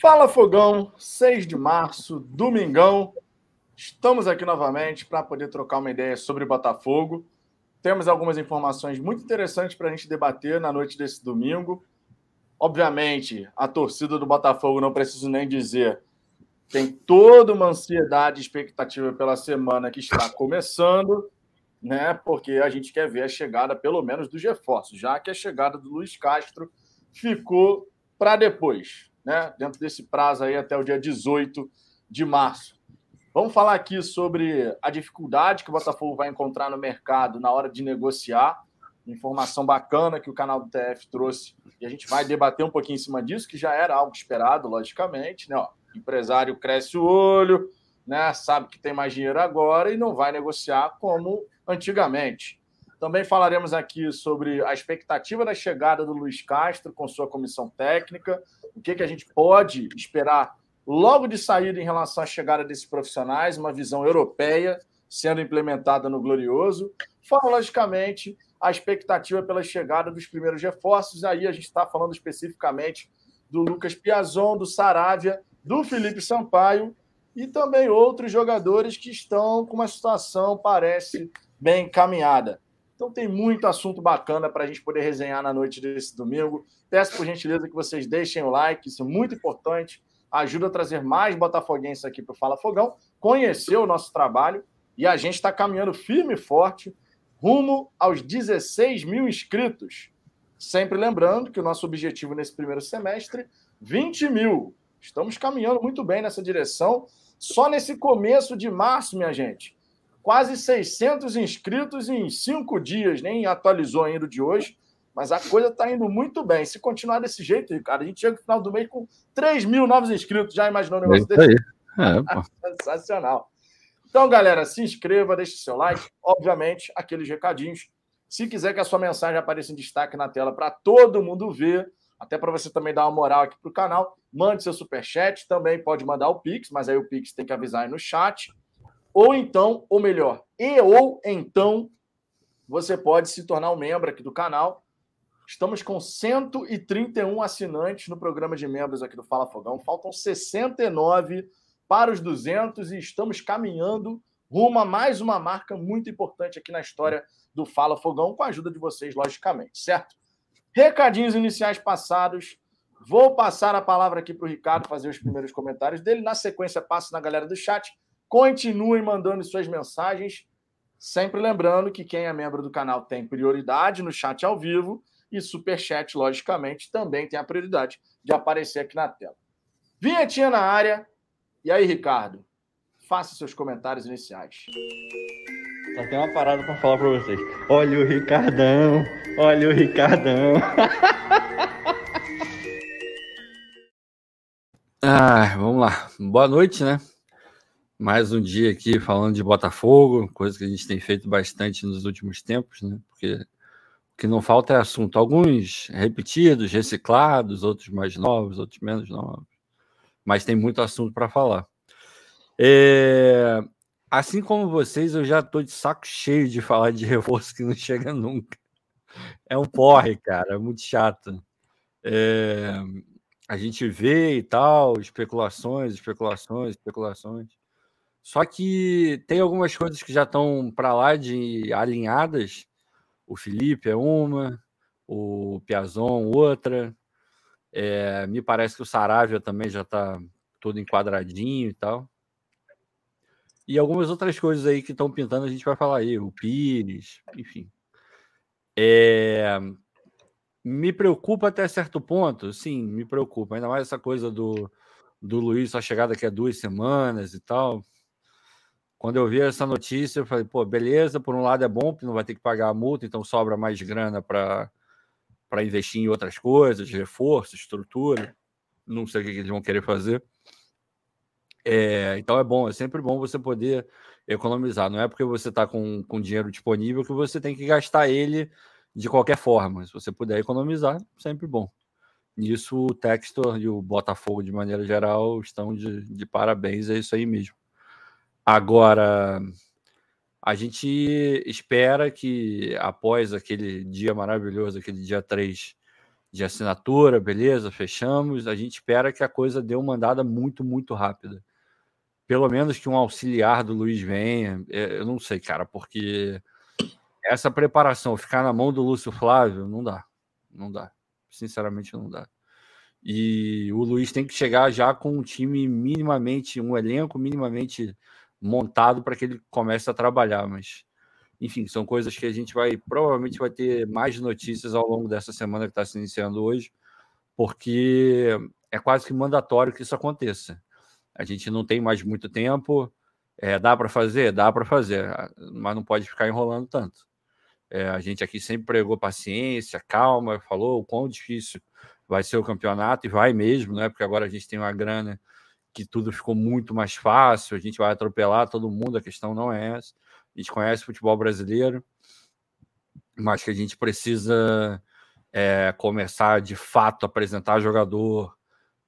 Fala Fogão, 6 de março, domingão. Estamos aqui novamente para poder trocar uma ideia sobre Botafogo. Temos algumas informações muito interessantes para a gente debater na noite desse domingo. Obviamente, a torcida do Botafogo, não preciso nem dizer, tem toda uma ansiedade e expectativa pela semana que está começando, né? Porque a gente quer ver a chegada, pelo menos, dos reforços, já que a chegada do Luiz Castro ficou para depois, né? Dentro desse prazo aí até o dia 18 de março. Vamos falar aqui sobre a dificuldade que o Botafogo vai encontrar no mercado na hora de negociar. Informação bacana que o canal do TF trouxe e a gente vai debater um pouquinho em cima disso, que já era algo esperado, logicamente. Né? Ó, empresário cresce o olho, né? sabe que tem mais dinheiro agora e não vai negociar como antigamente. Também falaremos aqui sobre a expectativa da chegada do Luiz Castro com sua comissão técnica, o que, que a gente pode esperar logo de saída em relação à chegada desses profissionais, uma visão europeia sendo implementada no Glorioso. Fora, logicamente, a expectativa pela chegada dos primeiros reforços. Aí a gente está falando especificamente do Lucas Piazon, do Saravia, do Felipe Sampaio e também outros jogadores que estão com uma situação, parece, bem encaminhada. Então tem muito assunto bacana para a gente poder resenhar na noite desse domingo. Peço por gentileza que vocês deixem o like, isso é muito importante ajuda a trazer mais botafoguenses aqui para o Fala Fogão, conhecer o nosso trabalho e a gente está caminhando firme e forte rumo aos 16 mil inscritos. Sempre lembrando que o nosso objetivo nesse primeiro semestre, 20 mil. Estamos caminhando muito bem nessa direção. Só nesse começo de março, minha gente, quase 600 inscritos em cinco dias, nem atualizou ainda o de hoje. Mas a coisa está indo muito bem. Se continuar desse jeito, Ricardo, a gente chega no final do mês com 3 mil novos inscritos. Já imaginou um negócio é desse? É, Sensacional. Então, galera, se inscreva, deixe seu like. Obviamente, aqueles recadinhos. Se quiser que a sua mensagem apareça em destaque na tela para todo mundo ver, até para você também dar uma moral aqui para o canal, mande seu superchat. Também pode mandar o Pix, mas aí o Pix tem que avisar aí no chat. Ou então, ou melhor, e ou então, você pode se tornar um membro aqui do canal Estamos com 131 assinantes no programa de membros aqui do Fala Fogão. Faltam 69 para os 200 e estamos caminhando rumo a mais uma marca muito importante aqui na história do Fala Fogão, com a ajuda de vocês, logicamente, certo? Recadinhos iniciais passados. Vou passar a palavra aqui para o Ricardo fazer os primeiros comentários dele. Na sequência, passo na galera do chat. Continuem mandando suas mensagens. Sempre lembrando que quem é membro do canal tem prioridade no chat ao vivo e Superchat, logicamente, também tem a prioridade de aparecer aqui na tela. Vinhetinha na área. E aí, Ricardo? Faça seus comentários iniciais. Só tem uma parada para falar para vocês. Olha o Ricardão, olha o Ricardão. ah, vamos lá. Boa noite, né? Mais um dia aqui falando de Botafogo, coisa que a gente tem feito bastante nos últimos tempos, né? Porque que não falta é assunto. Alguns repetidos, reciclados, outros mais novos, outros menos novos. Mas tem muito assunto para falar. É... Assim como vocês, eu já estou de saco cheio de falar de reforço que não chega nunca. É um porre, cara, é muito chato. É... A gente vê e tal, especulações, especulações, especulações. Só que tem algumas coisas que já estão para lá de alinhadas o Felipe é uma, o Piazon outra. É, me parece que o Saravia também já está todo enquadradinho e tal. E algumas outras coisas aí que estão pintando, a gente vai falar aí, o Pires, enfim. É, me preocupa até certo ponto, sim, me preocupa. Ainda mais essa coisa do, do Luiz só chegar daqui a duas semanas e tal. Quando eu vi essa notícia, eu falei, pô, beleza, por um lado é bom, porque não vai ter que pagar a multa, então sobra mais grana para investir em outras coisas, reforço, estrutura. Não sei o que eles vão querer fazer. É, então é bom, é sempre bom você poder economizar. Não é porque você está com, com dinheiro disponível que você tem que gastar ele de qualquer forma. Se você puder economizar, sempre bom. Nisso o Textor e o Botafogo, de maneira geral, estão de, de parabéns, é isso aí mesmo. Agora, a gente espera que após aquele dia maravilhoso, aquele dia 3, de assinatura, beleza, fechamos. A gente espera que a coisa dê uma andada muito, muito rápida. Pelo menos que um auxiliar do Luiz venha. É, eu não sei, cara, porque essa preparação, ficar na mão do Lúcio Flávio, não dá. Não dá. Sinceramente, não dá. E o Luiz tem que chegar já com um time minimamente, um elenco minimamente montado para que ele comece a trabalhar. Mas, enfim, são coisas que a gente vai provavelmente vai ter mais notícias ao longo dessa semana que está se iniciando hoje, porque é quase que mandatório que isso aconteça. A gente não tem mais muito tempo. É, dá para fazer? Dá para fazer, mas não pode ficar enrolando tanto. É, a gente aqui sempre pregou paciência, calma, falou o quão difícil vai ser o campeonato, e vai mesmo, né? Porque agora a gente tem uma grana que tudo ficou muito mais fácil, a gente vai atropelar todo mundo, a questão não é essa. A gente conhece o futebol brasileiro, mas que a gente precisa é, começar de fato a apresentar jogador,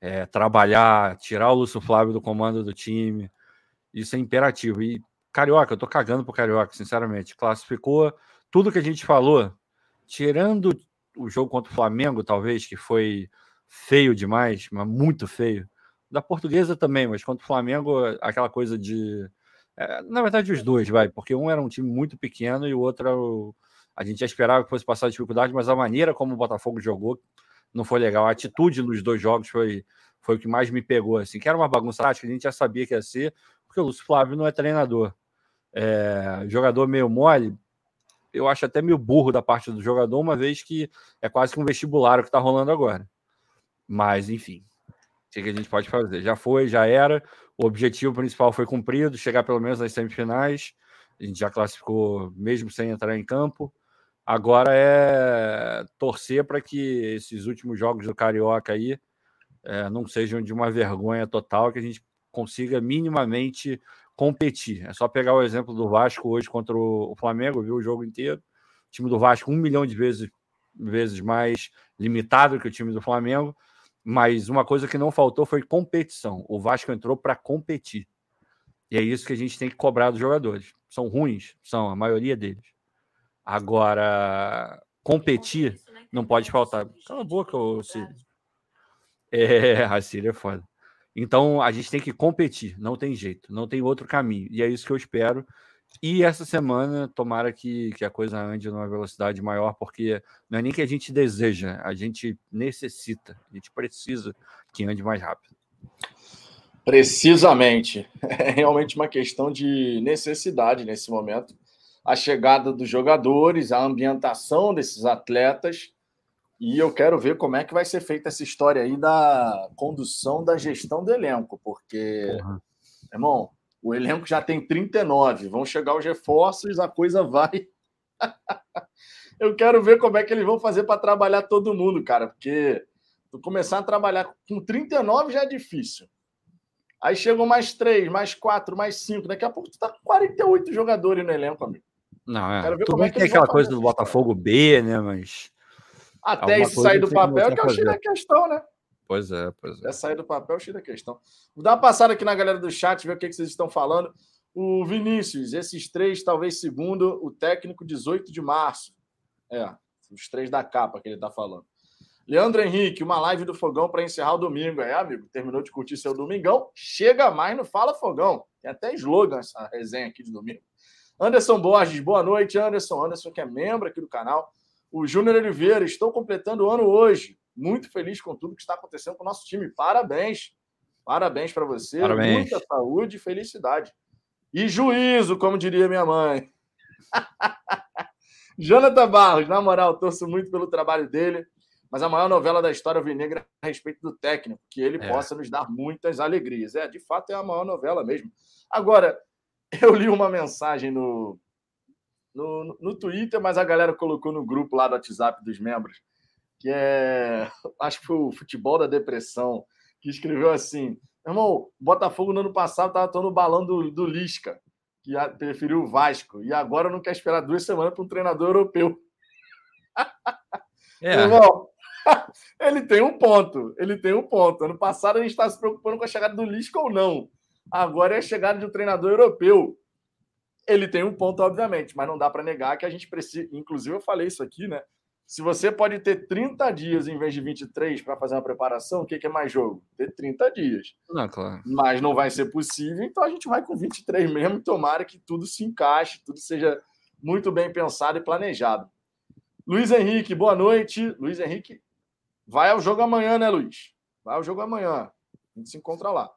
é, trabalhar, tirar o Lúcio Flávio do comando do time. Isso é imperativo. E Carioca, eu tô cagando pro Carioca, sinceramente. Classificou tudo que a gente falou, tirando o jogo contra o Flamengo, talvez, que foi feio demais, mas muito feio. Da portuguesa também, mas contra o Flamengo, aquela coisa de. É, na verdade, os dois, vai, porque um era um time muito pequeno e o outro a gente já esperava que fosse passar dificuldade, mas a maneira como o Botafogo jogou não foi legal. A atitude nos dois jogos foi, foi o que mais me pegou, assim, que era uma bagunça acho que a gente já sabia que ia ser, porque o Lúcio Flávio não é treinador. É, jogador meio mole, eu acho até meio burro da parte do jogador, uma vez que é quase que um vestibular o que está rolando agora. Mas, enfim, que a gente pode fazer? Já foi, já era. O objetivo principal foi cumprido, chegar pelo menos nas semifinais. A gente já classificou mesmo sem entrar em campo. Agora é torcer para que esses últimos jogos do Carioca aí é, não sejam de uma vergonha total, que a gente consiga minimamente competir. É só pegar o exemplo do Vasco hoje contra o Flamengo, viu o jogo inteiro. O time do Vasco um milhão de vezes, vezes mais limitado que o time do Flamengo, mas uma coisa que não faltou foi competição. O Vasco entrou para competir. E é isso que a gente tem que cobrar dos jogadores. São ruins, são a maioria deles. Agora, competir não pode faltar. Cala a boca, Círio. É, a Círio é foda. Então a gente tem que competir, não tem jeito, não tem outro caminho. E é isso que eu espero. E essa semana, tomara que, que a coisa ande numa velocidade maior, porque não é nem que a gente deseja, a gente necessita, a gente precisa que ande mais rápido. Precisamente. É realmente uma questão de necessidade nesse momento. A chegada dos jogadores, a ambientação desses atletas e eu quero ver como é que vai ser feita essa história aí da condução da gestão do elenco, porque, Porra. irmão, o elenco já tem 39, vão chegar os reforços, a coisa vai. eu quero ver como é que eles vão fazer para trabalhar todo mundo, cara, porque começar a trabalhar com 39 já é difícil. Aí chegam mais três, mais quatro, mais cinco. Daqui a pouco tu tá com 48 jogadores no elenco, amigo. Não, é. Tudo bem é que tem aquela coisa do Botafogo B, né? Mas até isso sair do papel, que é o X da questão, né? Pois é, pois é. Até sair do papel, é o X da questão. Vou dar uma passada aqui na galera do chat, ver o que, que vocês estão falando. O Vinícius, esses três, talvez segundo, o técnico 18 de março. É, os três da capa que ele está falando. Leandro Henrique, uma live do Fogão para encerrar o domingo. É, amigo, terminou de curtir seu domingão. Chega mais no Fala Fogão. Tem até slogan essa resenha aqui de domingo. Anderson Borges, boa noite, Anderson. Anderson, que é membro aqui do canal. O Júnior Oliveira, estou completando o ano hoje. Muito feliz com tudo que está acontecendo com o nosso time. Parabéns. Parabéns para você. Parabéns. Muita saúde e felicidade. E juízo, como diria minha mãe. Jonathan Barros, na moral, torço muito pelo trabalho dele, mas a maior novela da história vinegra é a respeito do técnico, que ele é. possa nos dar muitas alegrias. É, de fato, é a maior novela mesmo. Agora, eu li uma mensagem no, no, no Twitter, mas a galera colocou no grupo lá do WhatsApp dos membros, que é, acho que foi o Futebol da Depressão, que escreveu assim: irmão, Botafogo no ano passado estava no balão do, do Lisca, que preferiu o Vasco, e agora não quer esperar duas semanas para um treinador europeu. É. Irmão, ele tem um ponto. Ele tem um ponto. Ano passado a gente estava se preocupando com a chegada do Lisca ou não. Agora é a chegada de um treinador europeu. Ele tem um ponto, obviamente, mas não dá para negar que a gente precisa. Inclusive, eu falei isso aqui, né? Se você pode ter 30 dias em vez de 23 para fazer uma preparação, o que, que é mais jogo? Ter 30 dias. Não, claro. Mas não vai ser possível, então a gente vai com 23 mesmo. Tomara que tudo se encaixe, tudo seja muito bem pensado e planejado. Luiz Henrique, boa noite. Luiz Henrique, vai ao jogo amanhã, né, Luiz? Vai ao jogo amanhã. A gente se encontra lá.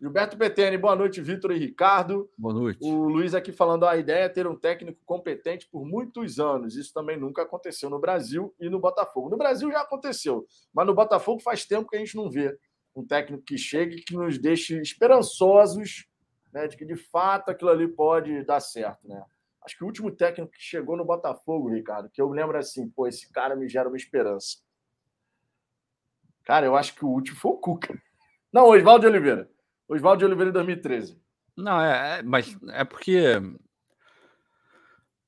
Gilberto Petene, boa noite, Vitor e Ricardo. Boa noite. O Luiz aqui falando a ideia é ter um técnico competente por muitos anos. Isso também nunca aconteceu no Brasil e no Botafogo. No Brasil já aconteceu, mas no Botafogo faz tempo que a gente não vê um técnico que chegue que nos deixe esperançosos né, de que de fato aquilo ali pode dar certo, né? Acho que o último técnico que chegou no Botafogo, Ricardo, que eu lembro assim, pô, esse cara me gera uma esperança. Cara, eu acho que o último foi o Cuca. Não, Oswaldo Oliveira. Oswaldo de Oliveira em 2013. Não, é, é, mas é porque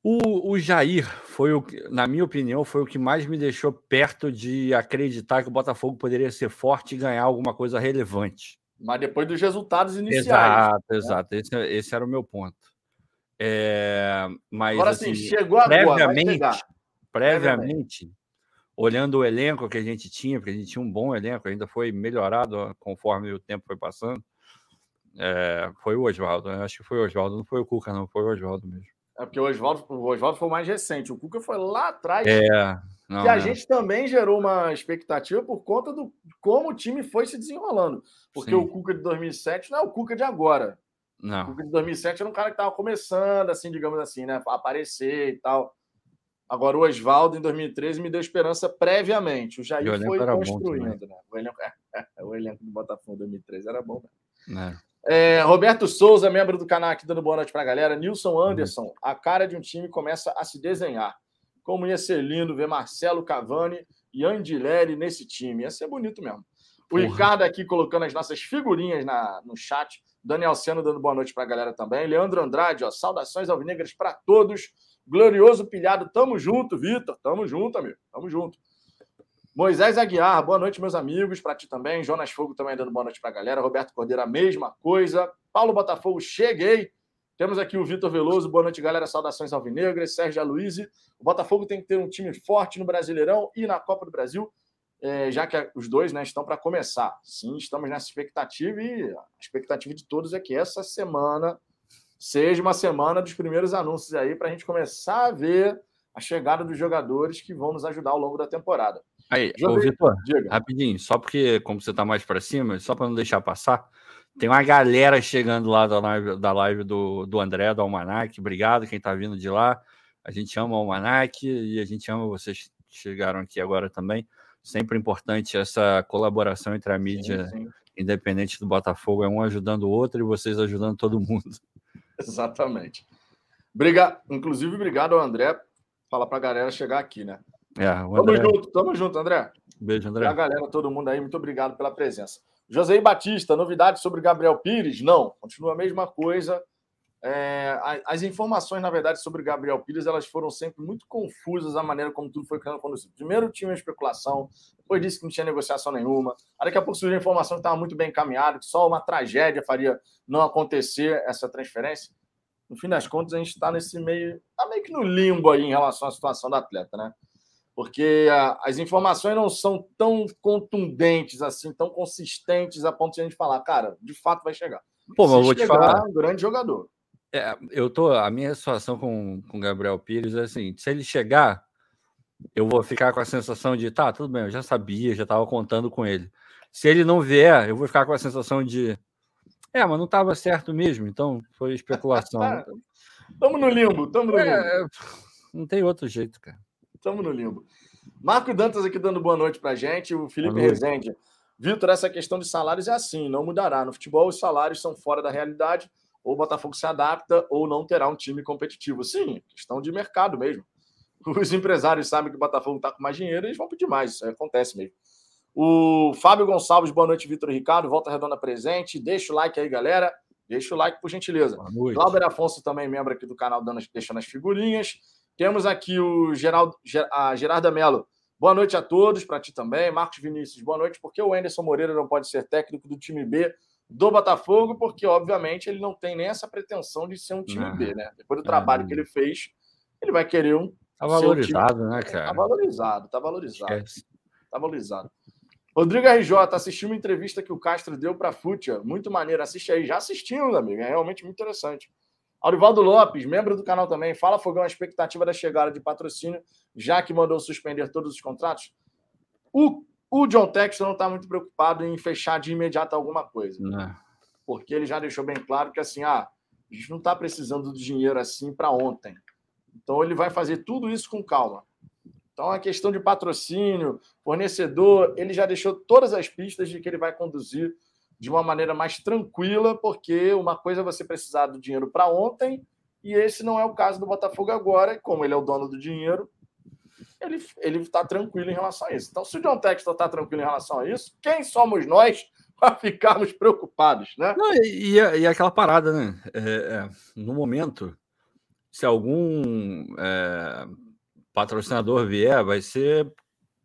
o, o Jair foi o na minha opinião, foi o que mais me deixou perto de acreditar que o Botafogo poderia ser forte e ganhar alguma coisa relevante. Mas depois dos resultados iniciais. Exato, né? exato. Esse, esse, era o meu ponto. É, mas, agora assim, sim, chegou agora. Previamente, previamente, olhando o elenco que a gente tinha, porque a gente tinha um bom elenco, ainda foi melhorado conforme o tempo foi passando. É, foi o Oswaldo, né? acho que foi o Oswaldo, não foi o Cuca, não, foi o Oswaldo mesmo. É porque o Oswaldo, o Oswaldo foi o mais recente, o Cuca foi lá atrás. É, não, e a é. gente também gerou uma expectativa por conta do como o time foi se desenrolando. Porque Sim. o Cuca de 2007 não é o Cuca de agora. Não. O Cuca de 2007 era um cara que estava começando, assim, digamos assim, né? A aparecer e tal. Agora, o Oswaldo, em 2013, me deu esperança previamente. O Jair foi construindo, né? O elenco, o elenco do Botafogo em 2013 era bom, né? É, Roberto Souza, membro do canal aqui, dando boa noite para a galera. Nilson Anderson, a cara de um time começa a se desenhar. Como ia ser lindo ver Marcelo Cavani e Andileri nesse time. Ia ser bonito mesmo. O Porra. Ricardo aqui colocando as nossas figurinhas na, no chat. Daniel Seno dando boa noite para a galera também. Leandro Andrade, ó, saudações alvinegras para todos. Glorioso Pilhado, tamo junto, Vitor. Tamo junto, amigo. Tamo junto. Moisés Aguiar, boa noite, meus amigos, para ti também. Jonas Fogo também dando boa noite para a galera. Roberto Cordeiro, a mesma coisa. Paulo Botafogo, cheguei. Temos aqui o Vitor Veloso, boa noite, galera. Saudações alvinegras. Sérgio Aloysio. O Botafogo tem que ter um time forte no Brasileirão e na Copa do Brasil, é, já que os dois né, estão para começar. Sim, estamos nessa expectativa e a expectativa de todos é que essa semana seja uma semana dos primeiros anúncios aí para a gente começar a ver a chegada dos jogadores que vão nos ajudar ao longo da temporada. Aí, ô, Vitor, rapidinho, só porque, como você tá mais para cima, só para não deixar passar, tem uma galera chegando lá da live, da live do, do André, do Almanac. Obrigado quem tá vindo de lá. A gente ama o Almanac e a gente ama vocês que chegaram aqui agora também. Sempre importante essa colaboração entre a mídia sim, sim. independente do Botafogo, é um ajudando o outro e vocês ajudando todo mundo. Exatamente. Obrigado, inclusive, obrigado ao André. Fala para a galera chegar aqui, né? É, André... Tamo junto, tamo junto, André. Beijo, André. E a galera, todo mundo aí, muito obrigado pela presença. José Batista, novidades sobre Gabriel Pires? Não, continua a mesma coisa. É, as informações, na verdade, sobre Gabriel Pires, elas foram sempre muito confusas a maneira como tudo foi conduzido. Primeiro tinha uma especulação, depois disse que não tinha negociação nenhuma. Aí daqui a pouco surgiu a informação que estava muito bem encaminhado, que só uma tragédia faria não acontecer essa transferência. No fim das contas, a gente está nesse meio, está meio que no limbo aí em relação à situação do atleta, né? Porque a, as informações não são tão contundentes assim, tão consistentes a ponto de a gente falar, cara, de fato vai chegar. Pô, mas eu vou te falar, um grande jogador. É, eu tô, a minha situação com o Gabriel Pires é assim, se ele chegar, eu vou ficar com a sensação de, tá, tudo bem, eu já sabia, já estava contando com ele. Se ele não vier, eu vou ficar com a sensação de, é, mas não estava certo mesmo, então foi especulação. tamo no limbo, tamo no é, limbo. Não tem outro jeito, cara. Estamos no limbo. Marco Dantas aqui dando boa noite para gente. O Felipe Rezende. Vitor, essa questão de salários é assim, não mudará. No futebol, os salários são fora da realidade. Ou o Botafogo se adapta, ou não terá um time competitivo. Sim, questão de mercado mesmo. Os empresários sabem que o Botafogo está com mais dinheiro, eles vão pedir mais. Isso acontece mesmo. O Fábio Gonçalves, boa noite, Vitor Ricardo. Volta Redonda presente. Deixa o like aí, galera. Deixa o like, por gentileza. Glauber Afonso também, membro aqui do canal, dando, deixando as figurinhas. Temos aqui o Geraldo, a Gerarda Mello. Boa noite a todos, para ti também. Marcos Vinícius, boa noite. Por que o Anderson Moreira não pode ser técnico do time B do Botafogo? Porque, obviamente, ele não tem nem essa pretensão de ser um time B, né? Depois do trabalho que ele fez, ele vai querer um Tá valorizado, time... né, cara? Tá valorizado, tá valorizado. Esquece. Tá valorizado. Rodrigo RJ, assistiu uma entrevista que o Castro deu para a Futia. Muito maneiro. Assiste aí. Já assistimos, amigo. É realmente muito interessante. Aurivaldo Lopes, membro do canal também. Fala, Fogão, a expectativa da chegada de patrocínio, já que mandou suspender todos os contratos. O, o John Texton não está muito preocupado em fechar de imediato alguma coisa. Porque ele já deixou bem claro que assim, ah, a gente não está precisando do dinheiro assim para ontem. Então ele vai fazer tudo isso com calma. Então, a questão de patrocínio, fornecedor, ele já deixou todas as pistas de que ele vai conduzir de uma maneira mais tranquila, porque uma coisa é você precisar do dinheiro para ontem, e esse não é o caso do Botafogo agora, e como ele é o dono do dinheiro, ele está tranquilo em relação a isso. Então, se o John Textor está tranquilo em relação a isso, quem somos nós para ficarmos preocupados, né? Não, e, e, aquela parada, né? É, é, no momento, se algum é, patrocinador vier, vai ser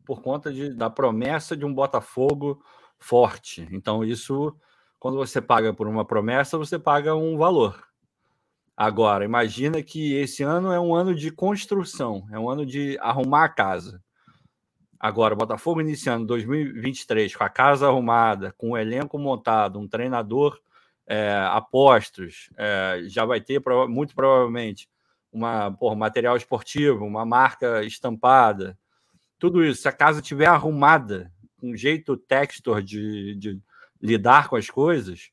por conta de, da promessa de um Botafogo forte. Então, isso, quando você paga por uma promessa, você paga um valor. Agora, imagina que esse ano é um ano de construção, é um ano de arrumar a casa. Agora, o Botafogo iniciando 2023 com a casa arrumada, com o elenco montado, um treinador é, apostos, é, já vai ter muito provavelmente uma, porra, material esportivo, uma marca estampada, tudo isso. Se a casa estiver arrumada, um jeito textor de, de lidar com as coisas,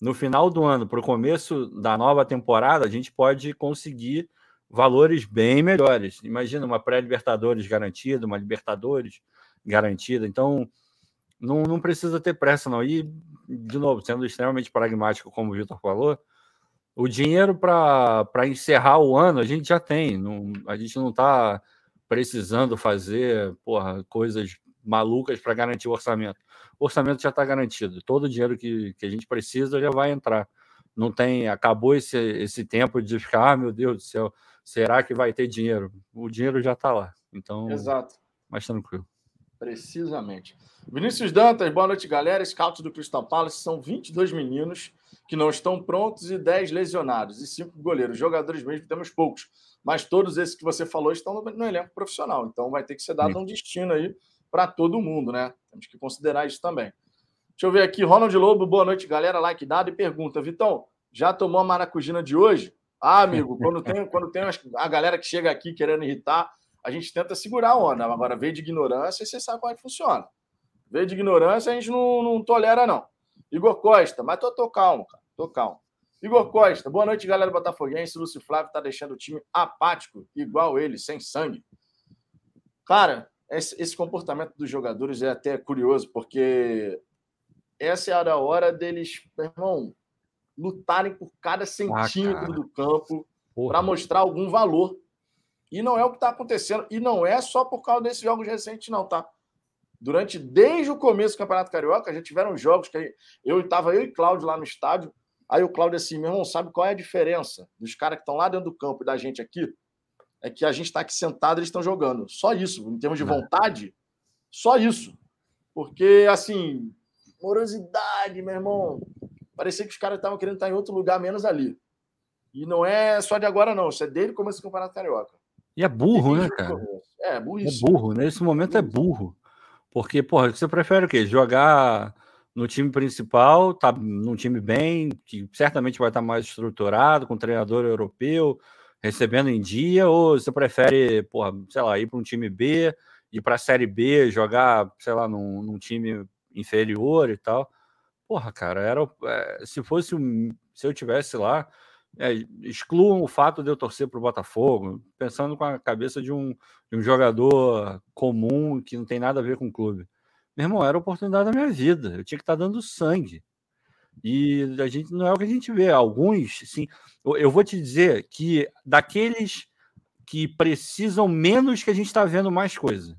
no final do ano, para o começo da nova temporada, a gente pode conseguir valores bem melhores. Imagina uma pré-Libertadores garantida, uma Libertadores garantida. Então, não, não precisa ter pressa, não. E, de novo, sendo extremamente pragmático, como o Vitor falou, o dinheiro para encerrar o ano a gente já tem. Não, a gente não está precisando fazer porra, coisas malucas para garantir o orçamento. O orçamento já está garantido. Todo o dinheiro que, que a gente precisa já vai entrar. Não tem. Acabou esse, esse tempo de ficar, ah, meu Deus do céu, será que vai ter dinheiro? O dinheiro já está lá. Então, Exato. mais tranquilo. Precisamente. Vinícius Dantas, boa noite, galera. Scout do Crystal Palace são 22 meninos que não estão prontos e 10 lesionados e 5 goleiros. Jogadores mesmo temos poucos, mas todos esses que você falou estão no, no elenco profissional. Então vai ter que ser dado Sim. um destino aí para todo mundo, né? Temos que considerar isso também. Deixa eu ver aqui, Ronald Lobo, boa noite, galera. Like dado e pergunta, Vitão, já tomou a maracujina de hoje? Ah, amigo, quando tem, quando tem a galera que chega aqui querendo irritar, a gente tenta segurar a onda. Agora, veio de ignorância e você sabe como é que funciona. Veio de ignorância, a gente não, não tolera, não. Igor Costa, mas tô, tô calmo, cara. Tô calmo. Igor Costa, boa noite, galera botafoguense. Lúcio Flávio tá deixando o time apático, igual ele, sem sangue. Cara, esse, esse comportamento dos jogadores é até curioso, porque essa é a hora deles, meu irmão, lutarem por cada ah, centímetro ah, do campo para mostrar algum valor. E não é o que está acontecendo. E não é só por causa desses jogos recentes, não, tá? Durante, desde o começo do Campeonato Carioca, já tiveram jogos que eu estava eu e Cláudio lá no estádio. Aí o Cláudio assim, meu irmão, sabe qual é a diferença dos caras que estão lá dentro do campo e da gente aqui? É que a gente está aqui sentado, eles estão jogando. Só isso, em termos de vontade, só isso. Porque, assim, morosidade, meu irmão. Parecia que os caras estavam querendo estar em outro lugar, menos ali. E não é só de agora, não. Isso é dele começo do Campeonato Carioca. E é burro, né, cara? É, burro. É burro. Nesse momento é burro. Porque, porra, você prefere o quê? Jogar no time principal, tá num time bem, que certamente vai estar mais estruturado, com treinador europeu, recebendo em dia, ou você prefere, porra, sei lá, ir para um time B, ir para a Série B, jogar, sei lá, num, num, time inferior e tal. Porra, cara, era é, se fosse se eu tivesse lá, é, excluam o fato de eu torcer para o Botafogo, pensando com a cabeça de um, de um jogador comum que não tem nada a ver com o clube. Meu irmão, era a oportunidade da minha vida. Eu tinha que estar tá dando sangue. E a gente não é o que a gente vê. Alguns, sim. Eu vou te dizer que daqueles que precisam menos que a gente está vendo mais coisa.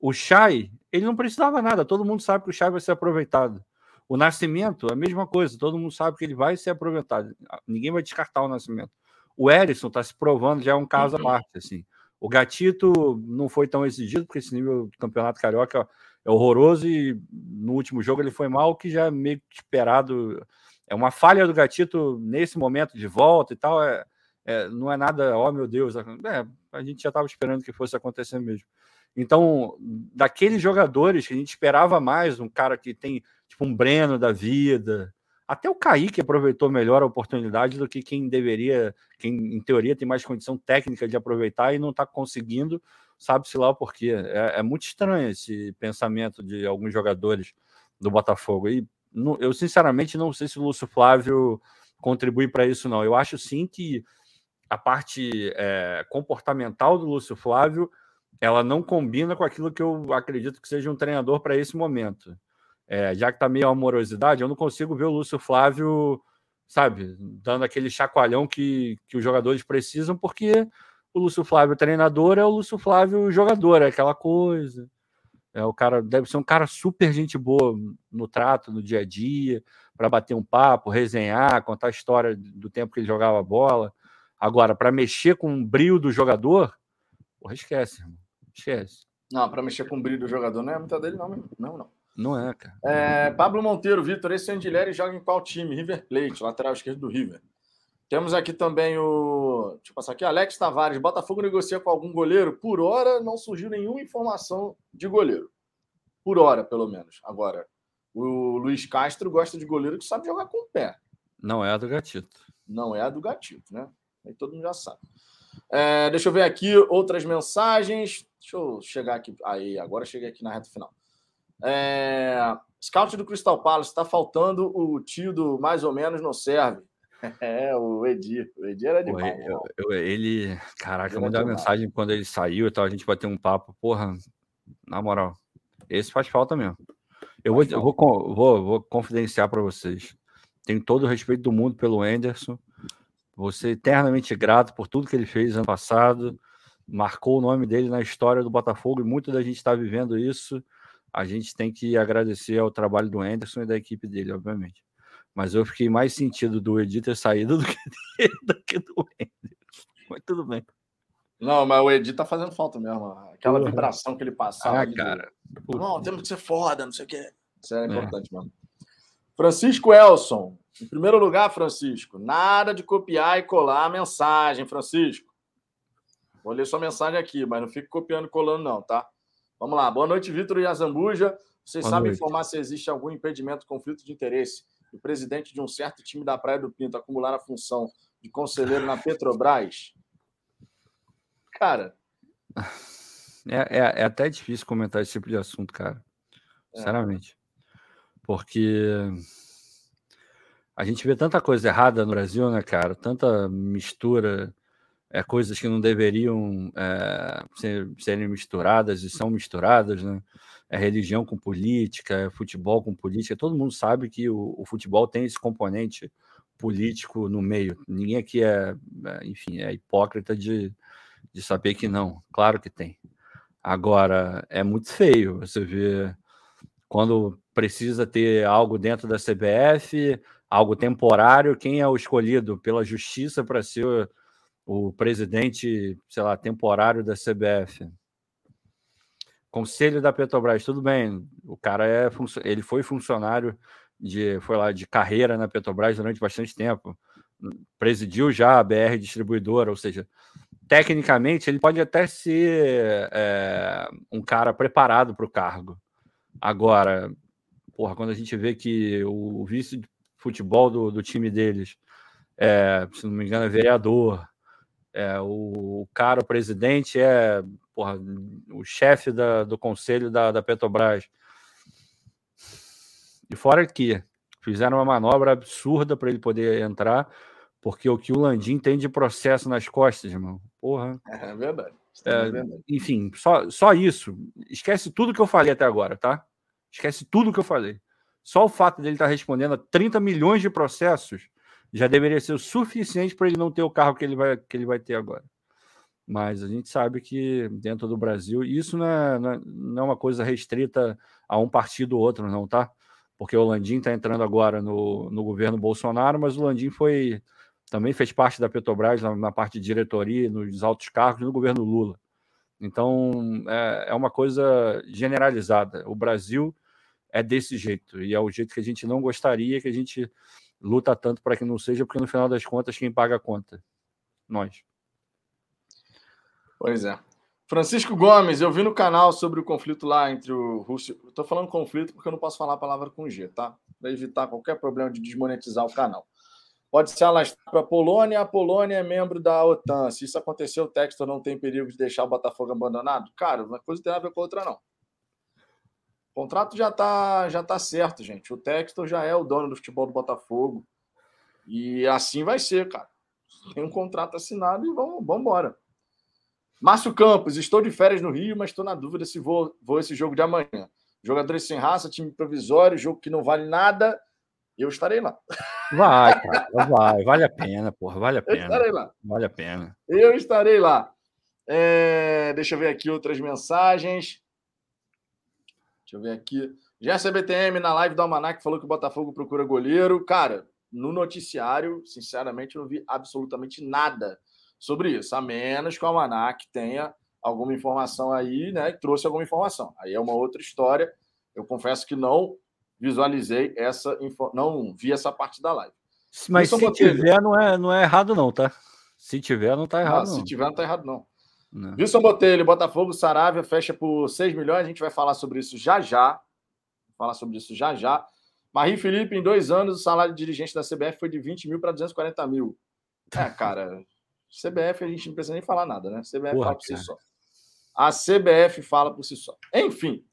O Chay, ele não precisava nada. Todo mundo sabe que o Chay vai ser aproveitado. O Nascimento, a mesma coisa, todo mundo sabe que ele vai ser aproveitado. Ninguém vai descartar o Nascimento. O Erisson está se provando, já é um caso uhum. à parte. Assim. O Gatito não foi tão exigido, porque esse nível do Campeonato Carioca é horroroso e no último jogo ele foi mal, que já é meio esperado. É uma falha do Gatito nesse momento de volta e tal. É, é, não é nada, ó oh, meu Deus, é, a gente já estava esperando que fosse acontecer mesmo. Então, daqueles jogadores que a gente esperava mais, um cara que tem tipo um Breno da vida, até o Kaique aproveitou melhor a oportunidade do que quem deveria, quem em teoria tem mais condição técnica de aproveitar e não está conseguindo, sabe-se lá o porquê. É, é, muito estranho esse pensamento de alguns jogadores do Botafogo. E não, eu, sinceramente, não sei se o Lúcio Flávio contribui para isso, não. Eu acho sim que a parte é, comportamental do Lúcio Flávio ela não combina com aquilo que eu acredito que seja um treinador para esse momento é, já que tá meio amorosidade, eu não consigo ver o Lúcio Flávio, sabe, dando aquele chacoalhão que, que os jogadores precisam, porque o Lúcio Flávio treinador é o Lúcio Flávio jogador, é aquela coisa. É, o cara deve ser um cara super gente boa no trato, no dia a dia, para bater um papo, resenhar, contar a história do tempo que ele jogava bola. Agora, para mexer com o brilho do jogador, porra, esquece, irmão. Esquece. Não, para mexer com o brilho do jogador não é muita dele, não, não, não. Não é, cara. É, Pablo Monteiro, Vitor, esse Andileri joga em qual time? River Plate, lateral esquerdo do River. Temos aqui também o. Deixa eu passar aqui. Alex Tavares. Botafogo negocia com algum goleiro? Por hora, não surgiu nenhuma informação de goleiro. Por hora, pelo menos. Agora, o Luiz Castro gosta de goleiro que sabe jogar com o pé. Não é a do Gatito. Não é a do Gatito, né? Aí todo mundo já sabe. É, deixa eu ver aqui outras mensagens. Deixa eu chegar aqui. Aí, agora cheguei aqui na reta final. É... Scout do Crystal Palace, está faltando o tio do mais ou menos não serve. É, o Edir. O Edir era demais. Eu, eu, ele, caraca, eu mandei uma mensagem quando ele saiu e tal, a gente vai ter um papo. Porra, na moral, esse faz falta mesmo. Eu vou, eu vou, vou, vou confidenciar para vocês. Tenho todo o respeito do mundo pelo Anderson. Vou ser eternamente grato por tudo que ele fez ano passado. Marcou o nome dele na história do Botafogo e muito da gente está vivendo isso a gente tem que agradecer ao trabalho do Anderson e da equipe dele, obviamente. Mas eu fiquei mais sentido do Edi ter saído do que, dele, do, que do. Mas tudo bem. Não, mas o Edi tá fazendo falta mesmo. Aquela uhum. vibração que ele passava. Ah, cara. De... Não, temos que ser foda, não sei o quê. Isso é, é. importante é. mesmo. Francisco Elson. Em primeiro lugar, Francisco, nada de copiar e colar a mensagem, Francisco. Vou ler sua mensagem aqui, mas não fique copiando e colando, não, tá? Vamos lá. Boa noite, Vitor e Azambuja. Vocês Boa sabem noite. informar se existe algum impedimento, conflito de interesse do presidente de um certo time da Praia do Pinto acumular a função de conselheiro na Petrobras? Cara. É, é, é até difícil comentar esse tipo de assunto, cara. É. Sinceramente. Porque a gente vê tanta coisa errada no Brasil, né, cara? Tanta mistura é, coisas que não deveriam é, ser, serem misturadas e são misturadas, né? É religião com política, é futebol com política. Todo mundo sabe que o, o, futebol tem esse componente político no meio. Ninguém aqui é, é, enfim, é hipócrita de, de saber que não. Claro que tem. Agora, é muito feio você ver quando precisa ter algo dentro da CBF, algo temporário, quem é o escolhido pela justiça para ser o presidente, sei lá, temporário da CBF. Conselho da Petrobras, tudo bem. O cara é ele foi funcionário de foi lá de carreira na Petrobras durante bastante tempo. Presidiu já a BR distribuidora, ou seja, tecnicamente ele pode até ser é, um cara preparado para o cargo. Agora, porra, quando a gente vê que o vice de futebol do, do time deles, é, se não me engano, é vereador, é, o, cara, o presidente, é porra, o chefe da, do conselho da, da Petrobras. E fora que fizeram uma manobra absurda para ele poder entrar, porque o que o Landim tem de processo nas costas, irmão. Porra. É verdade. É, é. Enfim, só, só isso. Esquece tudo que eu falei até agora, tá? Esquece tudo que eu falei. Só o fato dele estar respondendo a 30 milhões de processos já deveria ser o suficiente para ele não ter o carro que ele vai, que ele vai ter agora. Mas a gente sabe que dentro do Brasil, isso não é, não é, é uma coisa restrita a um partido ou outro, não, tá? Porque o Landim está entrando agora no, no governo Bolsonaro, mas o Landim foi também fez parte da Petrobras na, na parte de diretoria, nos altos cargos no governo Lula. Então é, é uma coisa generalizada. O Brasil é desse jeito e é o jeito que a gente não gostaria que a gente luta tanto para que não seja, porque no final das contas, quem paga a conta nós. Pois é. Francisco Gomes, eu vi no canal sobre o conflito lá entre o Rússia. Estou falando conflito porque eu não posso falar a palavra com G, tá? Para evitar qualquer problema de desmonetizar o canal. Pode ser alastrar para a Polônia. A Polônia é membro da OTAN. Se isso acontecer, o texto não tem perigo de deixar o Botafogo abandonado? Cara, uma coisa tem a ver com a outra, não. O contrato já está já tá certo, gente. O Textor já é o dono do futebol do Botafogo. E assim vai ser, cara. Tem um contrato assinado e vamos, vamos embora. Márcio Campos, estou de férias no Rio, mas estou na dúvida se vou, vou esse jogo de amanhã. Jogadores sem raça, time provisório, jogo que não vale nada. Eu estarei lá. Vai, cara, vai, vale a pena, porra, vale a pena. Eu estarei lá. Vale a pena. Eu estarei lá. É, deixa eu ver aqui outras mensagens. Deixa eu ver aqui. Já CBTM na live do Almanac falou que o Botafogo procura goleiro. Cara, no noticiário, sinceramente, eu não vi absolutamente nada sobre isso, a menos que o Almanac tenha alguma informação aí, né? E trouxe alguma informação. Aí é uma outra história. Eu confesso que não visualizei essa não vi essa parte da live. Mas se Botelho, tiver, não é, não é errado, não, tá? Se tiver, não tá errado. Ah, não. Se tiver, não tá errado, não. Não. Wilson Botelho, Botafogo, Saravia, fecha por 6 milhões. A gente vai falar sobre isso já já. Vou falar sobre isso já já. Marie Felipe, em dois anos, o salário de dirigente da CBF foi de 20 mil para 240 mil. É, cara, CBF a gente não precisa nem falar nada, né? CBF Porra, fala por si só. A CBF fala por si só. Enfim,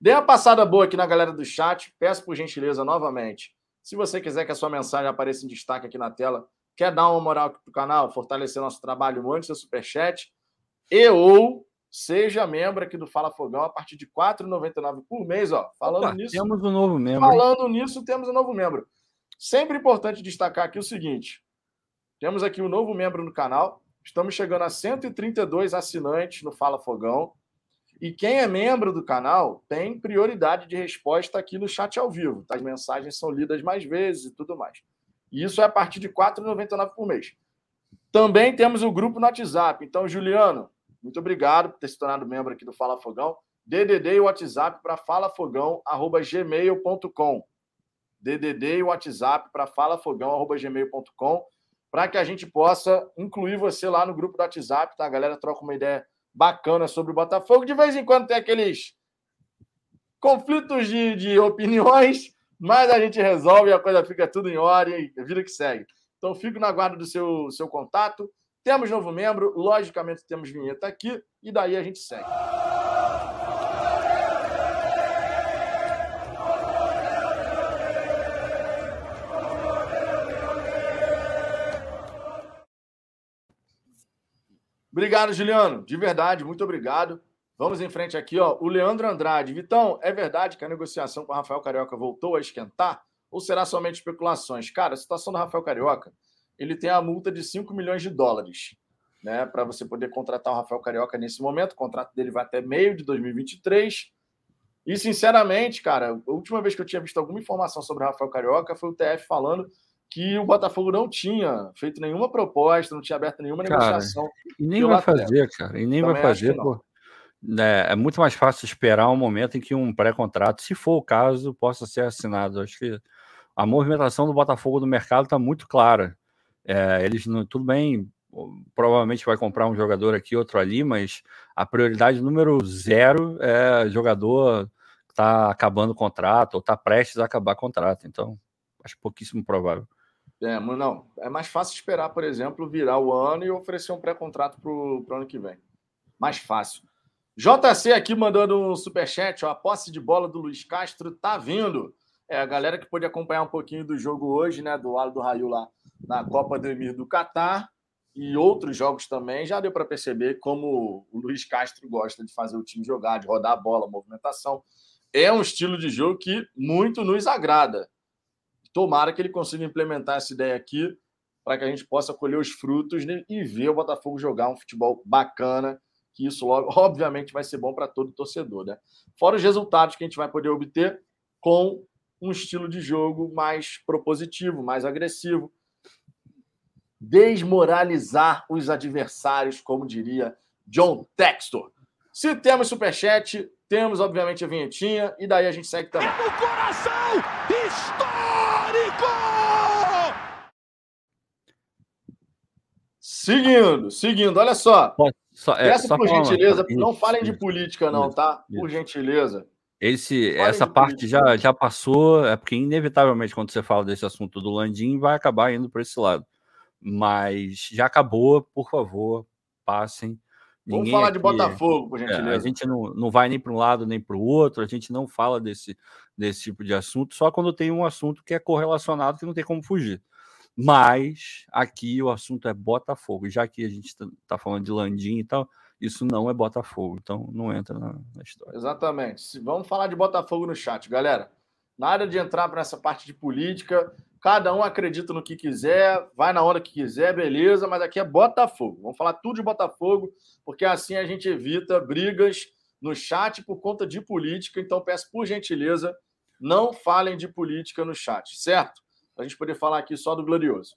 dê uma passada boa aqui na galera do chat. Peço por gentileza novamente. Se você quiser que a sua mensagem apareça em destaque aqui na tela, quer dar uma moral aqui pro canal, fortalecer nosso trabalho, mande seu superchat e ou seja membro aqui do Fala Fogão a partir de R$ 4,99 por mês. Ó. Falando Opa, nisso. Temos um novo membro. Falando nisso, temos um novo membro. Sempre importante destacar aqui o seguinte: temos aqui um novo membro no canal. Estamos chegando a 132 assinantes no Fala Fogão. E quem é membro do canal tem prioridade de resposta aqui no chat ao vivo. Tá? As mensagens são lidas mais vezes e tudo mais. E isso é a partir de R$ 4,99 por mês. Também temos o grupo no WhatsApp. Então, Juliano, muito obrigado por ter se tornado membro aqui do Fala Fogão. DDD e WhatsApp para falafogão.gmail.com. DDD e WhatsApp para falafogão.gmail.com para que a gente possa incluir você lá no grupo do WhatsApp, tá? A galera troca uma ideia bacana sobre o Botafogo. De vez em quando tem aqueles conflitos de, de opiniões, mas a gente resolve e a coisa fica tudo em hora e vida que segue. Então, fico na guarda do seu, seu contato. Temos novo membro, logicamente temos vinheta aqui, e daí a gente segue. Obrigado, Juliano. De verdade, muito obrigado. Vamos em frente aqui, ó. O Leandro Andrade. Vitão, é verdade que a negociação com o Rafael Carioca voltou a esquentar? Ou será somente especulações? Cara, a situação do Rafael Carioca, ele tem a multa de 5 milhões de dólares, né? Para você poder contratar o Rafael Carioca nesse momento. O contrato dele vai até meio de 2023. E, sinceramente, cara, a última vez que eu tinha visto alguma informação sobre o Rafael Carioca foi o TF falando que o Botafogo não tinha feito nenhuma proposta, não tinha aberto nenhuma cara, negociação. E nem vai fazer, cara. E nem Também vai fazer, pô. É, é, muito mais fácil esperar um momento em que um pré-contrato, se for o caso, possa ser assinado. Acho que a movimentação do Botafogo no mercado está muito clara. É, eles não, tudo bem, provavelmente vai comprar um jogador aqui, outro ali, mas a prioridade número zero é jogador que está acabando o contrato ou está prestes a acabar o contrato. Então, acho pouquíssimo provável. É, não. É mais fácil esperar, por exemplo, virar o ano e oferecer um pré-contrato para o ano que vem. Mais fácil. JC aqui mandando um superchat. Ó, a posse de bola do Luiz Castro tá vindo. É, a galera que pôde acompanhar um pouquinho do jogo hoje, né? Do Aldo do Raio lá na Copa do Emir do Catar e outros jogos também, já deu para perceber como o Luiz Castro gosta de fazer o time jogar, de rodar a bola, movimentação. É um estilo de jogo que muito nos agrada. Tomara que ele consiga implementar essa ideia aqui para que a gente possa colher os frutos né, e ver o Botafogo jogar um futebol bacana, que isso, obviamente, vai ser bom para todo torcedor. Né? Fora os resultados que a gente vai poder obter com um estilo de jogo mais propositivo, mais agressivo, desmoralizar os adversários, como diria John Textor. Se temos superchat, temos, obviamente, a vinhetinha, e daí a gente segue também. É no coração histórico! Seguindo, seguindo, olha só. Só, é, Peço por uma gentileza, coisa. não falem de política, não, tá? Por gentileza. Esse, Falem essa parte política. já, já passou, é porque inevitavelmente quando você fala desse assunto do Landim, vai acabar indo para esse lado. Mas já acabou, por favor, passem. Vamos Ninguém falar de aqui- Botafogo, por É, a gentileza. gente não, não vai nem para um lado nem para o outro, a gente não fala desse, desse tipo de assunto, só quando tem um assunto que é correlacionado, que não tem como fugir. Mas aqui o assunto é Botafogo, já que a gente está falando de Landim e tal, isso não é Botafogo, então não entra na, na história. Exatamente. Vamos falar de Botafogo no chat, galera. Nada de entrar para essa parte de política. Cada um acredita no que quiser, vai na hora que quiser, beleza, mas aqui é Botafogo. Vamos falar tudo de Botafogo, porque assim a gente evita brigas no chat por conta de política. Então peço por gentileza, não falem de política no chat, certo? Para a gente poder falar aqui só do Glorioso.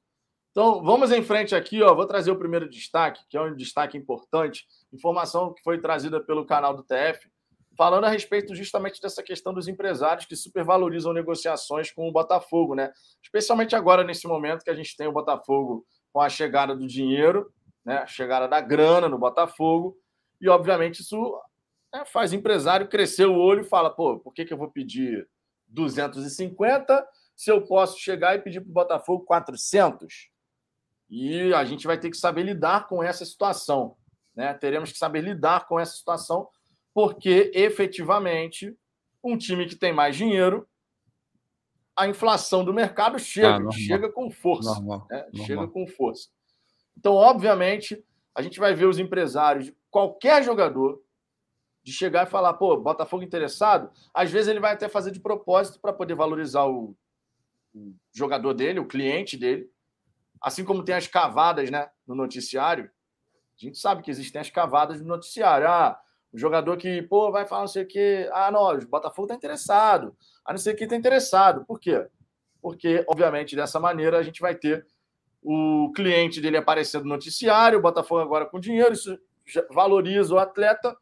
Então vamos em frente aqui, ó. Vou trazer o primeiro destaque, que é um destaque importante, informação que foi trazida pelo canal do TF, falando a respeito justamente dessa questão dos empresários que supervalorizam negociações com o Botafogo, né? Especialmente agora, nesse momento que a gente tem o Botafogo com a chegada do dinheiro, né? A chegada da grana no Botafogo, e obviamente isso né, faz o empresário crescer o olho e fala: pô, por que, que eu vou pedir 250 se eu posso chegar e pedir para o Botafogo 400? E a gente vai ter que saber lidar com essa situação. Né? Teremos que saber lidar com essa situação, porque efetivamente um time que tem mais dinheiro, a inflação do mercado chega, Ah, chega com força. Normal. né? normal. Chega com força. Então, obviamente, a gente vai ver os empresários de qualquer jogador de chegar e falar, pô, Botafogo interessado. Às vezes ele vai até fazer de propósito para poder valorizar o, o jogador dele, o cliente dele. Assim como tem as cavadas né, no noticiário. A gente sabe que existem as cavadas no noticiário. Ah, o jogador que, pô, vai falar não sei o quê. Ah, não, o Botafogo está interessado. Ah, não sei o que está interessado. Por quê? Porque, obviamente, dessa maneira a gente vai ter o cliente dele aparecendo no noticiário, o Botafogo agora com dinheiro, isso valoriza o atleta,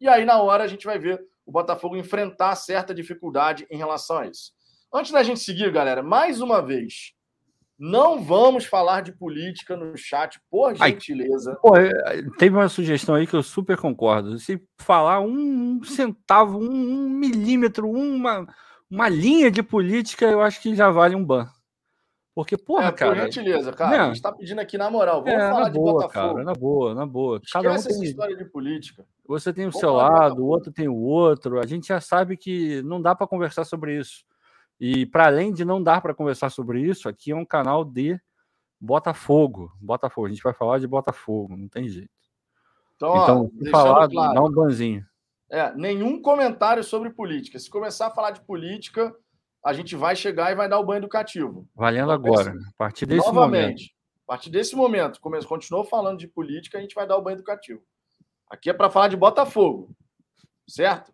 e aí na hora a gente vai ver o Botafogo enfrentar certa dificuldade em relação a isso. Antes da gente seguir, galera, mais uma vez, não vamos falar de política no chat, por Ai. gentileza. Pô, é, teve uma sugestão aí que eu super concordo. Se falar um centavo, um, milímetro, uma, uma linha de política, eu acho que já vale um ban. Porque, porra, é, cara. por gentileza, cara. Né? A gente tá pedindo aqui na moral. Vamos É, falar na de boa, Botafogo. cara, na boa, na boa. Cada um Esquece essa tem, história de política. você tem o Vamos seu lado, o outro tem o outro. A gente já sabe que não dá para conversar sobre isso. E para além de não dar para conversar sobre isso, aqui é um canal de Botafogo. Botafogo, a gente vai falar de Botafogo, não tem jeito. Então, ó, então, deixando falar, claro, dá um banzinho. É, nenhum comentário sobre política. Se começar a falar de política, a gente vai chegar e vai dar o banho educativo. Valendo Então, agora. A partir desse momento. Novamente, a partir desse momento, come- continuou falando de política, a gente vai dar o banho educativo. Aqui é para falar de Botafogo, certo?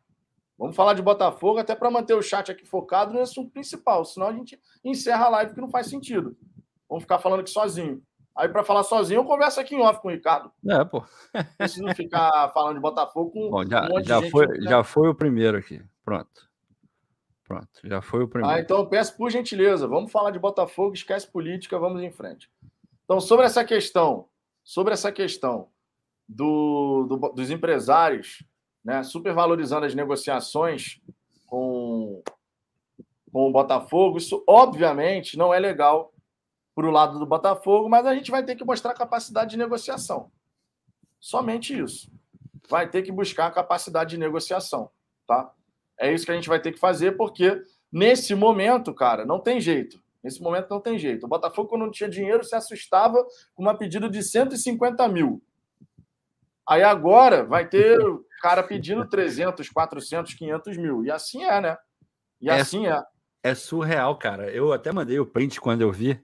Vamos falar de Botafogo até para manter o chat aqui focado no assunto principal, senão a gente encerra a live que não faz sentido. Vamos ficar falando aqui sozinho. Aí, para falar sozinho, eu converso aqui em off com o Ricardo. É, pô. Preciso ficar falando de Botafogo com Bom, já, um já, gente foi, né? já foi o primeiro aqui. Pronto. Pronto, já foi o primeiro. Ah, então eu peço por gentileza, vamos falar de Botafogo, esquece política, vamos em frente. Então, sobre essa questão, sobre essa questão do, do- dos empresários, né, supervalorizando as negociações com, com o Botafogo, isso obviamente não é legal para o lado do Botafogo, mas a gente vai ter que mostrar capacidade de negociação. Somente isso. Vai ter que buscar capacidade de negociação, tá? É isso que a gente vai ter que fazer, porque nesse momento, cara, não tem jeito. Nesse momento não tem jeito. O Botafogo, quando não tinha dinheiro, se assustava com uma pedida de 150 mil. Aí agora vai ter cara pedindo 300, 400, 500 mil. E assim é, né? E É. assim é. É surreal, cara. Eu até mandei o print quando eu vi.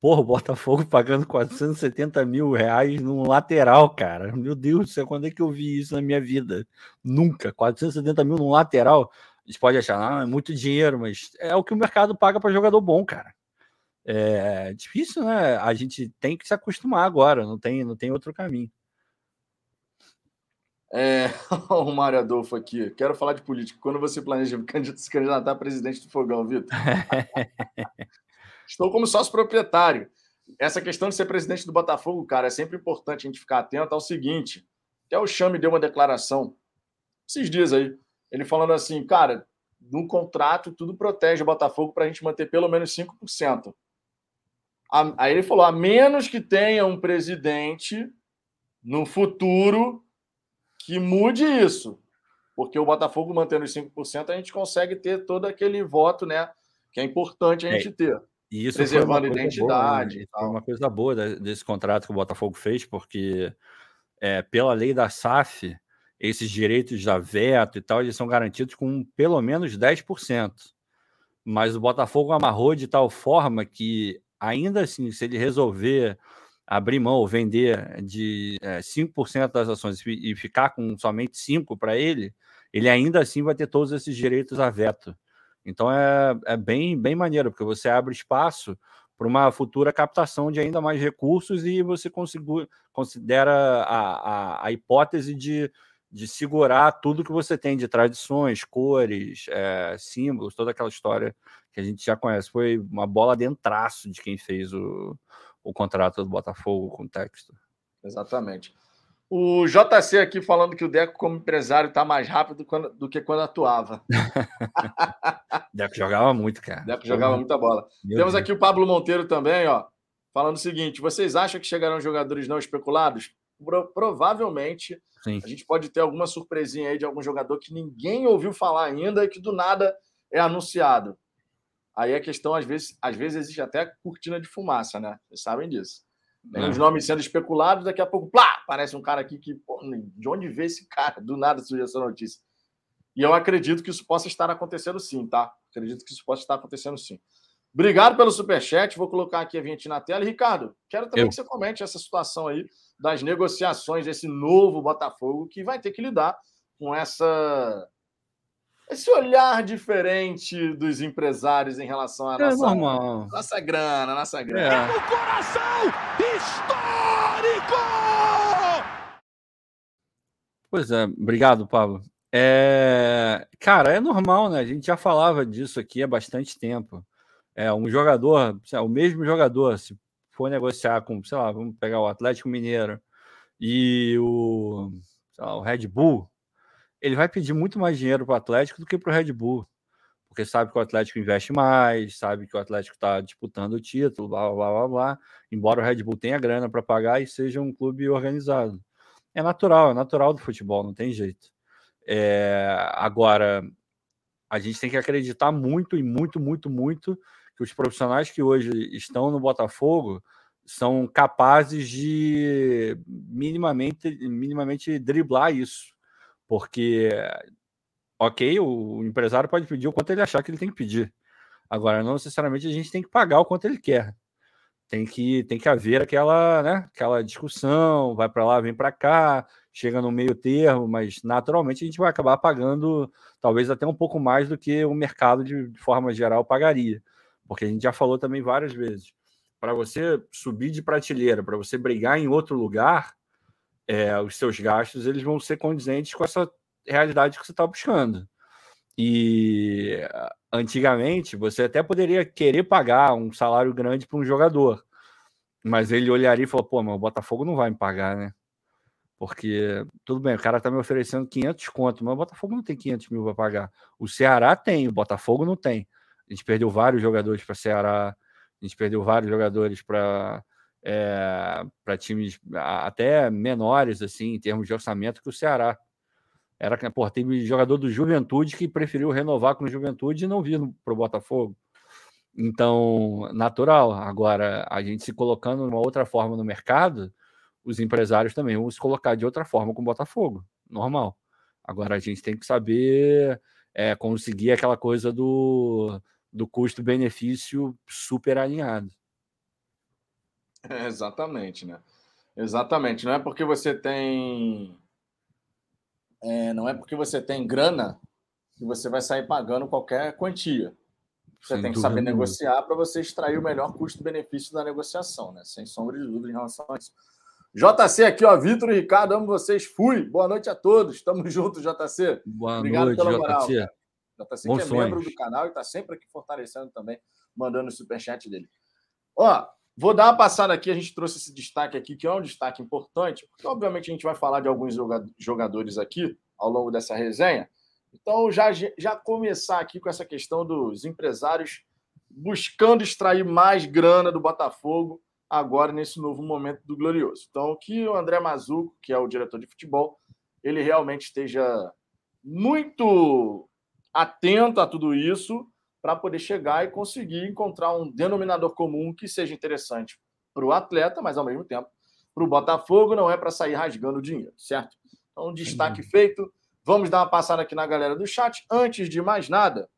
Porra, o Botafogo pagando 470 mil reais num lateral, cara. Meu Deus do céu, quando é que eu vi isso na minha vida? Nunca. 470 mil num lateral. A gente pode achar, ah, é muito dinheiro, mas é o que o mercado paga para jogador bom, cara. É difícil, né? A gente tem que se acostumar agora, não tem, não tem outro caminho. É, o Mário Adolfo aqui. Quero falar de política. Quando você planeja se candidatar a presidente do Fogão, Vitor? Estou como sócio proprietário. essa questão de ser presidente do Botafogo, cara, é sempre importante a gente ficar atento ao seguinte: até o Chame deu uma declaração esses dias aí, ele falando assim, cara, no contrato tudo protege o Botafogo para a gente manter pelo menos 5%. Aí ele falou: a menos que tenha um presidente no futuro que mude isso. Porque o Botafogo mantendo os 5%, a gente consegue ter todo aquele voto, né? Que é importante a gente é, ter. E isso preservando a identidade. Boa, né? Uma coisa boa desse contrato que o Botafogo fez, porque é, pela lei da SAF, esses direitos da veto e tal, eles são garantidos com pelo menos 10%. Mas o Botafogo amarrou de tal forma que, ainda assim, se ele resolver abrir mão vender de é, 5% das ações e ficar com somente 5% para ele, ele ainda assim vai ter todos esses direitos a veto. Então é, é bem, bem maneiro, porque você abre espaço para uma futura captação de ainda mais recursos e você considera a, a, a, hipótese de, de segurar tudo que você tem de tradições, cores, é, símbolos, toda aquela história que a gente já conhece. Foi uma bola dentraço de quem fez o, o contrato do Botafogo com o texto. Exatamente. O JC aqui falando que o Deco, como empresário, está mais rápido do que quando atuava. Deco jogava muito, cara. Deco jogava muita bola. Meu Temos Deus. aqui o Pablo Monteiro também, ó, falando o seguinte: vocês acham que chegarão jogadores não especulados? Pro, provavelmente Sim. a gente pode ter alguma surpresinha aí de algum jogador que ninguém ouviu falar ainda e que do nada é anunciado. Aí a questão, às vezes, às vezes existe até cortina de fumaça, né? Vocês sabem disso. Tem os nomes sendo especulados, daqui a pouco, plá, aparece um cara aqui que, pô, de onde vê esse cara? Do nada surge essa notícia. E eu acredito que isso possa estar acontecendo sim, tá? Acredito que isso possa estar acontecendo sim. Obrigado pelo superchat. Vou colocar aqui a vinheta na tela. E, Ricardo, quero também eu. que você comente essa situação aí das negociações desse novo Botafogo que vai ter que lidar com essa esse olhar diferente dos empresários em relação à é nossa, normal. nossa grana, nossa grana. É. No coração histórico! Pois é, obrigado, Pablo. É... Cara, é normal, né? A gente já falava disso aqui há bastante tempo. É, um jogador, o mesmo jogador, se for negociar com, sei lá, vamos pegar o Atlético Mineiro e o, lá, o Red Bull, ele vai pedir muito mais dinheiro para o Atlético do que para o Red Bull, porque sabe que o Atlético investe mais, sabe que o Atlético está disputando o título, blá, blá, blá, blá, embora o Red Bull tenha grana para pagar e seja um clube organizado. É natural, é natural do futebol, não tem jeito. É, agora, a gente tem que acreditar muito e muito, muito, muito que os profissionais que hoje estão no Botafogo são capazes de minimamente, minimamente driblar isso. Porque, ok, o empresário pode pedir o quanto ele achar que ele tem que pedir. Agora, não necessariamente a gente tem que pagar o quanto ele quer. Tem que, tem que haver aquela, né, aquela discussão, vai para lá, vem para cá, chega no meio termo, mas naturalmente a gente vai acabar pagando talvez até um pouco mais do que o mercado de, de forma geral pagaria. Porque a gente já falou também várias vezes. Para você subir de prateleira, para você brigar em outro lugar, é, os seus gastos eles vão ser condizentes com essa realidade que você está buscando. E antigamente você até poderia querer pagar um salário grande para um jogador, mas ele olharia e falou: pô, mas o Botafogo não vai me pagar, né? Porque tudo bem, o cara está me oferecendo 500 conto, mas o Botafogo não tem 500 mil para pagar. O Ceará tem, o Botafogo não tem. A gente perdeu vários jogadores para Ceará, a gente perdeu vários jogadores para é, para times até menores, assim, em termos de orçamento, que o Ceará. Era, pô, teve jogador do Juventude que preferiu renovar com o Juventude e não vir para o Botafogo. Então, natural. Agora, a gente se colocando de uma outra forma no mercado, os empresários também vão se colocar de outra forma com o Botafogo. Normal. Agora, a gente tem que saber é, conseguir aquela coisa do, do custo-benefício super alinhado. É, exatamente, né? Exatamente. Não é porque você tem. É, não é porque você tem grana que você vai sair pagando qualquer quantia. Você Sem tem que saber negociar para você extrair o melhor custo-benefício da negociação, né? Sem sombra de dúvida em relação a isso. JC aqui, ó. Vitor e Ricardo, amo vocês. Fui. Boa noite a todos. Tamo junto, JC. Boa Obrigado noite, pela moral. JC. JC que é sonhos. membro do canal e está sempre aqui fortalecendo também, mandando o superchat dele. Ó, Vou dar uma passada aqui, a gente trouxe esse destaque aqui, que é um destaque importante, porque obviamente a gente vai falar de alguns jogadores aqui ao longo dessa resenha. Então, já, já começar aqui com essa questão dos empresários buscando extrair mais grana do Botafogo agora nesse novo momento do Glorioso. Então, que o André Mazuco, que é o diretor de futebol, ele realmente esteja muito atento a tudo isso para poder chegar e conseguir encontrar um denominador comum que seja interessante para o atleta, mas ao mesmo tempo para o Botafogo não é para sair rasgando dinheiro, certo? Então, destaque uhum. feito. Vamos dar uma passada aqui na galera do chat. Antes de mais nada,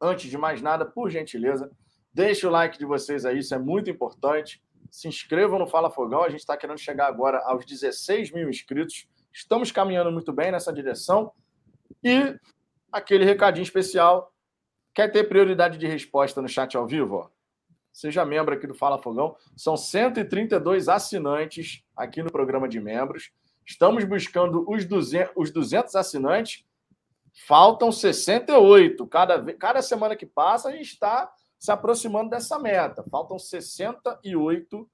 antes de mais nada, por gentileza, deixe o like de vocês aí, isso é muito importante. Se inscrevam no Fala Fogão, a gente está querendo chegar agora aos 16 mil inscritos. Estamos caminhando muito bem nessa direção. E aquele recadinho especial Quer ter prioridade de resposta no chat ao vivo? Seja membro aqui do Fala Fogão. São 132 assinantes aqui no programa de membros. Estamos buscando os 200, os 200 assinantes. Faltam 68. Cada, cada semana que passa, a gente está se aproximando dessa meta. Faltam 68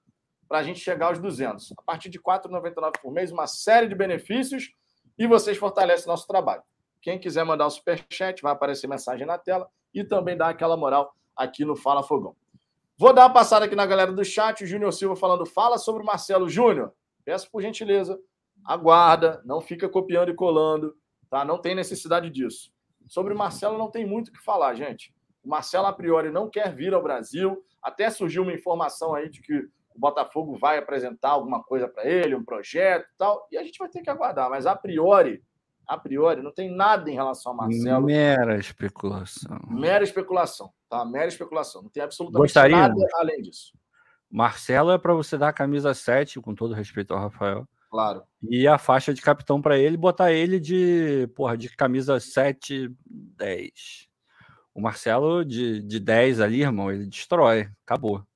para a gente chegar aos 200. A partir de R$ 4,99 por mês, uma série de benefícios e vocês fortalecem nosso trabalho. Quem quiser mandar um superchat, vai aparecer mensagem na tela e também dar aquela moral aqui no Fala Fogão. Vou dar uma passada aqui na galera do chat, o Júnior Silva falando, fala sobre o Marcelo Júnior. Peço por gentileza, aguarda, não fica copiando e colando, tá? Não tem necessidade disso. Sobre o Marcelo não tem muito o que falar, gente. O Marcelo, a priori, não quer vir ao Brasil. Até surgiu uma informação aí de que o Botafogo vai apresentar alguma coisa para ele, um projeto e tal. E a gente vai ter que aguardar. Mas, a priori, a priori, não tem nada em relação a Marcelo. Mera especulação. Mera especulação, tá? Mera especulação. Não tem absolutamente Gostaria, nada além disso. Marcelo é para você dar a camisa 7, com todo respeito ao Rafael. Claro. E a faixa de capitão para ele, botar ele de, porra, de camisa 7, 10. O Marcelo de, de 10 ali, irmão, ele destrói. Acabou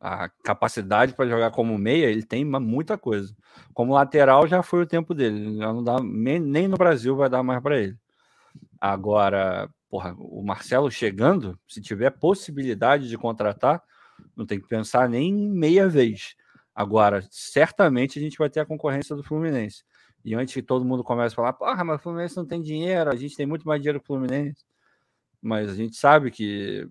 a capacidade para jogar como meia, ele tem muita coisa. Como lateral já foi o tempo dele, já não dá nem no Brasil vai dar mais para ele. Agora, porra, o Marcelo chegando, se tiver possibilidade de contratar, não tem que pensar nem meia vez. Agora, certamente a gente vai ter a concorrência do Fluminense. E antes que todo mundo comece a falar, porra, mas o Fluminense não tem dinheiro, a gente tem muito mais dinheiro que o Fluminense. Mas a gente sabe que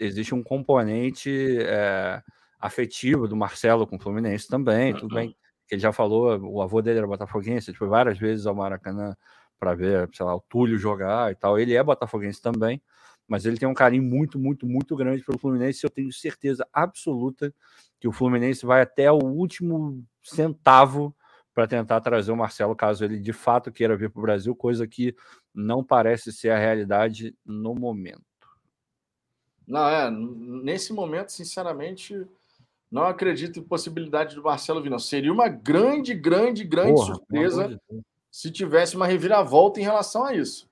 existe um componente é, afetivo do Marcelo com o Fluminense também, tudo bem. Que ele já falou, o avô dele era botafoguense, ele foi várias vezes ao Maracanã para ver, sei lá, o Túlio jogar e tal. Ele é botafoguense também, mas ele tem um carinho muito, muito, muito grande pelo Fluminense. Eu tenho certeza absoluta que o Fluminense vai até o último centavo para tentar trazer o Marcelo, caso ele de fato queira vir para o Brasil, coisa que não parece ser a realidade no momento. Não, é. Nesse momento, sinceramente, não acredito em possibilidade do Marcelo vir. Não. Seria uma grande, grande, grande Porra, surpresa se tivesse uma reviravolta em relação a isso.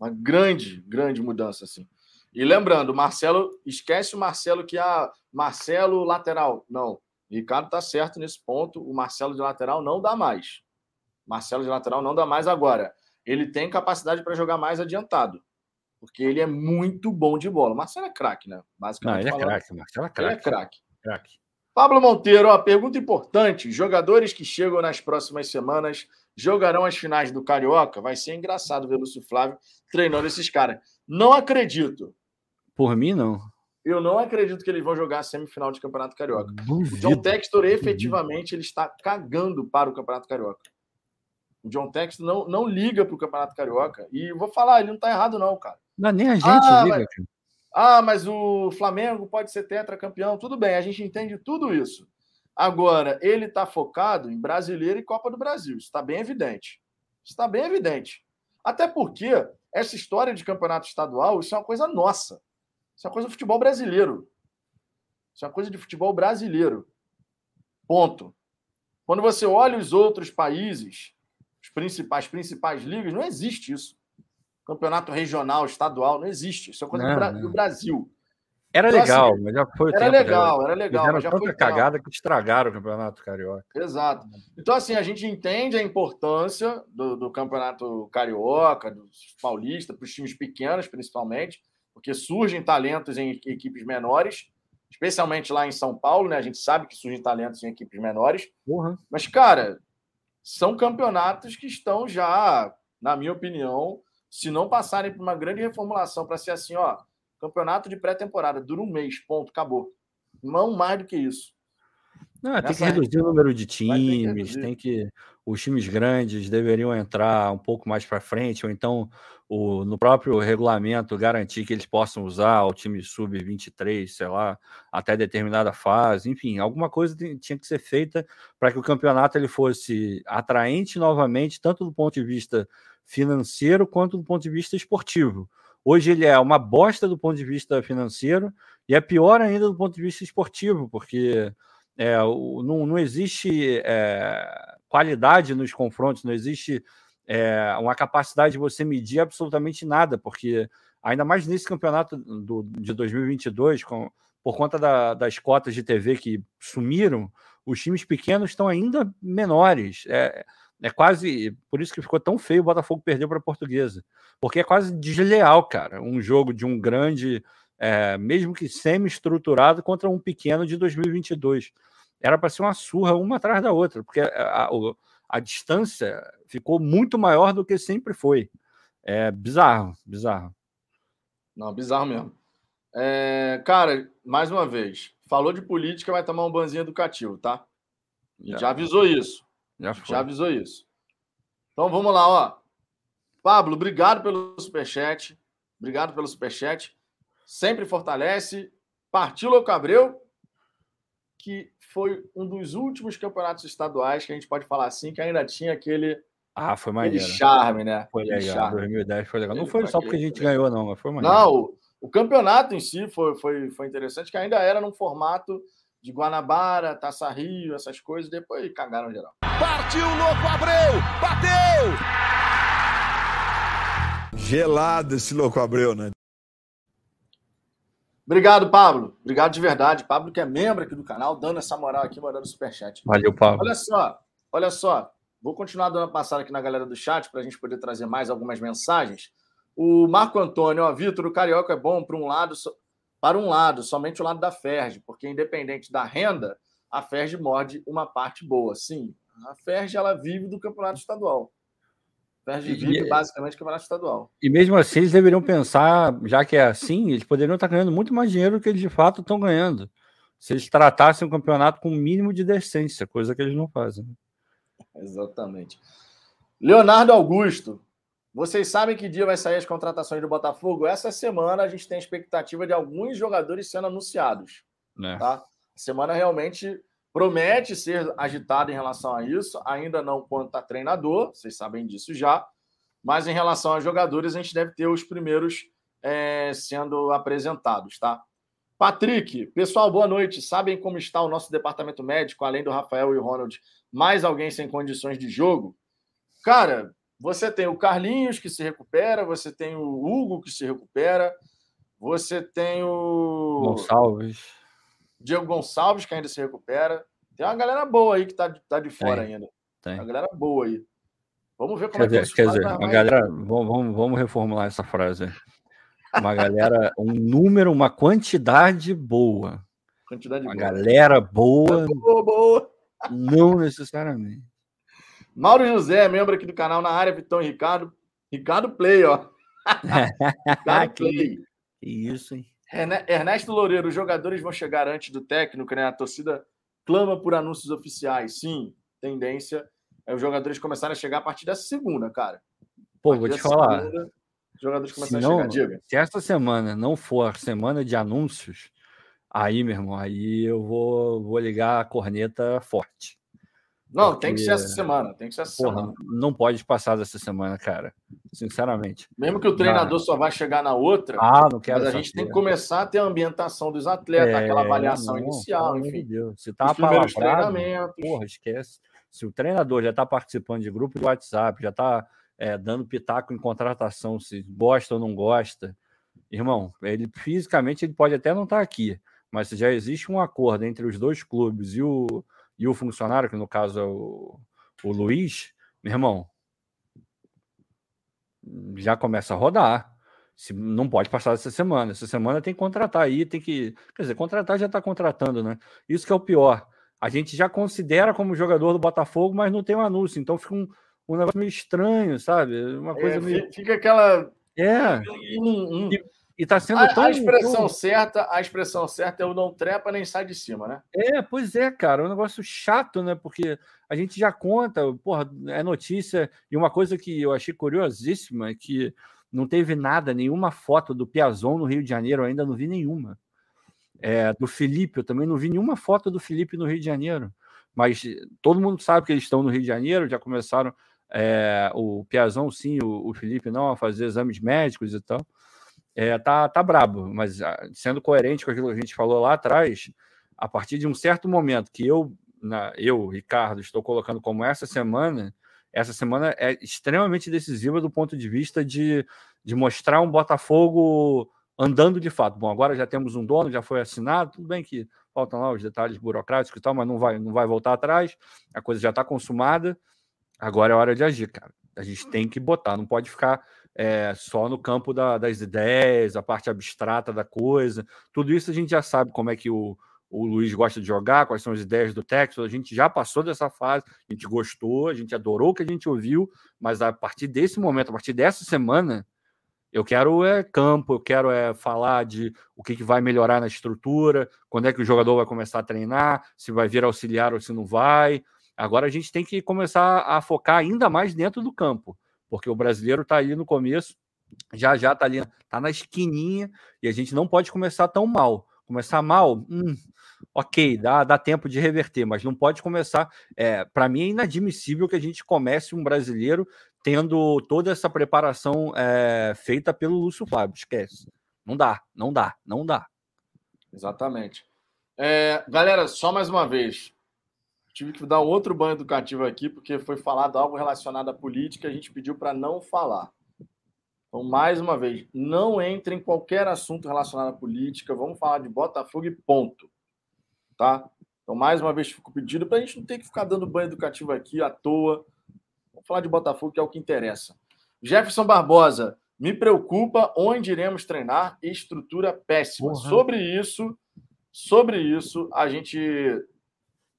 Uma grande, grande mudança, assim. E lembrando, Marcelo, esquece o Marcelo que a Marcelo lateral. Não, Ricardo tá certo nesse ponto. O Marcelo de lateral não dá mais. Marcelo de lateral não dá mais agora. Ele tem capacidade para jogar mais adiantado porque ele é muito bom de bola. Marcelo é craque, né? Basicamente. Não, ele é craque, Marcelo é craque. Ele é craque. Pablo Monteiro, ó, pergunta importante: jogadores que chegam nas próximas semanas jogarão as finais do Carioca? Vai ser engraçado ver o Lúcio Flávio treinando esses caras. Não acredito. Por mim, não. Eu não acredito que eles vão jogar a semifinal de Campeonato Carioca. Duvido. O John Textor, efetivamente, ele está cagando para o Campeonato Carioca. O John Textor não, não liga para o Campeonato Carioca. E vou falar, ele não está errado, não, cara. Não, nem a gente ah, liga. Mas, ah, mas o Flamengo pode ser tetracampeão. Tudo bem, a gente entende tudo isso. Agora, ele está focado em brasileiro e Copa do Brasil. Isso está bem evidente. Está bem evidente. Até porque essa história de campeonato estadual, isso é uma coisa nossa. Isso é uma coisa do futebol brasileiro. Isso é uma coisa de futebol brasileiro. Ponto. Quando você olha os outros países, os principais, as principais ligas, não existe isso campeonato regional, estadual, não existe. Isso é coisa não, do, do, Brasil. Era então, legal, assim, mas já foi. Era legal, era legal. Mas já tanta foi cagada que estragaram o campeonato carioca. Exato. Então, assim, a gente entende a importância do, do campeonato carioca, dos paulistas, para os times pequenos, principalmente, porque surgem talentos em equipes menores. especialmente lá em São Paulo, né? A gente sabe que surgem talentos em equipes menores. Uhum. Mas, cara, são campeonatos que estão já, na minha opinião, se não passarem por uma grande reformulação para ser assim, ó, campeonato de pré-temporada, dura um mês, ponto, acabou. Não mais do que isso. Não, tem que reduzir o número de times, tem que, os times grandes deveriam entrar um pouco mais para frente, ou então o, no próprio regulamento garantir que eles possam usar o time sub-23, sei lá, até determinada fase, enfim, alguma coisa tinha que ser feita para que o campeonato ele fosse atraente novamente, tanto do ponto de vista financeiro quanto do ponto de vista esportivo. Hoje ele é uma bosta do ponto de vista financeiro e é pior ainda do ponto de vista esportivo, porque é, não, não existe é, qualidade nos confrontos, não existe é, uma capacidade de você medir absolutamente nada, porque ainda mais nesse campeonato do, de 2022, com, por conta da, das cotas de TV que sumiram, os times pequenos estão ainda menores. É, é quase por isso que ficou tão feio o Botafogo perder para a Portuguesa, porque é quase desleal, cara, um jogo de um grande é, mesmo que semi-estruturado, contra um pequeno de 2022. Era para ser uma surra uma atrás da outra, porque a, a, a, distância ficou muito maior do que sempre foi. É bizarro, bizarro. Não, bizarro mesmo. É, cara, mais uma vez, falou de política, vai tomar um banzinho educativo, tá? Já, já avisou isso. Já, já avisou isso. Então vamos lá, ó. Pablo, obrigado pelo superchat. Obrigado pelo superchat sempre fortalece. Partiu Louco Abreu, que foi um dos últimos campeonatos estaduais que a gente pode falar assim, que ainda tinha aquele, ah, foi maneiro. charme, né? Foi legal. Charme. 2010 foi legal. Não foi só porque a gente ganhou, não, mas foi maneiro. Não, o, o campeonato em si foi, foi, foi interessante, que ainda era num formato de Guanabara, Taça Rio, essas coisas, depois cagaram geral. Partiu Louco Abreu! Bateu! Gelado esse Louco Abreu, né? Obrigado, Pablo. Obrigado de verdade. Pablo, que é membro aqui do canal, dando essa moral aqui, mandando superchat. Valeu, Pablo. Olha só, olha só. Vou continuar dando uma passada aqui na galera do chat para a gente poder trazer mais algumas mensagens. O Marco Antônio, ó, Vitor, o Carioca é bom para um lado, para um lado, somente o lado da Ferg, porque independente da renda, a Ferg morde uma parte boa. Sim, a Ferg ela vive do campeonato estadual. Perde vive e, basicamente campeonato estadual. E mesmo assim, eles deveriam pensar, já que é assim, eles poderiam estar ganhando muito mais dinheiro do que eles de fato estão ganhando. Se eles tratassem o campeonato com o mínimo de decência, coisa que eles não fazem. Exatamente. Leonardo Augusto, vocês sabem que dia vai sair as contratações do Botafogo? Essa semana a gente tem expectativa de alguns jogadores sendo anunciados. É. Tá? Semana realmente promete ser agitado em relação a isso, ainda não quanto a treinador, vocês sabem disso já, mas em relação a jogadores, a gente deve ter os primeiros é, sendo apresentados, tá? Patrick, pessoal, boa noite. Sabem como está o nosso departamento médico, além do Rafael e o Ronald? Mais alguém sem condições de jogo? Cara, você tem o Carlinhos que se recupera, você tem o Hugo que se recupera, você tem o. Gonçalves. Diego Gonçalves, que ainda se recupera. Tem uma galera boa aí que tá, tá de fora tem, ainda. Tem. Uma galera boa aí. Vamos ver como quer é que dizer, Quer dizer, uma galera. Vamos, vamos, reformular essa frase. Uma galera, um número, uma quantidade boa. Quantidade uma boa. galera boa. Boa, boa. Não necessariamente. Mauro José, membro aqui do canal na área, Vitão e Ricardo. Ricardo Play, ó. Ricardo Play. Que isso, hein? Ernesto Loureiro, os jogadores vão chegar antes do técnico, né? A torcida clama por anúncios oficiais. Sim, tendência é os jogadores começarem a chegar a partir dessa segunda, cara. Pô, vou te falar. Segunda, os jogadores começarem a chegar, diga. Se essa semana não for semana de anúncios, aí, meu irmão, aí eu vou, vou ligar a corneta forte. Não, Porque... tem que ser essa semana. Tem que ser essa Porra, semana. Não pode passar dessa semana, cara. Sinceramente. Mesmo que o treinador não. só vai chegar na outra. Ah, não quero. Mas a gente tem que começar a ter a ambientação dos atletas, é, aquela avaliação não, inicial, enfim. Deus. Se tá palavrado, porra, esquece. Se o treinador já está participando de grupo de WhatsApp, já está é, dando pitaco em contratação, se gosta ou não gosta, irmão, ele fisicamente ele pode até não estar tá aqui, mas se já existe um acordo entre os dois clubes e o e o funcionário, que no caso é o, o Luiz, meu irmão, já começa a rodar. Se, não pode passar essa semana. Essa semana tem que contratar aí, tem que. Quer dizer, contratar já está contratando, né? Isso que é o pior. A gente já considera como jogador do Botafogo, mas não tem um anúncio. Então fica um, um negócio meio estranho, sabe? Uma coisa É, meio. Fica aquela. É. Hum, hum. E tá sendo A, tão. a expressão certa, a expressão certa é o não trepa nem sai de cima, né? É, pois é, cara, é um negócio chato, né? Porque a gente já conta, porra, é notícia. E uma coisa que eu achei curiosíssima é que não teve nada, nenhuma foto do Piazon no Rio de Janeiro, eu ainda não vi nenhuma. É, do Felipe, eu também não vi nenhuma foto do Felipe no Rio de Janeiro. Mas todo mundo sabe que eles estão no Rio de Janeiro, já começaram é, o Piazon, sim, o, o Felipe não, a fazer exames médicos e tal. É, tá, tá brabo, mas ah, sendo coerente com aquilo que a gente falou lá atrás, a partir de um certo momento que eu, na, eu, Ricardo, estou colocando como essa semana, essa semana é extremamente decisiva do ponto de vista de, de mostrar um Botafogo andando de fato. Bom, agora já temos um dono, já foi assinado, tudo bem que faltam lá os detalhes burocráticos e tal, mas não vai, não vai voltar atrás, a coisa já está consumada, agora é hora de agir, cara. A gente tem que botar, não pode ficar é, só no campo da, das ideias, a parte abstrata da coisa. Tudo isso a gente já sabe como é que o, o Luiz gosta de jogar, quais são as ideias do Texas. A gente já passou dessa fase, a gente gostou, a gente adorou o que a gente ouviu, mas a partir desse momento, a partir dessa semana, eu quero é campo, eu quero é falar de o que, que vai melhorar na estrutura, quando é que o jogador vai começar a treinar, se vai vir auxiliar ou se não vai. Agora a gente tem que começar a focar ainda mais dentro do campo, porque o brasileiro está ali no começo, já já está ali, está na esquininha, e a gente não pode começar tão mal. Começar mal, hum, ok, dá, dá tempo de reverter, mas não pode começar. É, Para mim é inadmissível que a gente comece um brasileiro tendo toda essa preparação é, feita pelo Lúcio Flávio. Esquece. Não dá, não dá, não dá. Exatamente. É, galera, só mais uma vez. Tive que dar outro banho educativo aqui, porque foi falado algo relacionado à política, a gente pediu para não falar. Então, mais uma vez, não entre em qualquer assunto relacionado à política, vamos falar de Botafogo e ponto. Tá? Então, mais uma vez, fico pedindo para a gente não ter que ficar dando banho educativo aqui à toa. Vamos falar de Botafogo, que é o que interessa. Jefferson Barbosa, me preocupa onde iremos treinar estrutura péssima. Porra. Sobre isso, sobre isso, a gente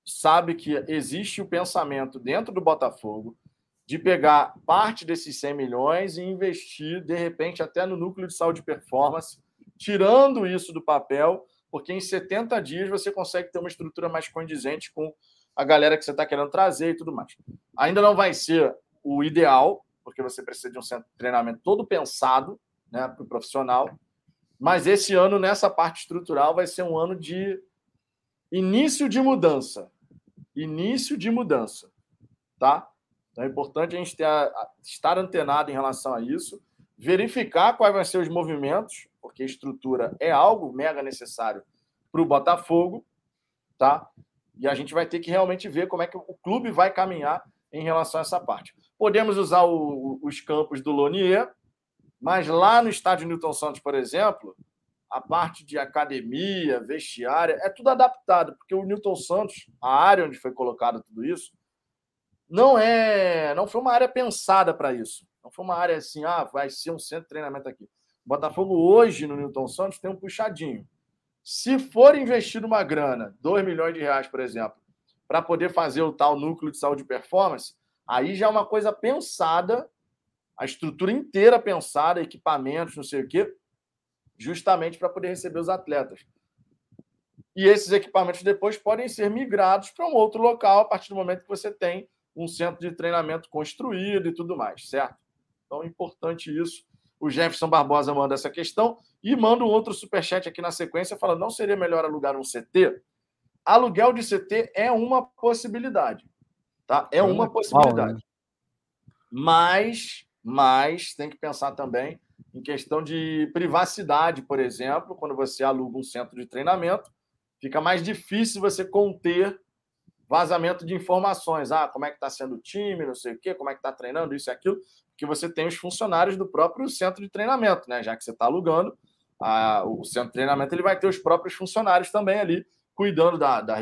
sabe que existe o pensamento dentro do Botafogo de pegar parte desses 100 milhões e investir, de repente, até no núcleo de saúde e performance, tirando isso do papel, porque em 70 dias você consegue ter uma estrutura mais condizente com a galera que você está querendo trazer e tudo mais. Ainda não vai ser o ideal, porque você precisa de um centro de treinamento todo pensado né, para o profissional, mas esse ano, nessa parte estrutural, vai ser um ano de início de mudança. Início de mudança. Tá? Então é importante a gente ter a- a- estar antenado em relação a isso, verificar quais vão ser os movimentos, porque estrutura é algo mega necessário para o Botafogo, tá? E a gente vai ter que realmente ver como é que o clube vai caminhar em relação a essa parte. Podemos usar o- os campos do Lonier, mas lá no estádio Newton Santos, por exemplo, a parte de academia, vestiária, é tudo adaptado, porque o Newton Santos, a área onde foi colocado tudo isso, não é, não foi uma área pensada para isso. Não foi uma área assim, ah, vai ser um centro de treinamento aqui. O Botafogo hoje no Newton Santos tem um puxadinho. Se for investido uma grana, 2 milhões de reais, por exemplo, para poder fazer o tal núcleo de saúde e performance, aí já é uma coisa pensada, a estrutura inteira pensada, equipamentos, não sei o quê, justamente para poder receber os atletas. E esses equipamentos depois podem ser migrados para um outro local a partir do momento que você tem um centro de treinamento construído e tudo mais, certo? Então é importante isso. O Jefferson Barbosa manda essa questão e manda um outro superchat aqui na sequência falando: não seria melhor alugar um CT? Aluguel de CT é uma possibilidade. Tá? É uma possibilidade. Mas, mas tem que pensar também em questão de privacidade, por exemplo, quando você aluga um centro de treinamento, fica mais difícil você conter vazamento de informações. Ah, como é que está sendo o time, não sei o quê, como é que está treinando, isso e aquilo, porque você tem os funcionários do próprio centro de treinamento, né? Já que você está alugando, a, o centro de treinamento ele vai ter os próprios funcionários também ali, cuidando da, da,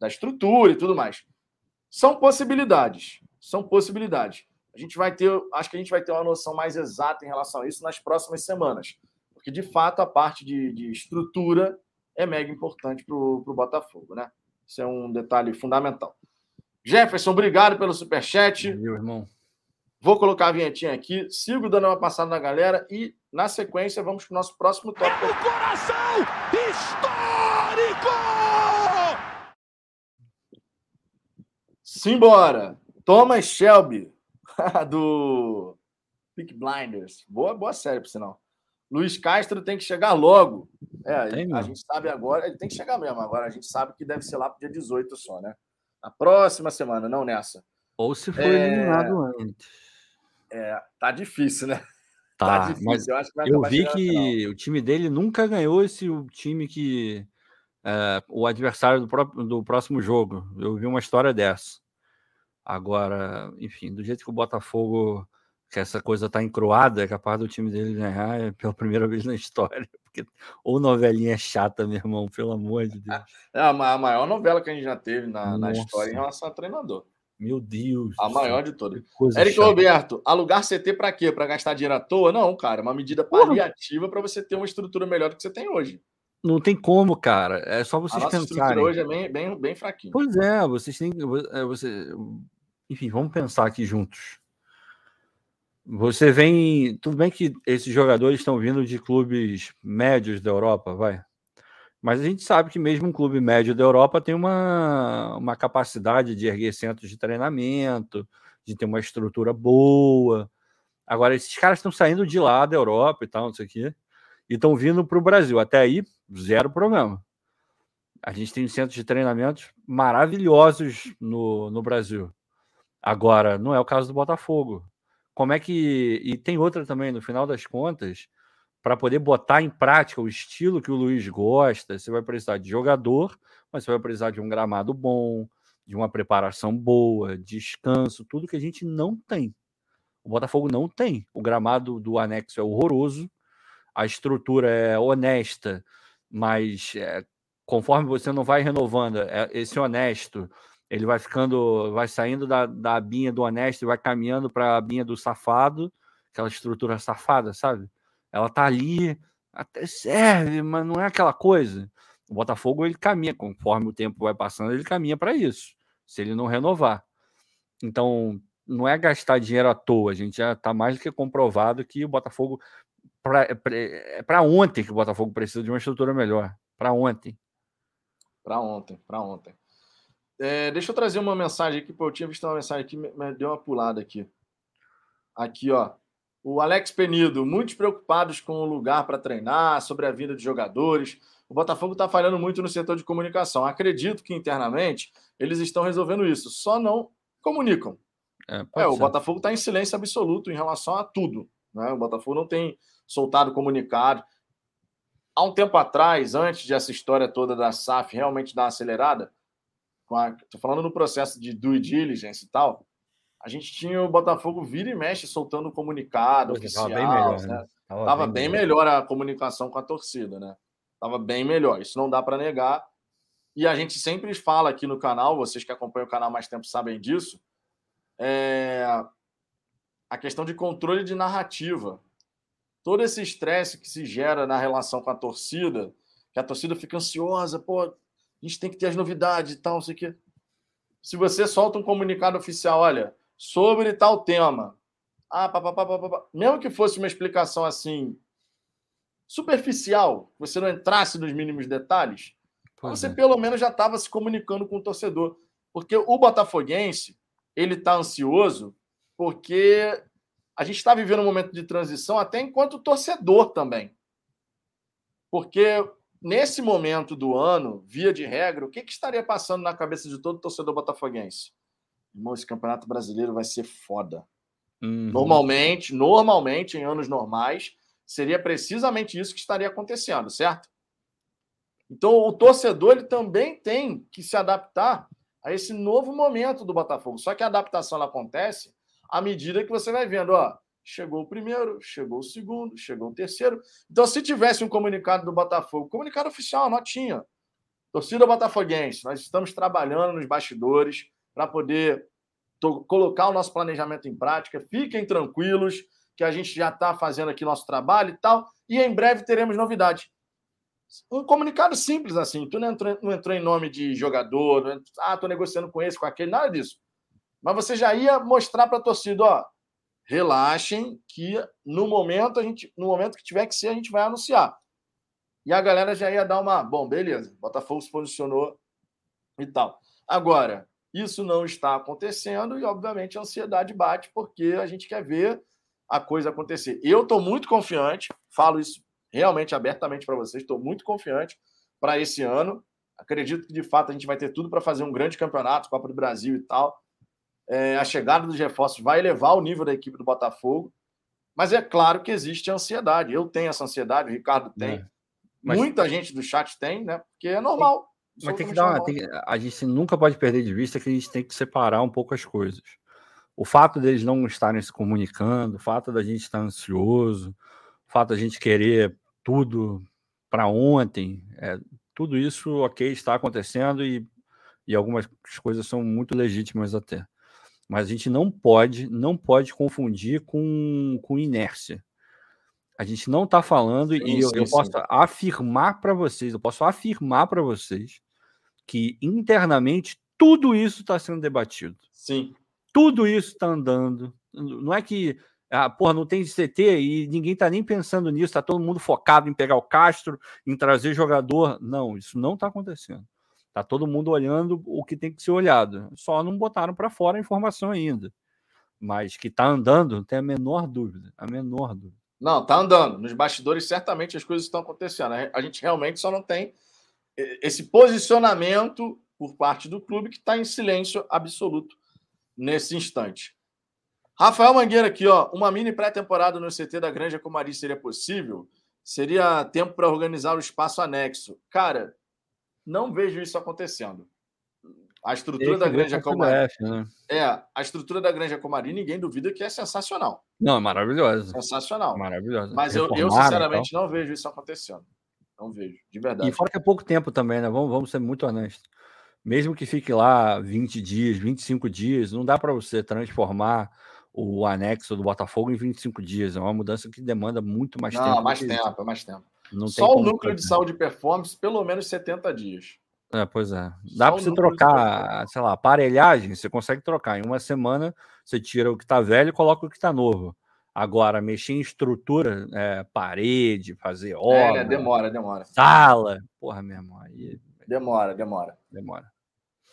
da estrutura e tudo mais. São possibilidades. São possibilidades. A gente vai ter, acho que a gente vai ter uma noção mais exata em relação a isso nas próximas semanas. Porque, de fato, a parte de, de estrutura é mega importante para o Botafogo, né? Isso é um detalhe fundamental. Jefferson, obrigado pelo superchat. Meu irmão. Vou colocar a vinhetinha aqui, sigo dando uma passada na galera e, na sequência, vamos para o nosso próximo tópico. O coração histórico! Simbora! Thomas Shelby, do Peak Blinders. Boa, boa série, por sinal. Luiz Castro tem que chegar logo. É, Tem a gente sabe agora, ele tem que chegar mesmo. Agora a gente sabe que deve ser lá pro dia 18 só, né? Na próxima semana, não nessa. Ou se foi É. eliminado antes. É, tá difícil, né? Tá, difícil. mas eu acho que vai eu vi que o time dele nunca ganhou esse o time que. é, o adversário do, próprio- do próximo jogo. Eu vi uma história dessa. Agora, enfim, do jeito que o Botafogo, que essa coisa tá encruada, é capaz do time dele ganhar é pela primeira vez na história. Porque, ou novelinha chata, meu irmão, pelo amor de Deus. É a ma- a maior novela que a gente já teve na, na Nossa. história em relação a treinador. Meu Deus. A maior de todas. Eric chata. Roberto, alugar CT para quê? Para gastar dinheiro à toa? Não, cara, é uma medida paliativa para você ter uma estrutura melhor do que você tem hoje. Não tem como, cara. É só A vocês nossa estrutura pensarem. hoje é bem, bem, bem fraquinha. Pois é, vocês têm. é, Você, enfim, vamos pensar aqui juntos. Você vem. Tudo bem que esses jogadores estão vindo de clubes médios da Europa, vai. Mas a gente sabe que mesmo um clube médio da Europa tem uma, uma capacidade de erguer centros de treinamento, de ter uma estrutura boa. Agora, esses caras estão saindo de lá da Europa e tal, não sei o quê, e estão vindo para o Brasil. Até aí, zero problema. A gente tem centros de treinamentos maravilhosos no, no Brasil. Agora, não é o caso do Botafogo. Como é que. E tem outra também, no final das contas, para poder botar em prática o estilo que o Luiz gosta, você vai precisar de jogador, mas você vai precisar de um gramado bom, de uma preparação boa, descanso, tudo que a gente não tem. O Botafogo não tem. O gramado do anexo é horroroso, a estrutura é honesta, mas é, conforme você não vai renovando, é, esse honesto, ele vai ficando, vai saindo da, da abinha do honesto e vai caminhando para a abinha do safado, aquela estrutura safada, sabe? Ela tá ali, até serve, mas não é aquela coisa. O Botafogo ele caminha, conforme o tempo vai passando, ele caminha para isso, se ele não renovar. Então, não é gastar dinheiro à toa, a gente já está mais do que comprovado que o Botafogo é para ontem que o Botafogo precisa de uma estrutura melhor, para ontem. Para ontem, para ontem. É, deixa eu trazer uma mensagem aqui, pô, eu tinha visto uma mensagem aqui, deu uma pulada aqui. Aqui, ó. O Alex Penido, muitos preocupados com o lugar para treinar, sobre a vida de jogadores. O Botafogo está falhando muito no setor de comunicação. Acredito que internamente eles estão resolvendo isso, só não comunicam. É, É, o. Botafogo está em silêncio absoluto em relação a tudo. Né? O Botafogo não tem soltado comunicado. Há um tempo atrás, antes de essa história toda da SAF realmente dar uma acelerada, estou falando no processo de due diligence e tal, a gente tinha o Botafogo vira e mexe soltando comunicado é, oficial. tava bem melhor, né? né? Tava Tava bem bem melhor. melhor a comunicação com a torcida, né? Tava bem melhor. Isso não dá para negar. E a gente sempre fala aqui no canal, vocês que acompanham o canal mais tempo sabem disso, é a questão de controle de narrativa. Todo esse estresse que se gera na relação com a torcida, que a torcida fica ansiosa, pô, a gente tem que ter as novidades e tal, não sei o quê. Se você solta um comunicado oficial, olha, sobre tal tema, ah, pá, pá, pá, pá, pá, mesmo que fosse uma explicação assim superficial, você não entrasse nos mínimos detalhes, Pois você é. pelo menos já estava se comunicando com o torcedor. Porque o botafoguense, ele está ansioso porque a gente está vivendo um momento de transição até enquanto torcedor também. Porque nesse momento do ano, via de regra, o que, que estaria passando na cabeça de todo torcedor botafoguense? Irmão, esse campeonato brasileiro vai ser foda. Uhum. Normalmente, normalmente, em anos normais, seria precisamente isso que estaria acontecendo, certo? Então, o torcedor ele também tem que se adaptar a esse novo momento do Botafogo. Só que a adaptação acontece à medida que você vai vendo, ó, chegou o primeiro, chegou o segundo, chegou o terceiro. Então, se tivesse um comunicado do Botafogo, comunicado oficial, notinha. Torcida botafoguense, nós estamos trabalhando nos bastidores para poder colocar o nosso planejamento em prática. Fiquem tranquilos que a gente já está fazendo aqui nosso trabalho e tal. E em breve teremos novidades. Um comunicado simples assim. Tu não entrou, não entrou em nome de jogador, não, ah, estou negociando com esse, com aquele, nada disso. Mas você já ia mostrar para a torcida, ó, relaxem que no momento a gente, no momento que tiver que ser, a gente vai anunciar. E a galera já ia dar uma, bom, beleza, Botafogo se posicionou e tal. Agora, isso não está acontecendo e, obviamente, a ansiedade bate porque a gente quer ver a coisa acontecer. Eu estou muito confiante, falo isso realmente abertamente para vocês, estou muito confiante para esse ano. Acredito que, de fato, a gente vai ter tudo para fazer um grande campeonato, Copa do Brasil e tal. É, a chegada dos reforços vai elevar o nível da equipe do Botafogo. Mas é claro que existe ansiedade. Eu tenho essa ansiedade, o Ricardo tem. É, mas... Muita gente do chat tem, né? Porque é normal. Mas tem que dar uma, tem, a gente nunca pode perder de vista que a gente tem que separar um pouco as coisas. O fato deles não estarem se comunicando, o fato da gente estar ansioso, o fato da gente querer tudo para ontem, é, tudo isso, ok, está acontecendo e, e algumas coisas são muito legítimas até. Mas a gente não pode, não pode confundir com, com inércia. A gente não está falando, sim, e eu, sim, eu posso sim. afirmar para vocês, eu posso afirmar para vocês que internamente tudo isso está sendo debatido. Sim. Tudo isso está andando. Não é que ah, porra, não tem CT e ninguém está nem pensando nisso, está todo mundo focado em pegar o Castro, em trazer jogador. Não, isso não está acontecendo. Tá todo mundo olhando o que tem que ser olhado. Só não botaram para fora a informação ainda. Mas que tá andando, não tem a menor dúvida. A menor dúvida. Não, tá andando. Nos bastidores, certamente as coisas estão acontecendo. A gente realmente só não tem esse posicionamento por parte do clube que está em silêncio absoluto nesse instante. Rafael Mangueira aqui, ó. Uma mini pré-temporada no CT da Granja Comari seria possível? Seria tempo para organizar o espaço anexo. Cara, não vejo isso acontecendo. A estrutura da Granja Comari. Né? É, a estrutura da Granja Comari, ninguém duvida que é sensacional. Não, é maravilhosa. Sensacional. Maravilhosa. Mas eu, eu, sinceramente, não vejo isso acontecendo. Não vejo, de verdade. E fora que é pouco tempo também, né? Vamos, vamos ser muito honestos. Mesmo que fique lá 20 dias, 25 dias, não dá para você transformar o anexo do Botafogo em 25 dias. É uma mudança que demanda muito mais não, tempo. Não, mais tempo, é mais tempo. Não Só o núcleo de saúde e performance, pelo menos 70 dias. É, pois é. Dá para você trocar, sei lá, aparelhagem, você consegue trocar. Em uma semana, você tira o que está velho e coloca o que está novo. Agora, mexer em estrutura, é, parede, fazer obra. É, demora, demora. Sala. Porra, meu irmão. Aí... Demora, demora. Demora.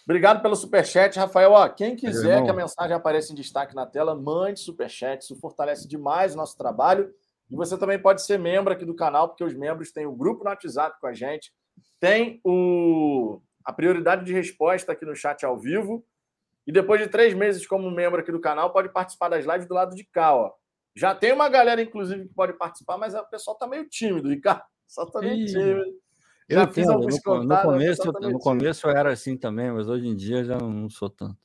Obrigado pelo superchat, Rafael. Ó, quem quiser que a mensagem apareça em destaque na tela, mande superchat. Isso fortalece demais o nosso trabalho. E você também pode ser membro aqui do canal, porque os membros têm o grupo no WhatsApp com a gente, tem o, a prioridade de resposta aqui no chat ao vivo. E depois de três meses como membro aqui do canal, pode participar das lives do lado de cá. Ó. Já tem uma galera, inclusive, que pode participar, mas o pessoal tá meio tímido, Ricardo. Só tá meio tímido. Já eu fiz alguns no, no começo, tá no começo eu era assim também, mas hoje em dia já não sou tanto.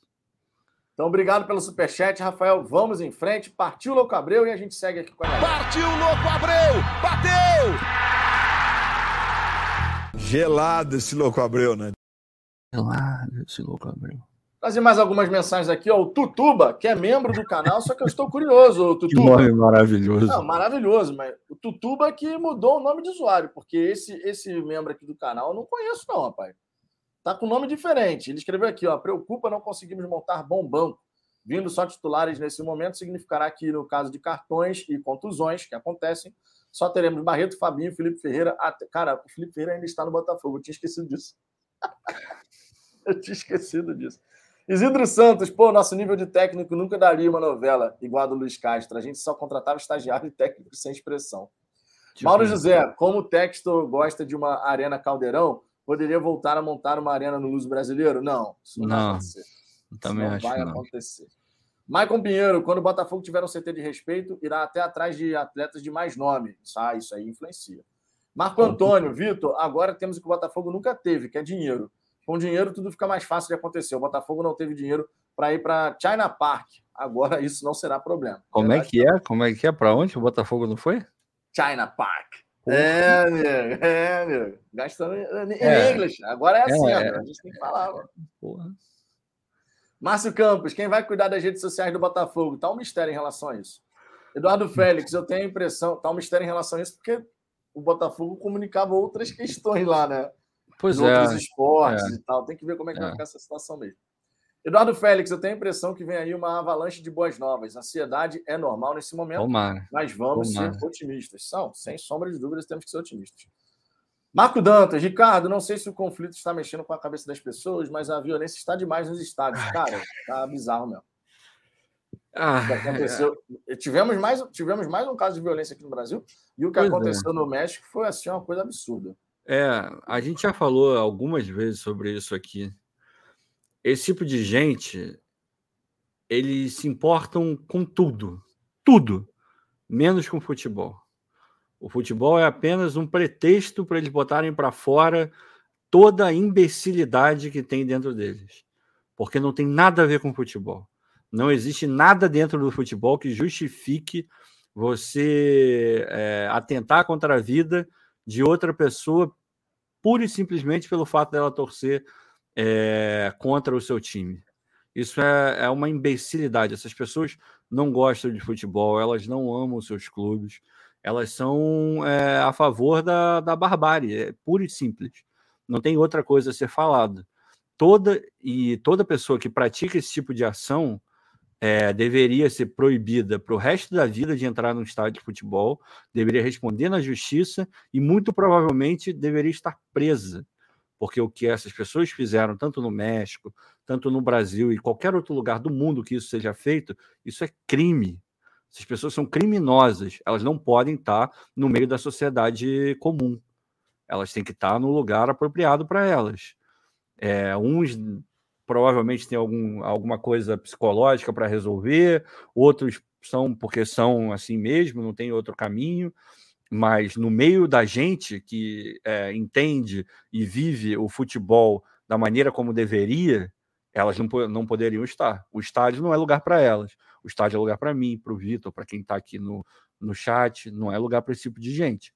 Então, obrigado pelo superchat, Rafael. Vamos em frente. Partiu Louco Abreu e a gente segue aqui com a galera. Partiu Louco Abreu! Bateu! Gelado esse Louco Abreu, né? Gelado esse Louco Abreu. Trazer mais algumas mensagens aqui, ó. O Tutuba, que é membro do canal, só que eu estou curioso, Tutuba. Que nome maravilhoso. Não, maravilhoso, mas o Tutuba que mudou o nome de usuário, porque esse, esse membro aqui do canal eu não conheço, não, rapaz. Tá com nome diferente. Ele escreveu aqui, ó. Preocupa não conseguimos montar bom banco. Vindo só titulares nesse momento, significará que, no caso de cartões e contusões que acontecem, só teremos Barreto, Fabinho, Felipe Ferreira. Até... Cara, o Felipe Ferreira ainda está no Botafogo. Eu tinha esquecido disso. Eu tinha esquecido disso. Isidro Santos, pô, nosso nível de técnico nunca daria uma novela igual a do Luiz Castro. A gente só contratava estagiário e técnico sem expressão. Mauro José, como o texto gosta de uma arena caldeirão, poderia voltar a montar uma arena no Luso Brasileiro? Não, isso não, não vai acontecer. Também não acho vai não. acontecer. Maicon Pinheiro, quando o Botafogo tiver um CT de respeito, irá até atrás de atletas de mais nome. Ah, isso aí influencia. Marco Antônio, Vitor, agora temos o que o Botafogo nunca teve, que é dinheiro. Com dinheiro tudo fica mais fácil de acontecer. O Botafogo não teve dinheiro para ir para China Park. Agora isso não será problema. Como é que é? Como é que é? Para onde o Botafogo não foi? China Park. É, amigo, é, amigo. Gastando em é. inglês. Agora é assim, é, é. a gente tem que falar. Porra. Márcio Campos, quem vai cuidar das redes sociais do Botafogo? Tá um mistério em relação a isso. Eduardo Félix, eu tenho a impressão, tá um mistério em relação a isso, porque o Botafogo comunicava outras questões lá, né? Pois de é. outros esportes é. e tal. Tem que ver como é que vai É. ficar essa situação mesmo. Eduardo Félix, eu tenho a impressão que vem aí uma avalanche de boas novas. Ansiedade é normal nesse momento, Tomara. mas vamos Tomara. ser otimistas. São, sem sombra de dúvidas, temos que ser otimistas. Marco Dantas, Ricardo, não sei se o conflito está mexendo com a cabeça das pessoas, mas a violência está demais nos estádios. Cara, tá bizarro mesmo. Ah, aconteceu. Tivemos mais, tivemos mais um caso de violência aqui no Brasil, e o que é. aconteceu no México foi assim uma coisa absurda. É, a gente já falou algumas vezes sobre isso aqui. Esse tipo de gente, eles se importam com tudo, tudo, menos com futebol. O futebol é apenas um pretexto para eles botarem para fora toda a imbecilidade que tem dentro deles, porque não tem nada a ver com futebol. Não existe nada dentro do futebol que justifique você é, atentar contra a vida de outra pessoa pura e simplesmente pelo fato dela torcer é, contra o seu time. Isso é, é uma imbecilidade. Essas pessoas não gostam de futebol, elas não amam seus clubes, elas são é, a favor da, da barbárie, é puro e simples. Não tem outra coisa a ser falada. Toda e toda pessoa que pratica esse tipo de ação é, deveria ser proibida para o resto da vida de entrar num estádio de futebol, deveria responder na justiça e muito provavelmente deveria estar presa, porque o que essas pessoas fizeram, tanto no México, tanto no Brasil e qualquer outro lugar do mundo que isso seja feito, isso é crime. Essas pessoas são criminosas, elas não podem estar no meio da sociedade comum. Elas têm que estar no lugar apropriado para elas. É, uns provavelmente têm algum, alguma coisa psicológica para resolver, outros são porque são assim mesmo, não tem outro caminho, mas no meio da gente que é, entende e vive o futebol da maneira como deveria, elas não, não poderiam estar. O estádio não é lugar para elas. O estádio é lugar para mim, para o Vitor, para quem está aqui no, no chat, não é lugar para esse tipo de gente.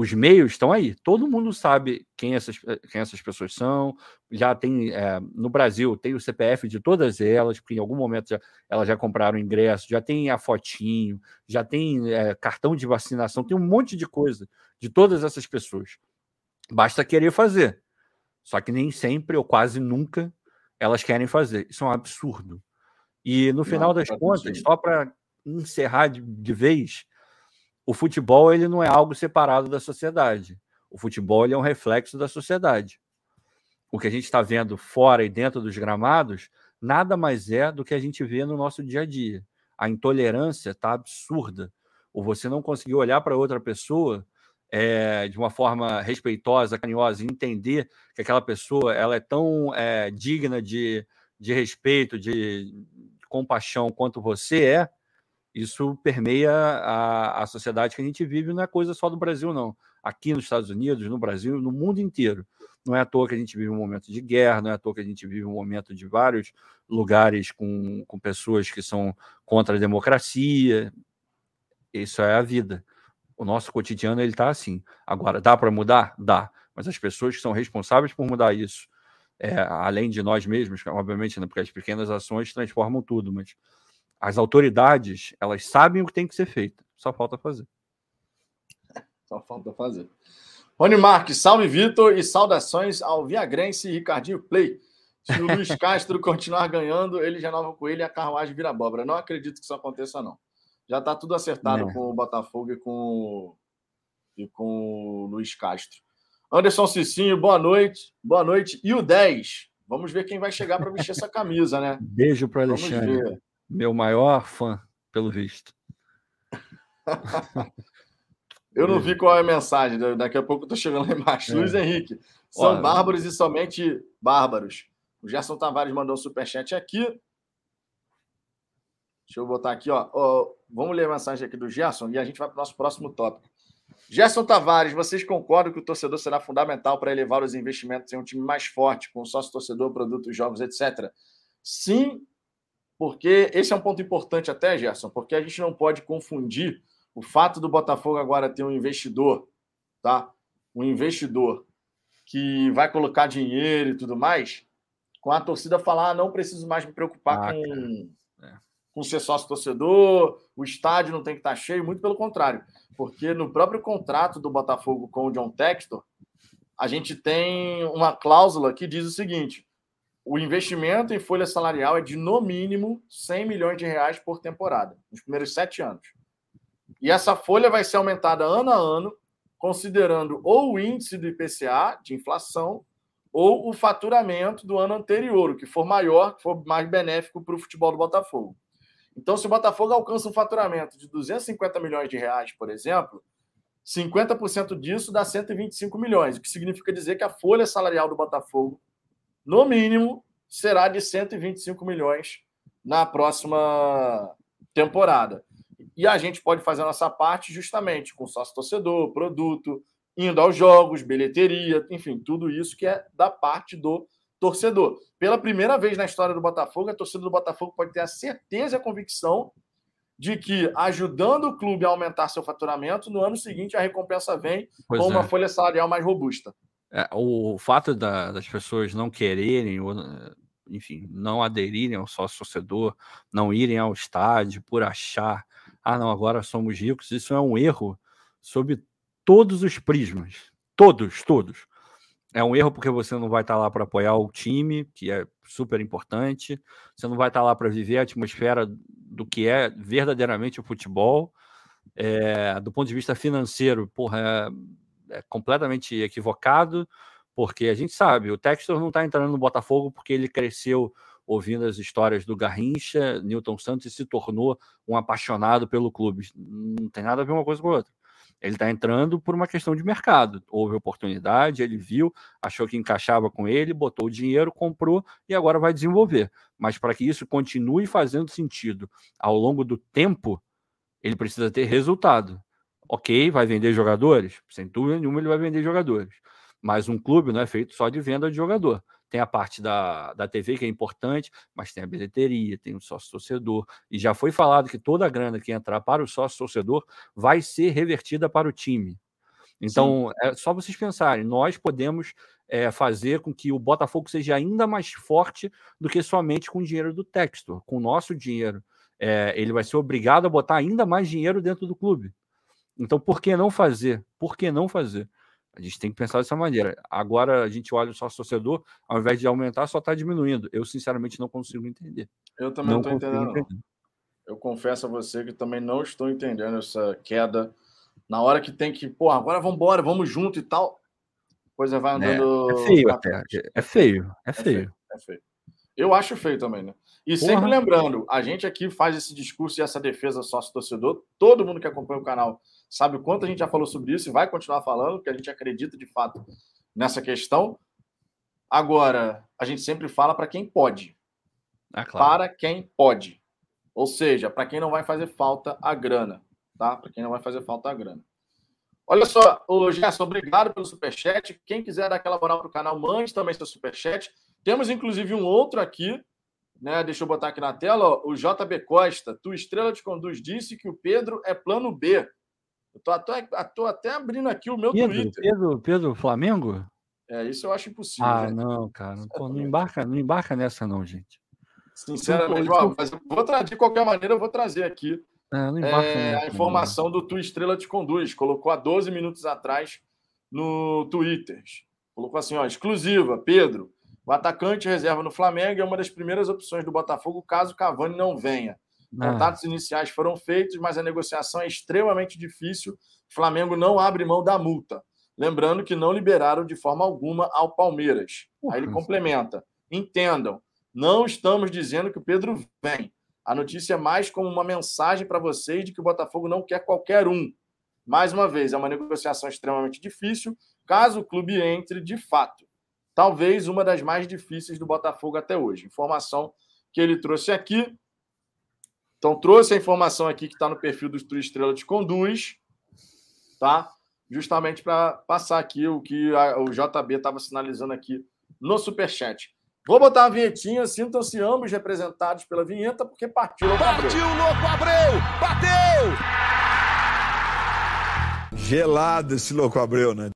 Os meios estão aí, todo mundo sabe quem essas, quem essas pessoas são. Já tem é, no Brasil, tem o CPF de todas elas, porque em algum momento já, elas já compraram ingresso, já tem a fotinho, já tem é, cartão de vacinação, tem um monte de coisa de todas essas pessoas. Basta querer fazer. Só que nem sempre, ou quase nunca, elas querem fazer. Isso é um absurdo. E no final das é contas, só para encerrar de, de vez, o futebol ele não é algo separado da sociedade. O futebol ele é um reflexo da sociedade. O que a gente está vendo fora e dentro dos gramados nada mais é do que a gente vê no nosso dia a dia. A intolerância está absurda. Ou você não conseguir olhar para outra pessoa é, de uma forma respeitosa, carinhosa, e entender que aquela pessoa ela é tão é, digna de, de respeito, de, de compaixão quanto você é, isso permeia a, a sociedade que a gente vive, não é coisa só do Brasil, não. Aqui nos Estados Unidos, no Brasil, no mundo inteiro. Não é à toa que a gente vive um momento de guerra, não é à toa que a gente vive um momento de vários lugares com, com pessoas que são contra a democracia. Isso é a vida. O nosso cotidiano ele está assim. Agora, dá para mudar? Dá. Mas as pessoas que são responsáveis por mudar isso, é, além de nós mesmos, obviamente, né, porque as pequenas ações transformam tudo, mas as autoridades, elas sabem o que tem que ser feito, só falta fazer. Só falta fazer. Rony Marques, salve Vitor e saudações ao Viagrense e Ricardinho Play. Se o Luiz Castro continuar ganhando, ele já nova com ele e a carruagem vira abóbora. Não acredito que isso aconteça, não. Já está tudo acertado com o Botafogo e com, o- e com o Luiz Castro. Anderson Cicinho, boa noite. Boa noite. E o 10? Vamos ver quem vai chegar para vestir essa camisa, né? Beijo para Alexandre. Meu maior fã, pelo visto. Eu não vi qual é a mensagem. da- Daqui a pouco eu tô chegando lá embaixo. É. Luiz Henrique. São Olha. bárbaros e somente bárbaros. O Gerson Tavares mandou um superchat aqui. Deixa eu botar aqui, ó. Ó, Vamos ler a mensagem aqui do Gerson e a gente vai para o nosso próximo tópico. Gerson Tavares, vocês concordam que o torcedor será fundamental para elevar os investimentos em um time mais forte, com sócio torcedor, produtos, jogos, etc? Sim, porque esse é um ponto importante até, Gerson, porque a gente não pode confundir o fato do Botafogo agora ter um investidor, tá? Um investidor que vai colocar dinheiro e tudo mais, com a torcida falar: ah, não preciso mais me preocupar Ah, com, É. com ser sócio torcedor, o estádio não tem que estar cheio, muito pelo contrário. Porque no próprio contrato do Botafogo com o John Textor, a gente tem uma cláusula que diz o seguinte: o investimento em folha salarial é de no mínimo 100 milhões de reais por temporada, nos primeiros sete anos. E essa folha vai ser aumentada ano a ano, considerando ou o índice do IPCA, de inflação, ou o faturamento do ano anterior, o que for maior, que for mais benéfico para o futebol do Botafogo. Então, se o Botafogo alcança um faturamento de 250 milhões de reais, por exemplo, 50% disso dá 125 milhões, o que significa dizer que a folha salarial do Botafogo, no mínimo, será de 125 milhões na próxima temporada. E a gente pode fazer a nossa parte justamente com sócio torcedor, produto, indo aos jogos, bilheteria, enfim, tudo isso que é da parte do torcedor. Pela primeira vez na história do Botafogo, a torcida do Botafogo pode ter a certeza e a convicção de que, ajudando o clube a aumentar seu faturamento, no ano seguinte a recompensa vem Pois com uma é. folha salarial mais robusta. É, o fato da- das pessoas não quererem, ou, eh, enfim, não aderirem ao sócio torcedor, não irem ao estádio por achar, ah, não, agora somos ricos, isso é um erro sob todos os prismas. Todos, todos. É um erro porque você não vai estar lá para apoiar o time, que é super importante. Você não vai estar lá para viver a atmosfera do que é verdadeiramente o futebol. É, do ponto de vista financeiro, porra, é, é completamente equivocado, porque a gente sabe, o Textor não está entrando no Botafogo porque ele cresceu ouvindo as histórias do Garrincha, Newton Santos e se tornou um apaixonado pelo clube. Não tem nada a ver uma coisa com a outra. Ele está entrando por uma questão de mercado. Houve oportunidade, ele viu, achou que encaixava com ele, botou o dinheiro, comprou e agora vai desenvolver. Mas para que isso continue fazendo sentido ao longo do tempo, ele precisa ter resultado. Ok, vai vender jogadores? Sem dúvida nenhuma, ele vai vender jogadores. Mas um clube não é feito só de venda de jogador. Tem a parte da, da TV, que é importante, mas tem a bilheteria, tem o sócio torcedor. E já foi falado que toda a grana que entrar para o sócio torcedor vai ser revertida para o time. Então, é só vocês pensarem, nós podemos é, fazer com que o Botafogo seja ainda mais forte do que somente com o dinheiro do Textor, com o nosso dinheiro. É, ele vai ser obrigado a botar ainda mais dinheiro dentro do clube. Então, por que não fazer? Por que não fazer? A gente tem que pensar dessa maneira. Agora a gente olha o sócio torcedor, ao invés de aumentar, só está diminuindo. Eu, sinceramente, não consigo entender. Eu também não estou entendendo. Eu confesso a você que também não estou entendendo essa queda. Na hora que tem que, pô, agora vamos embora, vamos junto e tal. Coisa vai andando. É feio pra até. É feio. É É feio. É feio. Eu acho feio também, né? E Porra. sempre lembrando, a gente aqui faz esse discurso e essa defesa sócio-torcedor. Todo mundo que acompanha o canal sabe o quanto a gente já falou sobre isso e vai continuar falando, porque a gente acredita de fato nessa questão. Agora, a gente sempre fala para quem pode. Ah, claro. Para quem pode. Ou seja, para quem não vai fazer falta a grana. Tá? Para quem não vai fazer falta a grana. Olha só, o Gerson, obrigado pelo superchat. Quem quiser dar aquela moral para o canal, mande também seu superchat. Temos inclusive um outro aqui, né? Deixa eu botar aqui na tela, ó, o JB Costa. Tu Estrela de Conduz disse que o Pedro é plano B. Eu tô, até- tô até abrindo aqui o meu Pedro, Twitter. Pedro, Pedro Flamengo? É, isso eu acho impossível. Ah, gente. não, cara. Pô, não embarca, não embarca nessa, não, gente. Sinceramente, ó, mas eu vou trazer, de qualquer maneira, eu vou trazer aqui É, não embarca é, a não. informação do Tu Estrela te conduz. Colocou há 12 minutos atrás no Twitter. Colocou assim, ó, exclusiva, Pedro. O atacante reserva no Flamengo é uma das primeiras opções do Botafogo caso Cavani não venha. Ah, Contatos iniciais foram feitos, mas a negociação é extremamente difícil. O Flamengo não abre mão da multa. Lembrando que não liberaram de forma alguma ao Palmeiras. Aí ele complementa. Entendam, não estamos dizendo que o Pedro vem. A notícia é mais como uma mensagem para vocês de que o Botafogo não quer qualquer um. Mais uma vez, é uma negociação extremamente difícil, caso o clube entre de fato. Talvez uma das mais difíceis do Botafogo até hoje. Informação que ele trouxe aqui. Então, trouxe a informação aqui que está no perfil do True Estrela de Conduz, tá? Justamente para passar aqui o que a- o JB estava sinalizando aqui no Superchat. Vou botar a vinhetinha, sintam-se ambos representados pela vinheta, porque partiu o Gabriel. Partiu o louco Abreu! Bateu! Gelado esse louco Abreu, né?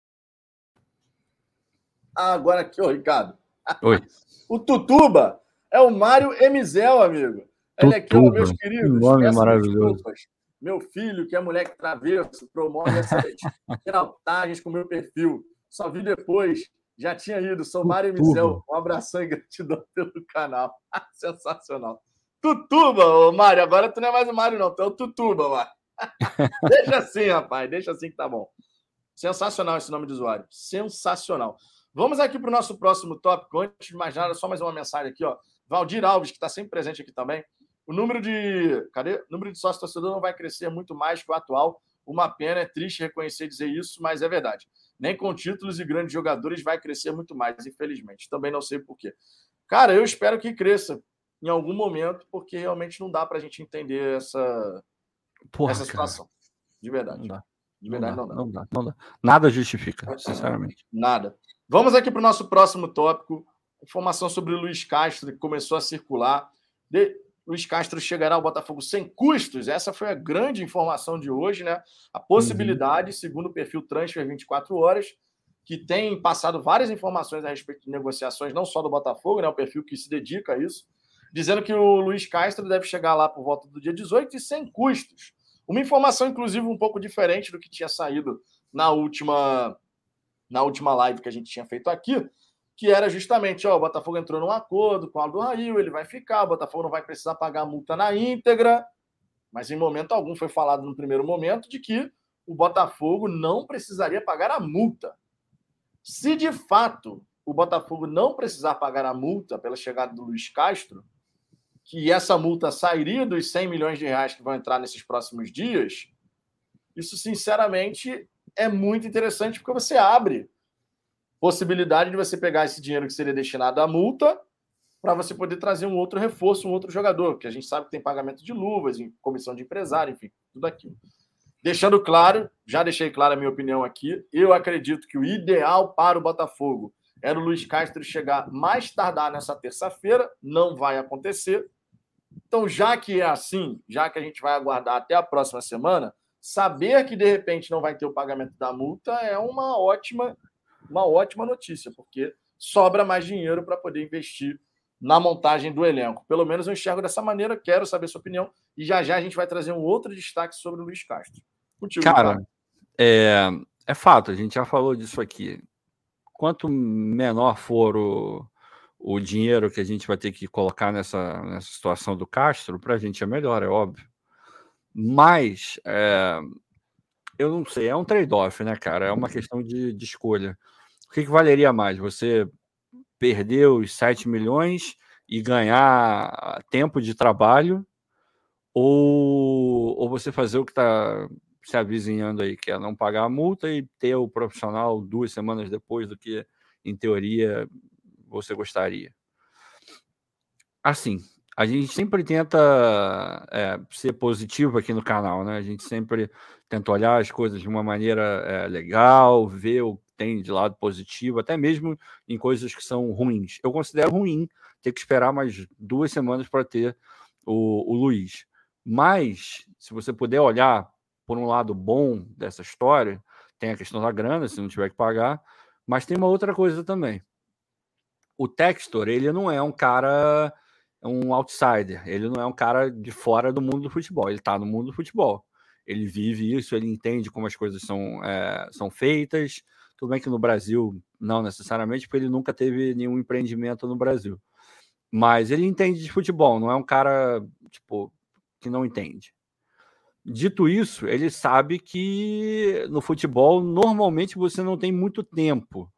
Ah, agora aqui, ô Ricardo. Oi. O Tutuba é o Mário Emizel, amigo. Ele aqui, ó, meus queridos. Que nome maravilhoso. Desculpas. Meu filho, que é moleque travesso, promove essas piratagens com meu perfil. Só vi depois. Já tinha ido. Sou Mário Mizel. Um abração e gratidão pelo canal. Sensacional. Tutuba, ô Mário. Agora tu não é mais o Mário, não. Tu é o Tutuba, Mário. deixa assim, rapaz. Deixa assim que tá bom. Sensacional esse nome de usuário. Sensacional. Vamos aqui para o nosso próximo tópico. Antes de mais nada, só mais uma mensagem aqui, ó. Valdir Alves, que está sempre presente aqui também. O número de. Cadê? O número de sócio torcedor não vai crescer muito mais que o atual. Uma pena, é triste reconhecer e dizer isso, mas é verdade. Nem com títulos e grandes jogadores vai crescer muito mais, infelizmente. Também não sei porquê. Cara, eu espero que cresça em algum momento, porque realmente não dá para a gente entender essa, Porra, essa situação. Cara. De verdade. Não dá. De verdade, não dá, não dá. Não dá, não dá. Nada justifica, sinceramente. Nada. Vamos aqui para o nosso próximo tópico. Informação sobre o Luiz Castro, que começou a circular. De... Luiz Castro chegará ao Botafogo sem custos. Essa foi a grande informação de hoje, né? A possibilidade, uhum. segundo o perfil Transfer 24 Horas, que tem passado várias informações a respeito de negociações, não só do Botafogo, né? O perfil que se dedica a isso, dizendo que o Luiz Castro deve chegar lá por volta do dia 18 e sem custos. Uma informação, inclusive, um pouco diferente do que tinha saído na última, na última live que a gente tinha feito aqui, que era justamente, ó, o Botafogo entrou num acordo com o Aldo Rail, ele vai ficar, o Botafogo não vai precisar pagar a multa na íntegra, mas em momento algum foi falado no primeiro momento de que o Botafogo não precisaria pagar a multa. Se de fato o Botafogo não precisar pagar a multa pela chegada do Luiz Castro, que essa multa sairia dos 100 milhões de reais que vão entrar nesses próximos dias, isso sinceramente é muito interessante porque você abre possibilidade de você pegar esse dinheiro que seria destinado à multa para você poder trazer um outro reforço, um outro jogador, que a gente sabe que tem pagamento de luvas, comissão de empresário, enfim, tudo aquilo. Deixando claro, já deixei clara a minha opinião aqui, eu acredito que o ideal para o Botafogo era o Luiz Castro chegar mais tardar nessa terça-feira, não vai acontecer. Então, já que é assim, já que a gente vai aguardar até a próxima semana, saber que de repente não vai ter o pagamento da multa é uma ótima uma ótima notícia, porque sobra mais dinheiro para poder investir na montagem do elenco. Pelo menos eu enxergo dessa maneira, quero saber sua opinião e já já a gente vai trazer um outro destaque sobre o Luiz Castro. Contigo, cara, é, é fato, a gente já falou disso aqui. Quanto menor for o, o dinheiro que a gente vai ter que colocar nessa, nessa situação do Castro, para a gente é melhor, é óbvio. Mas é, eu não sei, é um trade-off, né, cara? É uma questão de, de escolha. O que, que valeria mais? Você perder os 7 milhões e ganhar tempo de trabalho ou, ou você fazer o que está se avizinhando aí, que é não pagar a multa e ter o profissional duas semanas depois do que, em teoria, você gostaria. Assim, a gente sempre tenta é, ser positivo aqui no canal, né? A gente sempre tenta olhar as coisas de uma maneira é, legal, ver o tem de lado positivo, até mesmo em coisas que são ruins. Eu considero ruim ter que esperar mais duas semanas para ter o, o Luiz. Mas, se você puder olhar por um lado bom dessa história, tem a questão da grana, se não tiver que pagar, mas tem uma outra coisa também. O Textor, ele não é um cara, um outsider, ele não é um cara de fora do mundo do futebol, ele está no mundo do futebol. Ele vive isso, ele entende como as coisas são, é, são feitas, tudo bem que no Brasil, não necessariamente, porque ele nunca teve nenhum empreendimento no Brasil. Mas ele entende de futebol, não é um cara, tipo, que não entende. Dito isso, ele sabe que no futebol, normalmente, você não tem muito tempo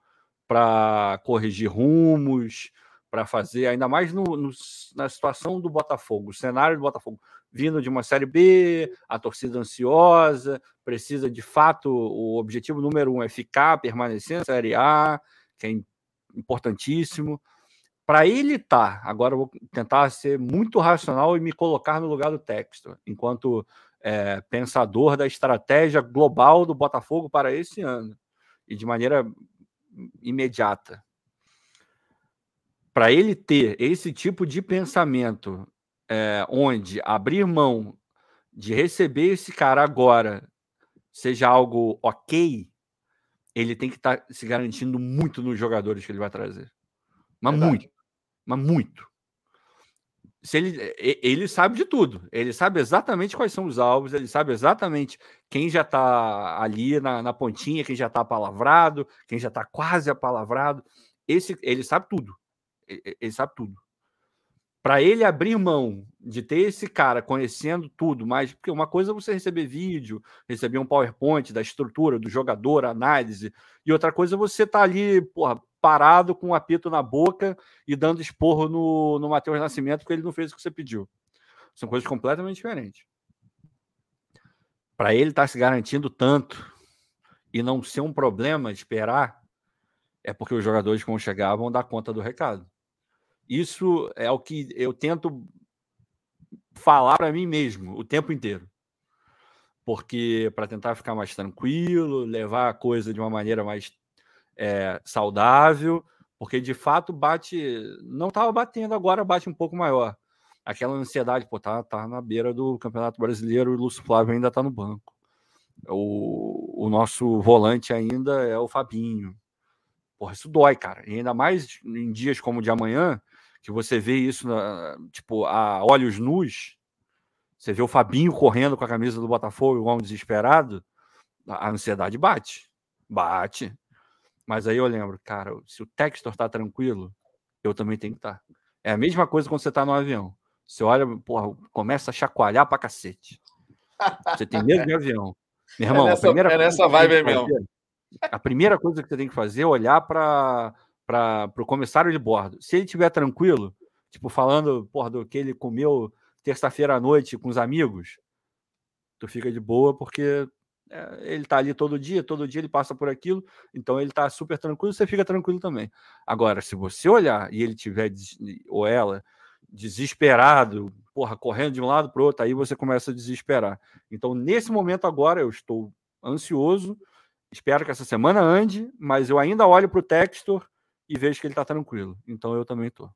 para corrigir rumos, para fazer, ainda mais no, no, na situação do Botafogo, o cenário do Botafogo, vindo de uma Série B, a torcida ansiosa, precisa de fato, o objetivo número um é ficar, permanecer na Série A, que é importantíssimo. Para ele tá, agora eu vou tentar ser muito racional e me colocar no lugar do texto, enquanto é, pensador da estratégia global do Botafogo para esse ano, e de maneira imediata para ele ter esse tipo de pensamento, é, onde abrir mão de receber esse cara agora seja algo ok, ele tem que estar tá se garantindo muito nos jogadores que ele vai trazer. Mas Verdade. muito. Mas muito. Se ele, ele sabe de tudo. Ele sabe exatamente quais são os alvos, ele sabe exatamente quem já está ali na, na, pontinha, quem já está apalavrado, quem já está quase apalavrado. Esse, ele sabe tudo. Ele, ele sabe tudo para ele abrir mão de ter esse cara conhecendo tudo, mas porque uma coisa é você receber vídeo, receber um PowerPoint da estrutura do jogador, análise, e outra coisa é você tá ali, porra, parado com um apito na boca e dando esporro no, no Matheus Nascimento porque ele não fez o que você pediu. São coisas completamente diferentes. Para ele estar tá se garantindo tanto e não ser um problema esperar, é porque os jogadores, quando chegar, vão dar conta do recado. Isso é o que eu tento falar para mim mesmo o tempo inteiro. Porque para tentar ficar mais tranquilo, levar a coisa de uma maneira mais é, saudável, porque de fato bate, não estava batendo, agora bate um pouco maior. Aquela ansiedade, pô, tá, tá na beira do Campeonato Brasileiro o Lúcio Flávio ainda está no banco. O, o nosso volante ainda é o Fabinho. Porra, isso dói, cara. E ainda mais em dias como o de amanhã, que você vê isso, na, tipo, a olhos nus, você vê o Fabinho correndo com a camisa do Botafogo, igual um desesperado, a ansiedade bate. Bate. Mas aí eu lembro, cara, se o Textor tá tranquilo, eu também tenho que estar. Tá. É a mesma coisa quando você tá no avião. Você olha, porra, começa a chacoalhar pra cacete. Você tem medo de avião. Meu irmão, é nessa, a primeira é nessa vibe mesmo. A primeira coisa que você tem que fazer é olhar para para o comissário de bordo. Se ele estiver tranquilo, tipo, falando porra, do que ele comeu terça-feira à noite com os amigos, tu fica de boa, porque é, ele tá ali todo dia, todo dia ele passa por aquilo, então ele tá super tranquilo, você fica tranquilo também. Agora, se você olhar e ele tiver, ou ela, desesperado, porra, correndo de um lado para o outro, aí você começa a desesperar. Então, nesse momento agora, eu estou ansioso, espero que essa semana ande, mas eu ainda olho para o Textor e vejo que ele está tranquilo. Então eu também estou.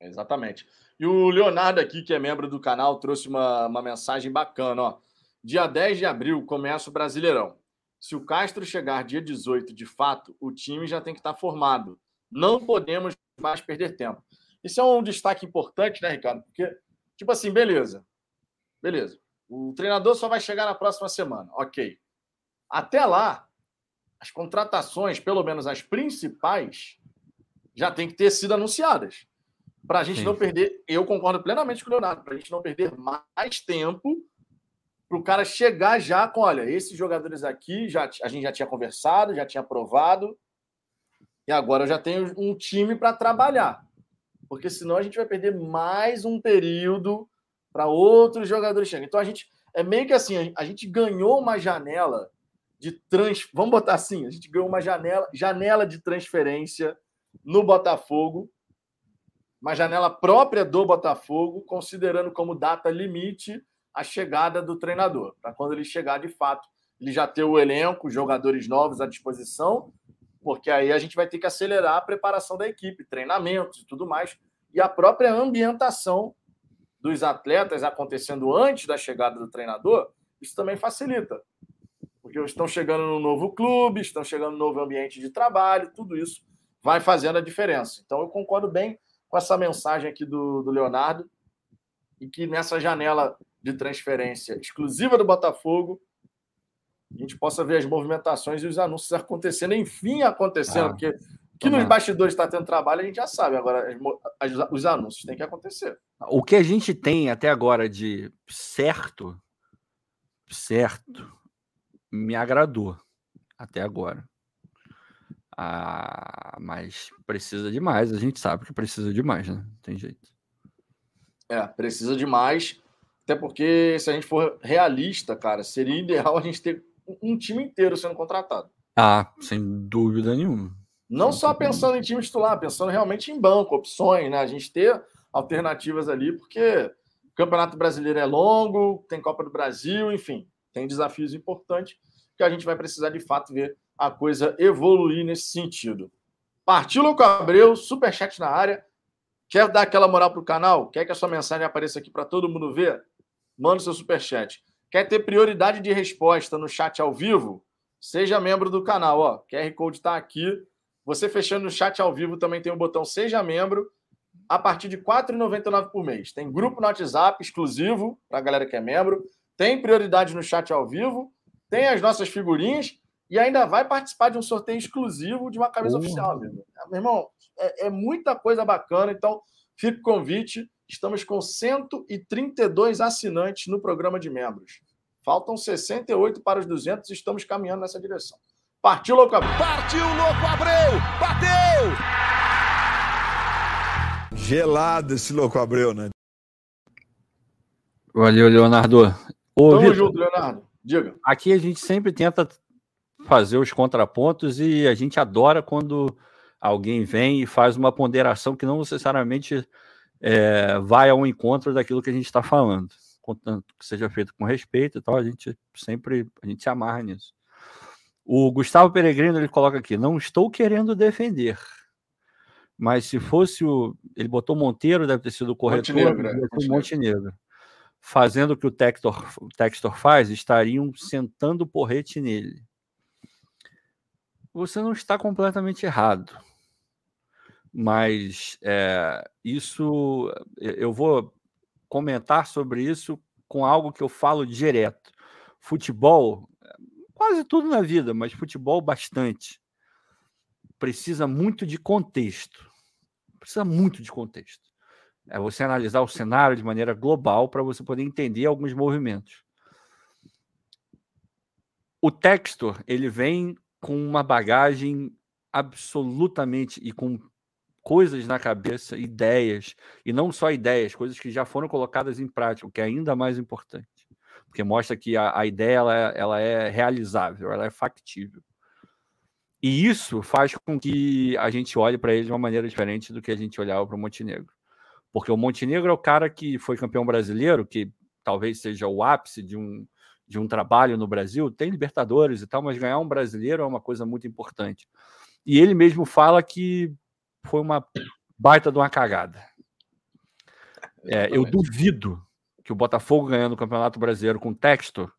Exatamente. E o Leonardo aqui, que é membro do canal, trouxe uma, uma mensagem bacana. Ó. Dia 10 de abril começa o Brasileirão. Se o Castro chegar dia 18, de fato, o time já tem que estar tá formado. Não podemos mais perder tempo. Isso é um destaque importante, né, Ricardo? Porque, tipo assim, beleza. Beleza. O treinador só vai chegar na próxima semana. Ok. Até lá, as contratações, pelo menos as principais, já tem que ter sido anunciadas. Para a gente Sim. não perder, eu concordo plenamente com o Leonardo, para a gente não perder mais tempo para o cara chegar já com, olha, esses jogadores aqui já, a gente já tinha conversado, já tinha aprovado, e agora eu já tenho um time para trabalhar. Porque senão a gente vai perder mais um período para outros jogadores chegarem. Então a gente é meio que assim, a gente ganhou uma janela de trans, vamos botar assim, a gente ganhou uma janela, janela de transferência no Botafogo, uma janela própria do Botafogo, considerando como data limite a chegada do treinador, para quando ele chegar de fato, ele já ter o elenco, jogadores novos à disposição, porque aí a gente vai ter que acelerar a preparação da equipe, treinamentos e tudo mais, e a própria ambientação dos atletas acontecendo antes da chegada do treinador, isso também facilita porque estão chegando no novo clube, estão chegando no novo ambiente de trabalho, tudo isso vai fazendo a diferença. Então, eu concordo bem com essa mensagem aqui do, do Leonardo, e que nessa janela de transferência exclusiva do Botafogo, a gente possa ver as movimentações e os anúncios acontecendo, enfim, acontecendo, ah, porque que nos bastidores está tendo trabalho, a gente já sabe. Agora, as, as, os anúncios têm que acontecer. O que a gente tem até agora de certo, certo, me agradou até agora. Ah, mas precisa demais, a gente sabe que precisa demais, né? Tem jeito. É, precisa demais. Até porque, se a gente for realista, cara, seria ideal a gente ter um time inteiro sendo contratado. Ah, sem dúvida nenhuma. Não sem só pensando em time titular, pensando realmente em banco, opções, né? A gente ter alternativas ali, porque o Campeonato Brasileiro é longo, tem Copa do Brasil, enfim tem desafios importantes que a gente vai precisar de fato ver a coisa evoluir nesse sentido. Partiu, Louco Abreu, superchat na área. Quer dar aquela moral para o canal? Quer que a sua mensagem apareça aqui para todo mundo ver? Manda o seu superchat. Quer ter prioridade de resposta no chat ao vivo? Seja membro do canal. Ó, QR Code está aqui. Você fechando no chat ao vivo também tem o botão Seja Membro, a partir de R$ 4,99 por mês. Tem grupo no WhatsApp exclusivo para a galera que é membro, tem prioridade no chat ao vivo, tem as nossas figurinhas e ainda vai participar de um sorteio exclusivo de uma camisa uhum. oficial, meu irmão. Meu irmão, é, é muita coisa bacana, então fica o convite. Estamos com 132 assinantes no programa de membros. Faltam 68 para os 200 e estamos caminhando nessa direção. Partiu, Louco Abreu! Partiu, Louco Abreu! Bateu! Gelado esse Louco Abreu, né? Valeu, Leonardo. Ô, Tamo Victor, junto, Leonardo. Diga. Aqui a gente sempre tenta fazer os contrapontos e a gente adora quando alguém vem e faz uma ponderação que não necessariamente é, vai ao encontro daquilo que a gente está falando. Contanto que seja feito com respeito e tal, a gente sempre a gente se amarra nisso. O Gustavo Peregrino ele coloca aqui: não estou querendo defender, mas se fosse o. Ele botou Monteiro, deve ter sido o corretor, Montenegro, é, Montenegro. Montenegro. Fazendo o que o Textor, o Textor faz, estariam sentando porrete nele você não está completamente errado. Mas é, isso eu vou comentar sobre isso com algo que eu falo direto. Futebol, quase tudo na vida, mas futebol bastante. Precisa muito de contexto. Precisa muito de contexto. É você analisar o cenário de maneira global para você poder entender alguns movimentos. O Textor, ele vem com uma bagagem absolutamente e com coisas na cabeça, ideias, e não só ideias, coisas que já foram colocadas em prática, o que é ainda mais importante, porque mostra que a, a ideia ela é, ela é realizável, ela é factível. E isso faz com que a gente olhe para ele de uma maneira diferente do que a gente olhava para o Montenegro. Porque o Montenegro é o cara que foi campeão brasileiro, que talvez seja o ápice de um, de um trabalho no Brasil, tem Libertadores e tal, mas ganhar um brasileiro é uma coisa muito importante. E ele mesmo fala que foi uma baita de uma cagada. É, eu duvido que o Botafogo ganhando o Campeonato Brasileiro com texto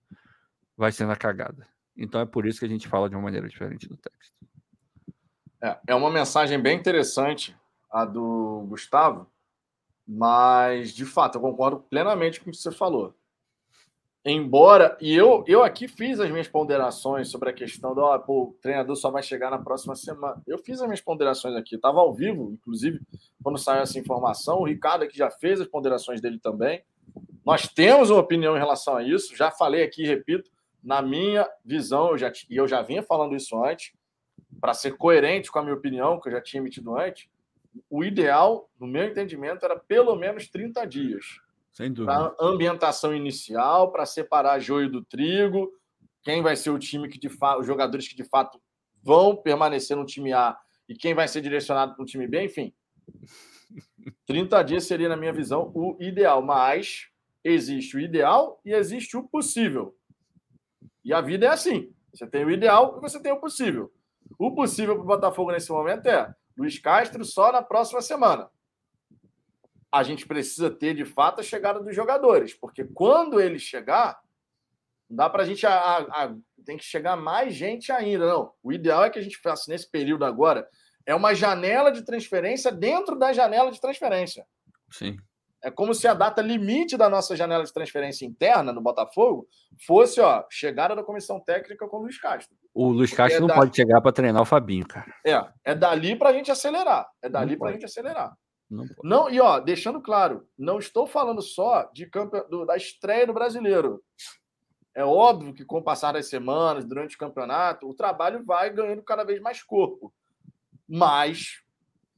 vai ser na cagada. Então é por isso que a gente fala de uma maneira diferente do texto. É, é uma mensagem bem interessante a do Gustavo, mas de fato eu concordo plenamente com o que você falou. Embora, e eu, eu aqui fiz as minhas ponderações sobre a questão do oh, pô, o treinador só vai chegar na próxima semana. Eu fiz as minhas ponderações aqui, estava ao vivo, inclusive, quando saiu essa informação. O Ricardo aqui já fez as ponderações dele também. Nós temos uma opinião em relação a isso. Já falei aqui, repito, na minha visão, eu já, e eu já vinha falando isso antes, para ser coerente com a minha opinião, que eu já tinha emitido antes, o ideal, no meu entendimento, era pelo menos 30 dias sem dúvida. Para ambientação inicial, para separar joio do trigo, quem vai ser o time que de fato, os jogadores que de fato vão permanecer no time A e quem vai ser direcionado para o time B, enfim. 30 dias seria, na minha visão, o ideal, mas existe o ideal e existe o possível. E a vida é assim: você tem o ideal e você tem o possível. O possível para o Botafogo nesse momento é Luiz Castro só na próxima semana a gente precisa ter de fato a chegada dos jogadores, porque quando ele chegar, dá para a gente. Tem que chegar mais gente ainda. Não. O ideal é que a gente faça nesse período agora é uma janela de transferência dentro da janela de transferência. Sim. É como se a data limite da nossa janela de transferência interna no Botafogo fosse, ó, chegada da comissão técnica com o Luiz Castro. O Luiz Castro é não da... pode chegar para treinar o Fabinho, cara. É, é dali para a gente acelerar. É dali para a gente acelerar. Não, não, e ó, deixando claro, não estou falando só de campe... do, da estreia do brasileiro. É óbvio que com o passar das semanas, durante o campeonato, o trabalho vai ganhando cada vez mais corpo. Mas,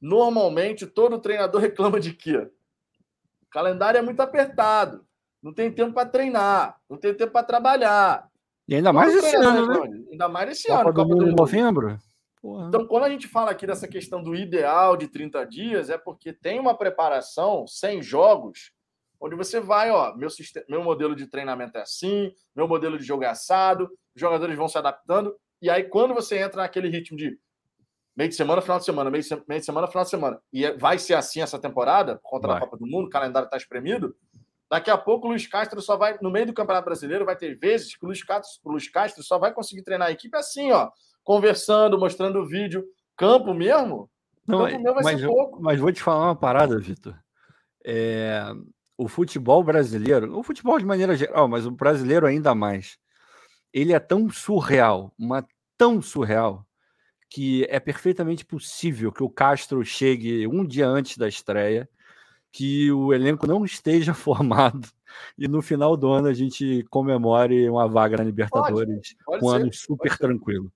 normalmente, todo treinador reclama de quê? O calendário é muito apertado. Não tem tempo para treinar, não tem tempo para trabalhar. E ainda mais esse ano, né? Ainda mais esse Copa ano. Copa do, do novembro. Porra. Então, quando a gente fala aqui dessa questão do ideal de 30 dias, é porque tem uma preparação sem jogos, onde você vai, ó, meu, sistema, meu modelo de treinamento é assim, meu modelo de jogo é assado, os jogadores vão se adaptando, e aí quando você entra naquele ritmo de meio de semana, final de semana, meio de, meio de semana, final de semana, e é, vai ser assim essa temporada, por conta vai. da Copa do Mundo, o calendário está espremido, daqui a pouco o Luiz Castro só vai, no meio do Campeonato Brasileiro, vai ter vezes que o Luiz Castro, o Luiz Castro só vai conseguir treinar a equipe assim, ó, conversando, mostrando o vídeo. Campo mesmo? Não, campo mesmo vai mas, ser pouco. Mas vou te falar uma parada, Vitor. É, o futebol brasileiro, o futebol de maneira geral, mas o brasileiro ainda mais, ele é tão surreal, mas tão surreal, que é perfeitamente possível que o Castro chegue um dia antes da estreia, que o elenco não esteja formado e no final do ano a gente comemore uma vaga na Libertadores pode, pode um ser, ano super tranquilo.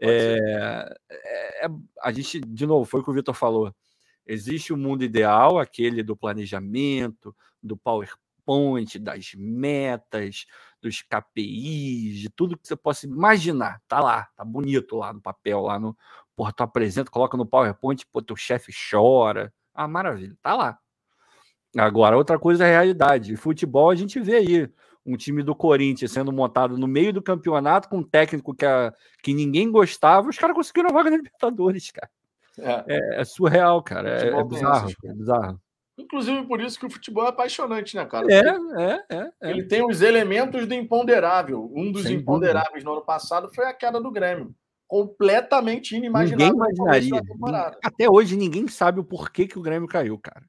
É, é, é, a gente, de novo, foi o que o Vitor falou. Existe o um mundo ideal, aquele do planejamento, do PowerPoint, das metas, dos KPIs, de tudo que você possa imaginar. Tá lá, tá bonito lá no papel, lá no. Porra, tu apresenta, coloca no PowerPoint, pô, teu chefe chora. Ah, maravilha, tá lá. Agora, outra coisa é a realidade. Futebol a gente vê aí um time do Corinthians sendo montado no meio do campeonato com um técnico que, a, que ninguém gostava, os caras conseguiram a vaga na Libertadores, cara. É, é, é surreal, cara. É, é bizarro, é bizarro. Inclusive por isso que o futebol é apaixonante, né, cara? É, é, é, é, Ele tem os elementos do imponderável. Um dos Sem imponderáveis dúvida. no ano passado foi a queda do Grêmio. Completamente inimaginável. Ninguém imaginaria. Até hoje ninguém sabe o porquê que o Grêmio caiu, cara.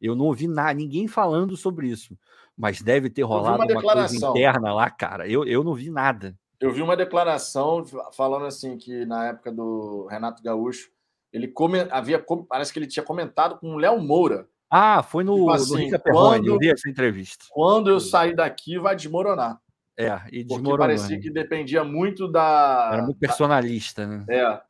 Eu não ouvi nada, ninguém falando sobre isso. Mas deve ter rolado uma, uma coisa interna lá, cara. Eu, eu não vi nada. Eu vi uma declaração falando assim que na época do Renato Gaúcho, ele come, havia parece que ele tinha comentado com o Léo Moura. Ah, foi no, tipo assim, no Rica Perrone, quando, eu vi essa entrevista. Quando eu sair daqui, vai desmoronar. É, e desmoronou. Porque parecia né? que dependia muito da. Era muito personalista, né? É,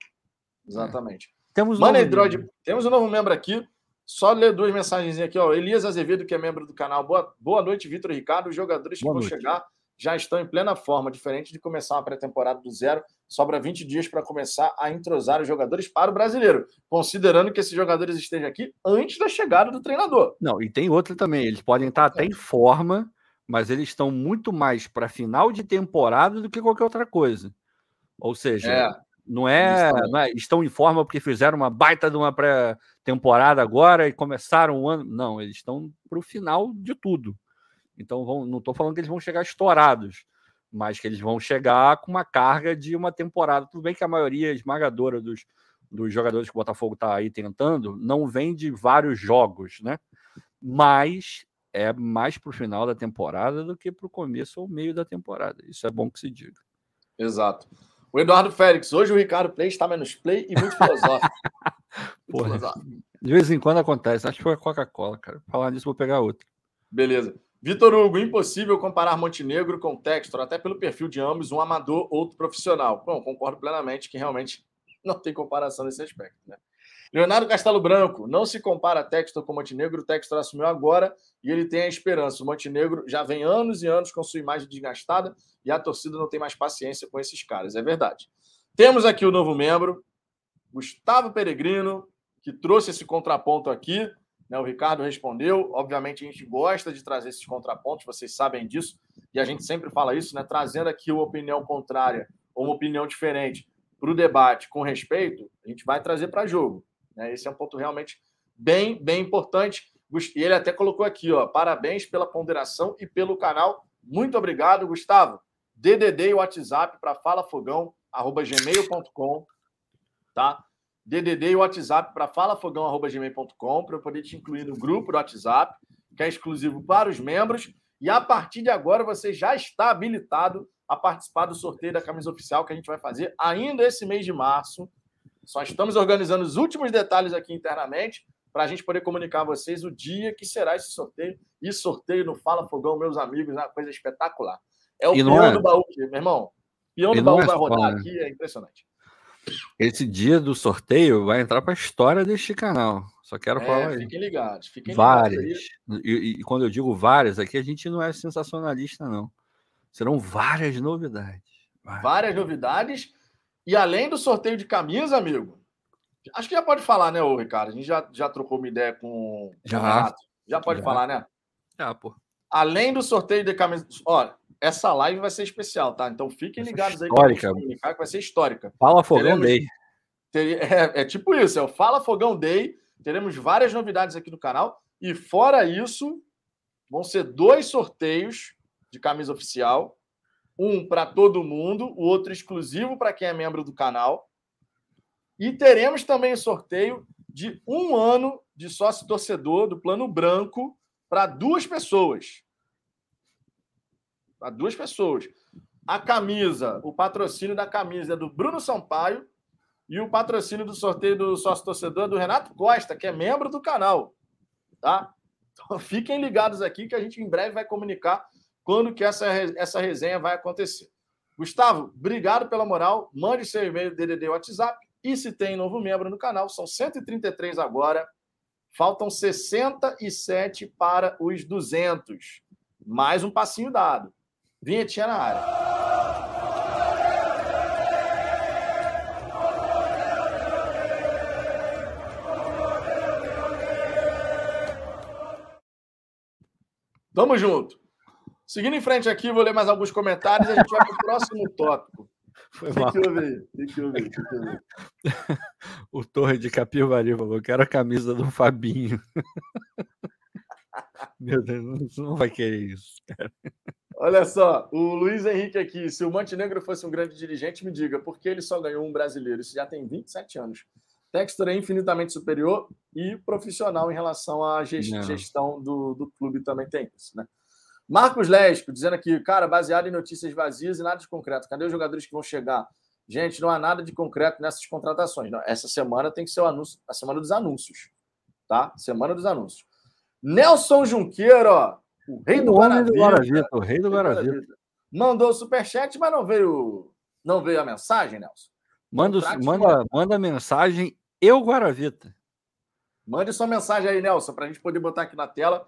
exatamente. É. Temos, um novo... temos um novo membro aqui. Só ler duas mensagens aqui, ó. Elias Azevedo, que é membro do canal. Boa, boa noite, Vitor Ricardo. Os jogadores boa que vão chegar já estão em plena forma, diferente de começar uma pré-temporada do zero. Sobra 20 dias para começar a entrosar os jogadores para o brasileiro, considerando que esses jogadores estejam aqui antes da chegada do treinador. Não, e tem outra também. Eles podem estar até em forma, mas eles estão muito mais para final de temporada do que qualquer outra coisa. Ou seja, é. Não é, não é, estão em forma porque fizeram uma baita de uma pré-temporada agora e começaram o ano. Não, eles estão para o final de tudo. Então, vão, não estou falando que eles vão chegar estourados, mas que eles vão chegar com uma carga de uma temporada. Tudo bem que a maioria esmagadora dos, dos jogadores que o Botafogo está aí tentando não vem de vários jogos, né? Mas é mais para o final da temporada do que para o começo ou meio da temporada. Isso é bom que se diga. Exato. O Eduardo Félix, hoje o Ricardo Play está menos play e muito filosófico. Filosófico. De vez em quando acontece. Acho que foi a Coca-Cola, cara. Falar nisso, vou pegar outra. Beleza. Vitor Hugo, impossível comparar Montenegro com Textor, até pelo perfil de ambos, um amador, outro profissional. Bom, concordo plenamente que realmente não tem comparação nesse aspecto, né? Leonardo Castelo Branco, não se compara Textor com Montenegro, o Textor assumiu agora e ele tem a esperança. O Montenegro já vem anos e anos com sua imagem desgastada e a torcida não tem mais paciência com esses caras, é verdade. Temos aqui o novo membro, Gustavo Peregrino, que trouxe esse contraponto aqui. Né? O Ricardo respondeu. Obviamente, a gente gosta de trazer esses contrapontos, vocês sabem disso, e a gente sempre fala isso, né? trazendo aqui uma opinião contrária ou uma opinião diferente para o debate com respeito, a gente vai trazer para jogo. Né? Esse é um ponto realmente bem, bem importante. E ele até colocou aqui, ó, parabéns pela ponderação e pelo canal. Muito obrigado, Gustavo. DDD e WhatsApp para falafogão@gmail.com, tá? DDD e WhatsApp para falafogão@gmail.com para eu poder te incluir no grupo do WhatsApp, que é exclusivo para os membros. E a partir de agora você já está habilitado a participar do sorteio da camisa oficial que a gente vai fazer ainda esse mês de março. Só estamos organizando os últimos detalhes aqui internamente para a gente poder comunicar a vocês o dia que será esse sorteio. E sorteio no Fala Fogão, meus amigos, é uma coisa espetacular. É o peão é... do baú, meu irmão. Peão do baú é vai rodar né? aqui, é impressionante. Esse dia do sorteio vai entrar para a história deste canal. Só quero é, falar Fiquem ligados, fiquem várias. Ligados e, e, quando eu digo várias, aqui a gente não é sensacionalista, não. Serão várias novidades. Várias, várias novidades e além do sorteio de camisa, amigo, acho que já pode falar, né, ô Ricardo? A gente já, já trocou uma ideia com já. o Renato. Já pode já. falar, né? Já, pô. Além do sorteio de camisa. Olha, essa live vai ser especial, tá? Então fiquem ligados aí histórica. que vai ser histórica. Fala Fogão Teremos... Day. Ter... É, é, tipo isso, é o Fala Fogão Day. Teremos várias novidades aqui no canal. E fora isso, vão ser dois sorteios de camisa oficial um para todo mundo, o outro exclusivo para quem é membro do canal. E teremos também o sorteio de um ano de sócio torcedor do Plano Branco para duas pessoas. Para duas pessoas. A camisa, o patrocínio da camisa é do Bruno Sampaio e o patrocínio do sorteio do sócio torcedor é do Renato Costa, que é membro do canal. Tá? Então fiquem ligados aqui que a gente em breve vai comunicar quando que essa, essa resenha vai acontecer. Gustavo, obrigado pela moral. Mande seu e-mail, DDD WhatsApp. E se tem novo membro no canal, são 133 agora. Faltam 67 para os 200. Mais um passinho dado. Vinhetinha na área. Tamo junto. Seguindo em frente aqui, vou ler mais alguns comentários e a gente vai para o próximo tópico. Foi mal. Que que que o Torre de Capivari falou que era a camisa do Fabinho. Meu Deus, você não vai querer isso, cara. Olha só, o Luiz Henrique aqui. Se o Montenegro fosse um grande dirigente, me diga, por que ele só ganhou um brasileiro? Isso já tem 27 anos. Textor é infinitamente superior e profissional em relação à gestão do, do clube também tem isso, né? Marcos Lesco dizendo aqui, cara, baseado em notícias vazias e nada de concreto. Cadê os jogadores que vão chegar? Gente, não há nada de concreto nessas contratações. Não, essa semana tem que ser o anúncio, a semana dos anúncios, tá? Semana dos anúncios. Nelson Junqueiro, ó, o rei do Guaravita. O rei do Guaravita. Mandou o superchat, mas não veio, não veio a mensagem, Nelson. Manda, manda, manda mensagem, eu Guaravita. Mande sua mensagem aí, Nelson, para a gente poder botar aqui na tela.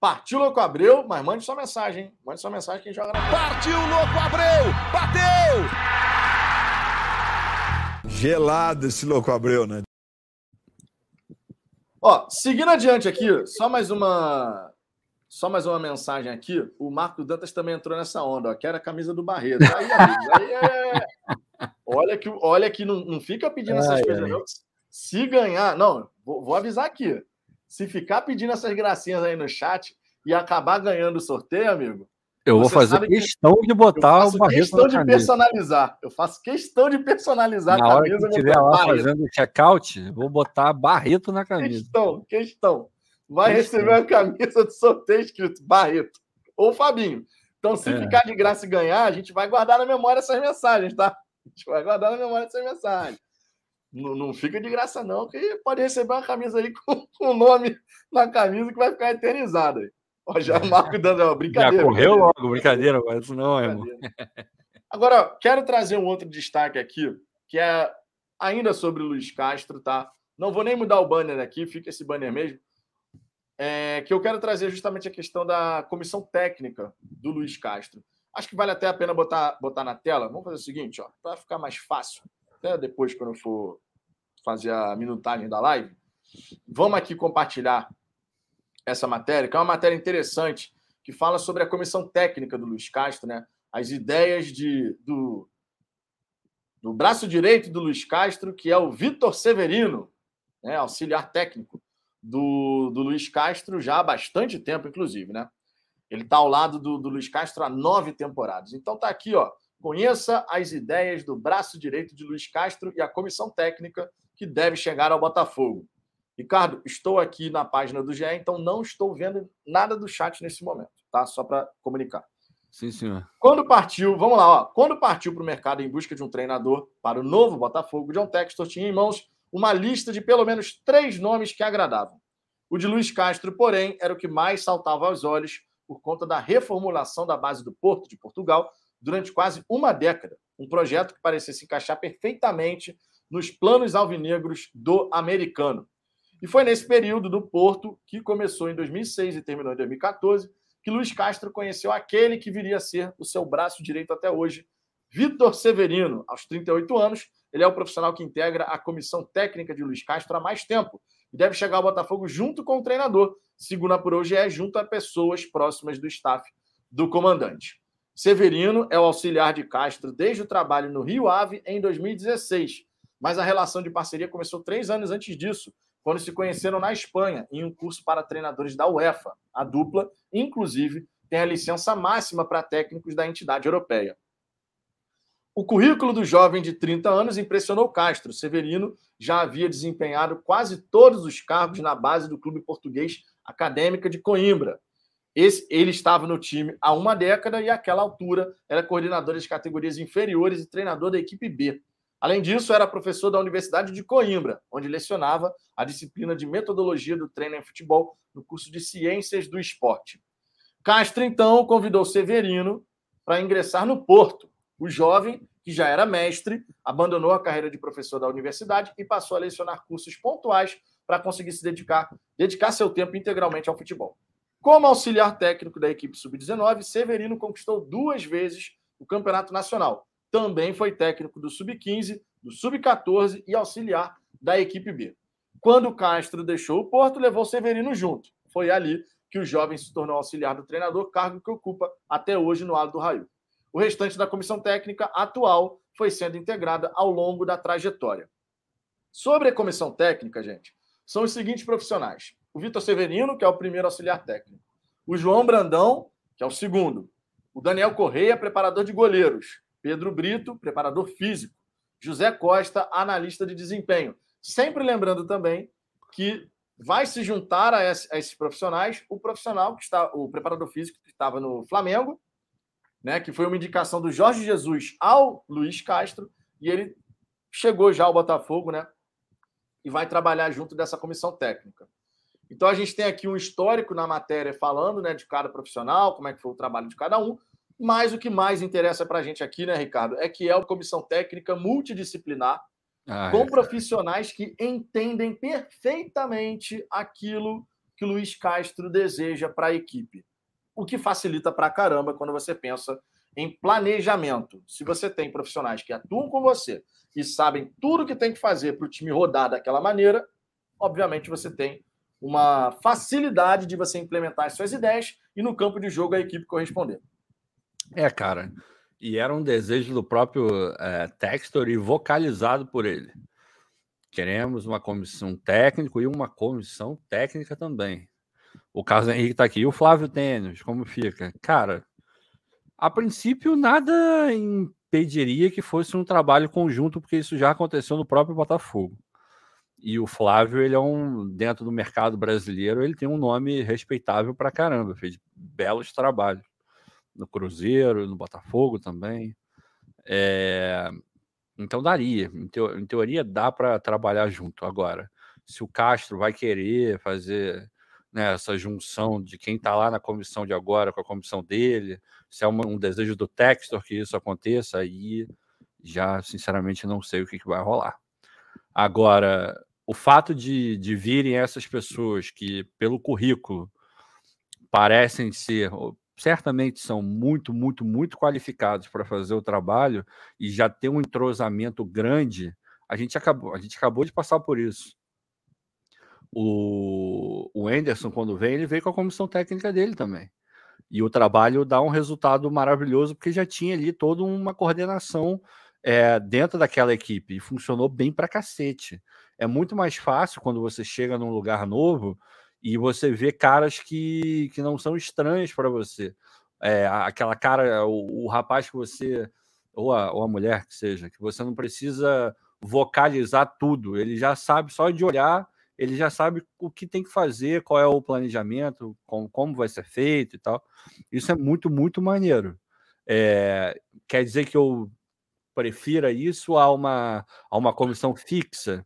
Partiu Louco Abreu, mas mande sua mensagem, hein? Mande sua mensagem quem joga na tela. Partiu Louco Abreu! Bateu! Gelado esse Louco Abreu, né? Ó, seguindo adiante aqui, só mais uma só mais uma mensagem aqui. O Marco Dantas também entrou nessa onda, ó, que era a camisa do Barreto. Aí, amigos, aí é... Olha que, olha que não, não fica pedindo essas ai, coisas, ai. não. Se ganhar, não, vou, vou, avisar aqui. Se ficar pedindo essas gracinhas aí no chat e acabar ganhando o sorteio, amigo. Eu vou fazer questão que de botar o Barreto questão de personalizar. Eu faço questão de personalizar na a camisa. Hora que estiver lá Barreto. fazendo o check-out, vou botar Barreto na camisa. Questão, questão. Vai receber a camisa do sorteio escrito Barreto ou Fabinho. Então, se é. ficar de graça e ganhar, a gente vai guardar na memória essas mensagens, tá? A gente vai guardar na memória essas mensagens. Não, não fica de graça, não, que pode receber uma camisa aí com o nome na camisa que vai ficar eternizada. Ó, já Marco dando uma brincadeira. Já correu brincadeira. logo, brincadeira, mas isso não, é, Agora, quero trazer um outro destaque aqui, que é ainda sobre o Luiz Castro, tá? Não vou nem mudar o banner aqui, fica esse banner mesmo. É, que eu quero trazer justamente a questão da comissão técnica do Luiz Castro. Acho que vale até a pena botar, botar na tela. Vamos fazer o seguinte, para ficar mais fácil, até depois, quando eu for fazer a minutagem da live, vamos aqui compartilhar essa matéria, que é uma matéria interessante, que fala sobre a comissão técnica do Luiz Castro, né? As ideias de, do, do braço direito do Luiz Castro, que é o Vitor Severino, né? auxiliar técnico do, do Luiz Castro já há bastante tempo, inclusive, né? Ele está ao lado do, do Luiz Castro há nove temporadas. Então tá aqui, ó. Conheça as ideias do braço direito de Luiz Castro e a comissão técnica que deve chegar ao Botafogo. Ricardo, estou aqui na página do GE, então não estou vendo nada do chat nesse momento, tá? Só para comunicar. Sim, senhor. Quando partiu, vamos lá, ó. Quando partiu para o mercado em busca de um treinador para o novo Botafogo, John Textor tinha em mãos uma lista de pelo menos três nomes que agradavam. O de Luiz Castro, porém, era o que mais saltava aos olhos por conta da reformulação da base do Porto de Portugal durante quase uma década. Um projeto que parecia se encaixar perfeitamente nos planos alvinegros do americano. E foi nesse período do Porto, que começou em 2006 e terminou em 2014, que Luiz Castro conheceu aquele que viria a ser o seu braço direito até hoje, Vitor Severino. Aos 38 anos, ele é o profissional que integra a comissão técnica de Luiz Castro há mais tempo e deve chegar ao Botafogo junto com o treinador, segundo apurou o é junto a pessoas próximas do staff do comandante. Severino é o auxiliar de Castro desde o trabalho no Rio Ave em 2016, mas a relação de parceria começou três anos antes disso, quando se conheceram na Espanha, em um curso para treinadores da UEFA. A dupla, inclusive, tem a licença máxima para técnicos da entidade europeia. O currículo do jovem de 30 anos impressionou Castro. Severino já havia desempenhado quase todos os cargos na base do clube português Acadêmica de Coimbra. Esse, ele estava no time há uma década e, àquela altura, era coordenador das categorias inferiores e treinador da equipe B. Além disso, era professor da Universidade de Coimbra, onde lecionava a disciplina de metodologia do treino em futebol no curso de Ciências do Esporte. Castro, então, convidou Severino para ingressar no Porto. O jovem, que já era mestre, abandonou a carreira de professor da universidade e passou a lecionar cursos pontuais para conseguir se dedicar, dedicar seu tempo integralmente ao futebol. Como auxiliar técnico da equipe sub-19, Severino conquistou duas vezes o Campeonato Nacional. Também foi técnico do sub-15, do sub-14 e auxiliar da equipe B. Quando Castro deixou o Porto, levou Severino junto. Foi ali que o jovem se tornou auxiliar do treinador, cargo que ocupa até hoje no Alto do Raio. O restante da comissão técnica atual foi sendo integrada ao longo da trajetória. Sobre a comissão técnica, gente, são os seguintes profissionais: o Vitor Severino, que é o primeiro auxiliar técnico, o João Brandão, que é o segundo, o Daniel Correia, preparador de goleiros, Pedro Brito, preparador físico, José Costa, analista de desempenho. Sempre lembrando também que vai se juntar a, esses profissionais o profissional que está, o preparador físico que estava no Flamengo, né, que foi uma indicação do Jorge Jesus ao Luiz Castro, e ele chegou já ao Botafogo, né, e vai trabalhar junto dessa comissão técnica. Então a gente tem aqui um histórico na matéria falando né, de cada profissional, como é que foi o trabalho de cada um, mas o que mais interessa para a gente aqui, né, Ricardo, é que é uma comissão técnica multidisciplinar, ah, com é, profissionais que entendem perfeitamente aquilo que o Luiz Castro deseja para a equipe. O que facilita para caramba quando você pensa em planejamento. Se você tem profissionais que atuam com você e sabem tudo que tem que fazer para o time rodar daquela maneira, obviamente você tem uma facilidade de você implementar as suas ideias e no campo de jogo a equipe corresponder. É, cara. E era um desejo do próprio é, Textor e vocalizado por ele. Queremos uma comissão técnica e uma comissão técnica também. O Carlos Henrique está aqui. E o Flávio Tênis, como fica? Cara, a princípio nada impediria que fosse um trabalho conjunto, porque isso já aconteceu no próprio Botafogo. E o Flávio, ele é um, dentro do mercado brasileiro, ele tem um nome respeitável para caramba, fez belos trabalhos no Cruzeiro, no Botafogo também. É, então daria, em, teo, em teoria dá para trabalhar junto. Agora, se o Castro vai querer fazer né, essa junção de quem está lá na comissão de agora com a comissão dele, se é uma, um desejo do Textor que isso aconteça, aí já sinceramente não sei o que, que vai rolar. Agora, o fato de, de virem essas pessoas que, pelo currículo, parecem ser, certamente são muito, muito, muito qualificados para fazer o trabalho e já ter um entrosamento grande, a gente acabou, a gente acabou de passar por isso. O, o Anderson, quando vem, ele veio com a comissão técnica dele também. E o trabalho dá um resultado maravilhoso, porque já tinha ali toda uma coordenação é, dentro daquela equipe e funcionou bem para cacete é muito mais fácil quando você chega num lugar novo e você vê caras que, que não são estranhos para você. É, aquela cara, o, o, rapaz que você, ou a, ou a mulher que seja, que você não precisa vocalizar tudo, ele já sabe só de olhar, ele já sabe o que tem que fazer, qual é o planejamento, com, como vai ser feito e tal. Isso é muito, muito maneiro. É, quer dizer que eu prefira isso a uma, a uma comissão fixa?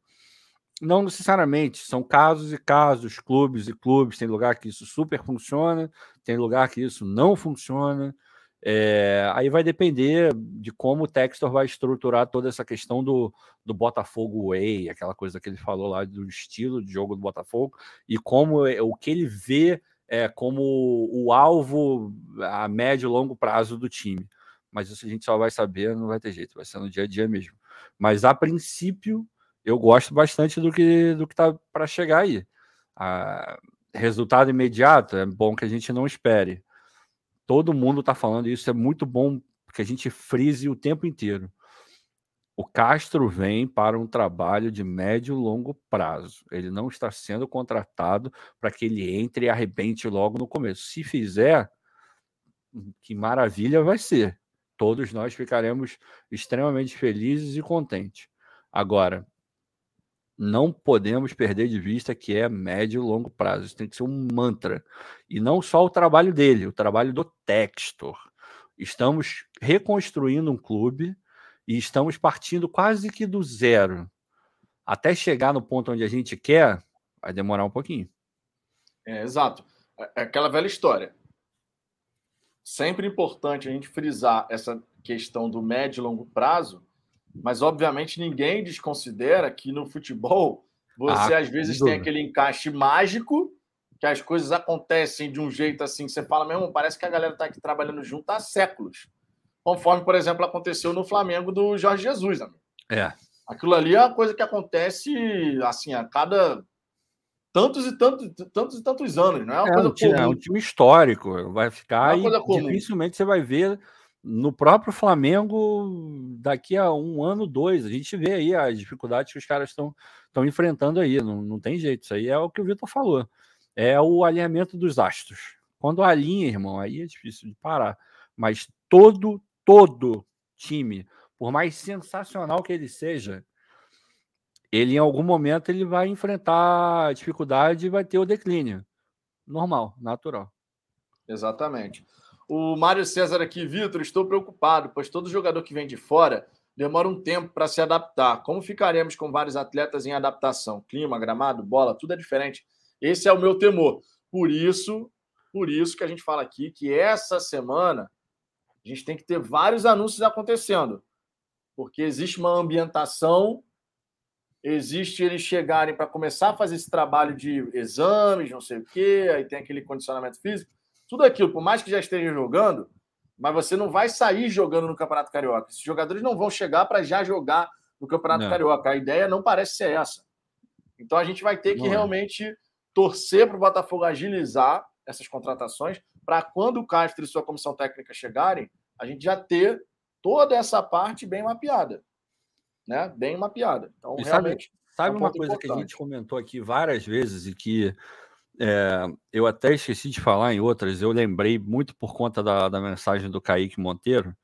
Não necessariamente, são casos e casos, clubes e clubes. Tem lugar que isso super funciona, tem lugar que isso não funciona. É, aí vai depender de como o Textor vai estruturar toda essa questão do, do Botafogo Way, aquela coisa que ele falou lá do estilo de jogo do Botafogo, e como é, o que ele vê é, como o alvo a médio e longo prazo do time. Mas isso a gente só vai saber, não vai ter jeito, vai ser no dia a dia mesmo. Mas a princípio, eu gosto bastante do que do que está para chegar aí. Ah, resultado imediato é bom que a gente não espere. Todo mundo está falando isso, é muito bom que a gente frise o tempo inteiro. O Castro vem para um trabalho de médio e longo prazo. Ele não está sendo contratado para que ele entre e arrebente logo no começo. Se fizer, que maravilha vai ser todos nós ficaremos extremamente felizes e contentes. Agora, não podemos perder de vista que é médio e longo prazo. Isso tem que ser um mantra. E não só o trabalho dele, o trabalho do Textor. Estamos reconstruindo um clube e estamos partindo quase que do zero. Até chegar no ponto onde a gente quer, vai demorar um pouquinho. É, exato. É, é aquela velha história. Sempre importante a gente frisar essa questão do médio e longo prazo, mas obviamente ninguém desconsidera que no futebol você ah, às vezes tem aquele encaixe mágico que as coisas acontecem de um jeito assim, que você fala mesmo, parece que a galera está aqui trabalhando junto há séculos. Conforme, por exemplo, aconteceu no Flamengo do Jorge Jesus. Amigo. É. Aquilo ali é uma coisa que acontece assim a cada tantos e tantos, tantos e tantos anos, não é uma é coisa um time, É um time histórico, vai ficar é e dificilmente você vai ver no próprio Flamengo daqui a um ano, dois. A gente vê aí as dificuldades que os caras estão enfrentando aí. Não, não tem jeito. Isso aí é o que o Vitor falou. É o alinhamento dos astros. Quando alinha, irmão, aí é difícil de parar. Mas todo, todo time, por mais sensacional que ele seja, ele em algum momento ele vai enfrentar dificuldade e vai ter o declínio. Normal, natural. Exatamente. O Mário César aqui, Vitor, estou preocupado, pois todo jogador que vem de fora demora um tempo para se adaptar. Como ficaremos com vários atletas em adaptação? Clima, gramado, bola, tudo é diferente. Esse é o meu temor. Por isso, por isso que a gente fala aqui que essa semana a gente tem que ter vários anúncios acontecendo. Porque existe uma ambientação, existe eles chegarem para começar a fazer esse trabalho de exames, não sei o quê, aí tem aquele condicionamento físico tudo aquilo, por mais que já esteja jogando, mas você não vai sair jogando no Campeonato Carioca. Esses jogadores não vão chegar para já jogar no Campeonato não. Carioca. A ideia não parece ser essa. Então a gente vai ter que não. É. realmente torcer para o Botafogo agilizar essas contratações para quando o Castro e sua comissão técnica chegarem, a gente já ter toda essa parte bem mapeada. Né? Bem mapeada. Então, e realmente. Sabe, sabe é um uma coisa importante. que a gente comentou aqui várias vezes e que é, eu até esqueci de falar em outras, eu lembrei muito por conta da, da mensagem do Kaique Monteiro,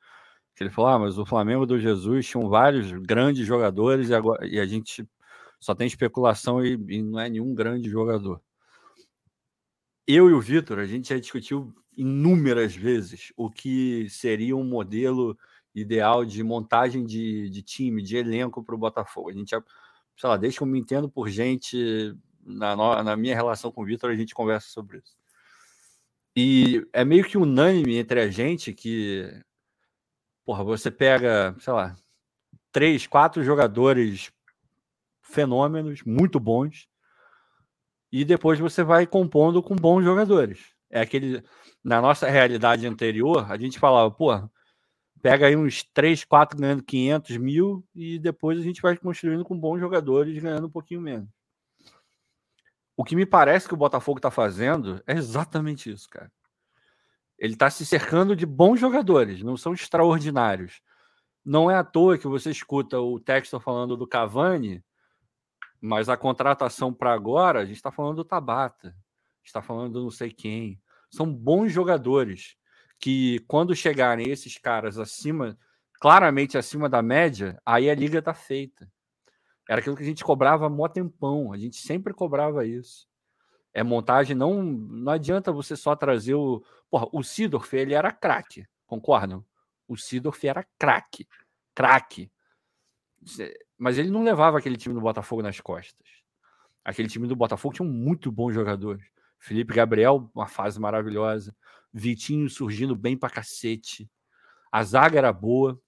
que ele falou: ah, mas o Flamengo do Jesus tinham vários grandes jogadores e, agora, e a gente só tem especulação e, e não é nenhum grande jogador. Eu e o Vitor, a gente já discutiu inúmeras vezes o que seria um modelo ideal de montagem de, de time, de elenco para o Botafogo. A gente já, sei lá, desde que eu me entendo por gente na, na minha relação com o Vitor, a gente conversa sobre isso. E é meio que unânime entre a gente que, porra, você pega, sei lá, três, quatro jogadores fenômenos, muito bons, e depois você vai compondo com bons jogadores. É aquele. Na nossa realidade anterior, a gente falava, pô, pega aí uns 3, 4 ganhando 500 mil e depois a gente vai construindo com bons jogadores ganhando um pouquinho menos. O que me parece que o Botafogo está fazendo é exatamente isso, cara. Ele está se cercando de bons jogadores, não são extraordinários. Não é à toa que você escuta o Textor falando do Cavani, mas a contratação para agora, a gente está falando do Tabata, está falando do não sei quem. São bons jogadores que, quando chegarem esses caras acima, claramente acima da média, aí a liga está feita. Era aquilo que a gente cobrava mó tempão. A gente sempre cobrava isso. É montagem, não não adianta você só trazer o. Porra, o Sidorf, ele era craque, concordam? O Sidorf era craque. Craque. Mas ele não levava aquele time do Botafogo nas costas. Aquele time do Botafogo tinha um muito bons jogadores. Felipe Gabriel, uma fase maravilhosa. Vitinho surgindo bem pra cacete. A zaga era boa.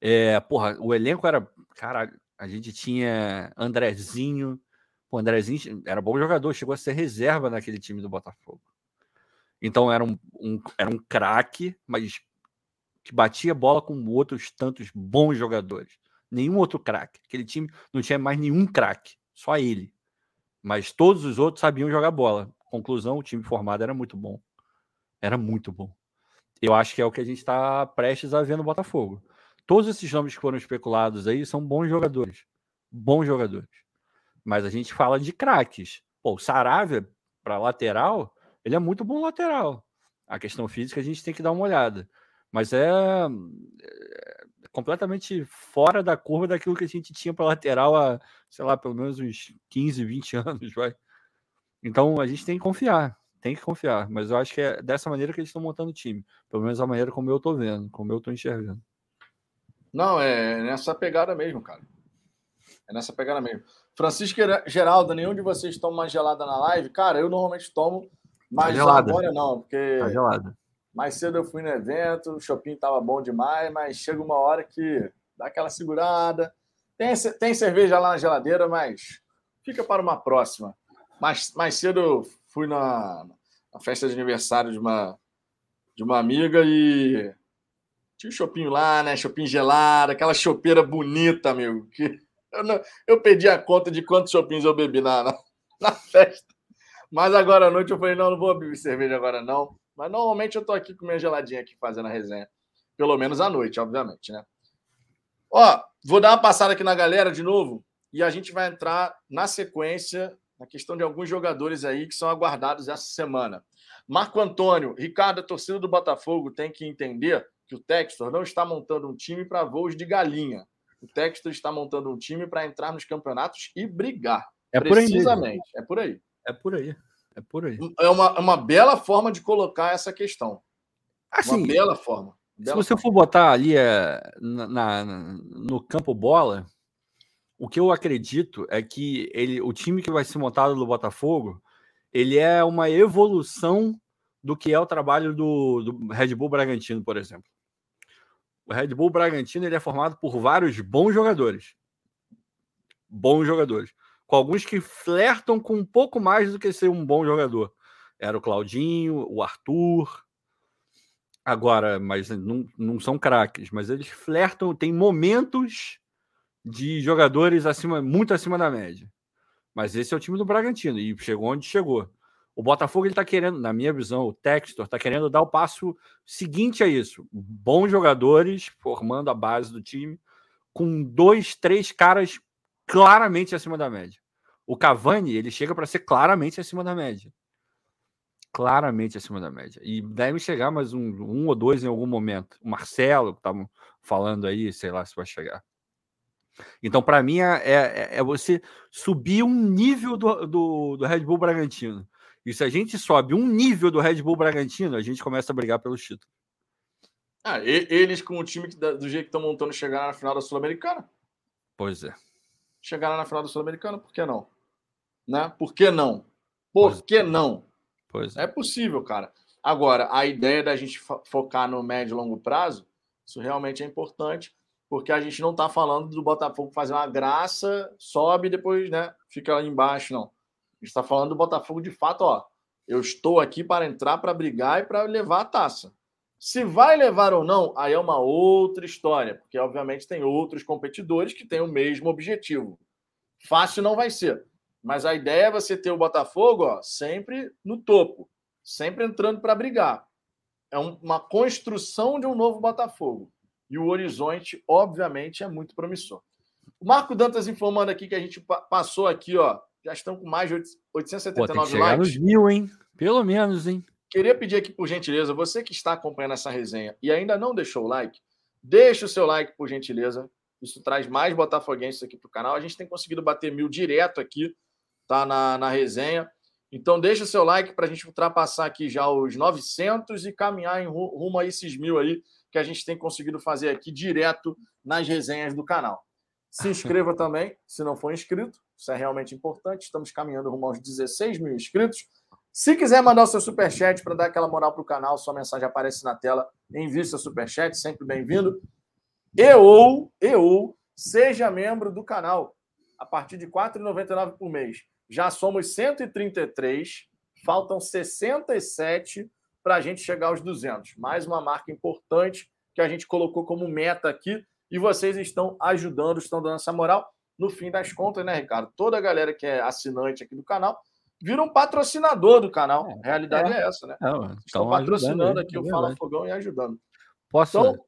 É, porra, o elenco era. Cara, a gente tinha Andrezinho. O Andrezinho era bom jogador, chegou a ser reserva naquele time do Botafogo. Então era um, um era um craque, mas que batia bola com outros tantos bons jogadores. Nenhum outro craque. Aquele time não tinha mais nenhum craque, só ele. Mas todos os outros sabiam jogar bola. Conclusão: o time formado era muito bom. Era muito bom. Eu acho que é o que a gente está prestes a ver no Botafogo. Todos esses nomes que foram especulados aí são bons jogadores. Bons jogadores. Mas a gente fala de craques. Pô, o Saravia, para lateral, ele é muito bom lateral. A questão física a gente tem que dar uma olhada. Mas é, é completamente fora da curva daquilo que a gente tinha para lateral há, sei lá, pelo menos uns 15, 20 anos, vai. Então a gente tem que confiar, tem que confiar. Mas eu acho que é dessa maneira que eles estão montando o time. Pelo menos a maneira como eu estou vendo, como eu estou enxergando. Não, é nessa pegada mesmo, cara. É nessa pegada mesmo. Francisco Geraldo, nenhum de vocês toma mais gelada na live? Cara, eu normalmente tomo, mas tá agora não, porque tá gelada. mais cedo eu fui no evento, o shopping tava bom demais, mas chega uma hora que dá aquela segurada. Tem, tem cerveja lá na geladeira, mas fica para uma próxima. Mais, mais cedo eu fui na, na festa de aniversário de uma, de uma amiga e tinha um chopinho lá, né? Chopinho gelado, aquela chopeira bonita, amigo. Que eu, não, eu perdi a conta de quantos chopinhos eu bebi na, na, na, festa. Mas agora à noite eu falei, não, não vou beber cerveja agora, não. Mas normalmente eu tô aqui com minha geladinha aqui fazendo a resenha. Pelo menos à noite, obviamente, né? Ó, vou dar uma passada aqui na galera de novo e a gente vai entrar na sequência na questão de alguns jogadores aí que são aguardados essa semana. Marco Antônio, Ricardo, a torcida do Botafogo tem que entender que o Textor não está montando um time para voos de galinha. O Textor está montando um time para entrar nos campeonatos e brigar. É por aí. Precisamente. É por aí. É por aí. É por aí. É uma, é uma bela forma de colocar essa questão. Assim, uma bela forma. Bela se você forma. for botar ali é, na, na, no campo bola, o que eu acredito é que ele, o time que vai ser montado do Botafogo, ele é uma evolução do que é o trabalho do, do Red Bull Bragantino, por exemplo. O Red Bull Bragantino ele é formado por vários bons jogadores. Bons jogadores. Com alguns que flertam com um pouco mais do que ser um bom jogador. Era o Claudinho, o Arthur. Agora, mas não, não são craques, mas eles flertam, tem momentos de jogadores acima, muito acima da média. Mas esse é o time do Bragantino e chegou onde chegou. O Botafogo ele está querendo, na minha visão, o Textor está querendo dar o passo seguinte a isso: bons jogadores formando a base do time, com dois, três caras claramente acima da média. O Cavani ele chega para ser claramente acima da média, claramente acima da média e deve chegar mais um, um ou dois em algum momento. O Marcelo que estavam falando aí, sei lá se vai chegar. Então, para mim, é, é, é, você subir um nível do, do, do, Red Bull Bragantino. E se a gente sobe um nível do Red Bull Bragantino, a gente começa a brigar pelo título. Ah, e, eles, com o time que, do jeito que estão montando, chegaram na final da Sul-Americana? Pois é. Chegaram na final da Sul-Americana, por que não? Né? Por que não? Por pois é. que não? Pois é. é possível, cara. Agora, a ideia da gente focar no médio e longo prazo, isso realmente é importante porque a gente não está falando do Botafogo fazer uma graça, sobe e depois né, fica lá embaixo, não. Está falando do Botafogo de fato, ó. Eu estou aqui para entrar, para brigar e para levar a taça. Se vai levar ou não, aí é uma outra história, porque obviamente tem outros competidores que têm o mesmo objetivo. Fácil não vai ser, mas a ideia é você ter o Botafogo ó, sempre no topo, sempre entrando para brigar. É uma construção de um novo Botafogo. E o horizonte, obviamente, é muito promissor. O Marco Dantas informando aqui que a gente passou aqui, ó. Já estão com mais de 879 Pô, tem likes. Nos mil, hein? Pelo menos, hein? Queria pedir aqui, por gentileza, você que está acompanhando essa resenha e ainda não deixou o like, deixe o seu like, por gentileza. Isso traz mais botafoguenses aqui para o canal. A gente tem conseguido bater mil direto aqui, tá? Na, na resenha. Então, deixa o seu like para a gente ultrapassar aqui já os 900 e caminhar em rumo a esses mil aí que a gente tem conseguido fazer aqui direto nas resenhas do canal. Se inscreva também, se não for inscrito, isso é realmente importante. Estamos caminhando rumo aos 16 mil inscritos. Se quiser mandar o seu superchat para dar aquela moral para o canal, sua mensagem aparece na tela. Envie seu superchat, sempre bem-vindo. E ou, e ou seja membro do canal a partir de R$ 4,99 por mês. Já somos 133, faltam 67 para a gente chegar aos 200. Mais uma marca importante que a gente colocou como meta aqui e vocês estão ajudando, estão dando essa moral. No fim das contas, né, Ricardo? Toda a galera que é assinante aqui do canal vira um patrocinador do canal. É, a realidade é, é essa, né? É, estão patrocinando aqui o Fala Fogão e ajudando. Posso? Então,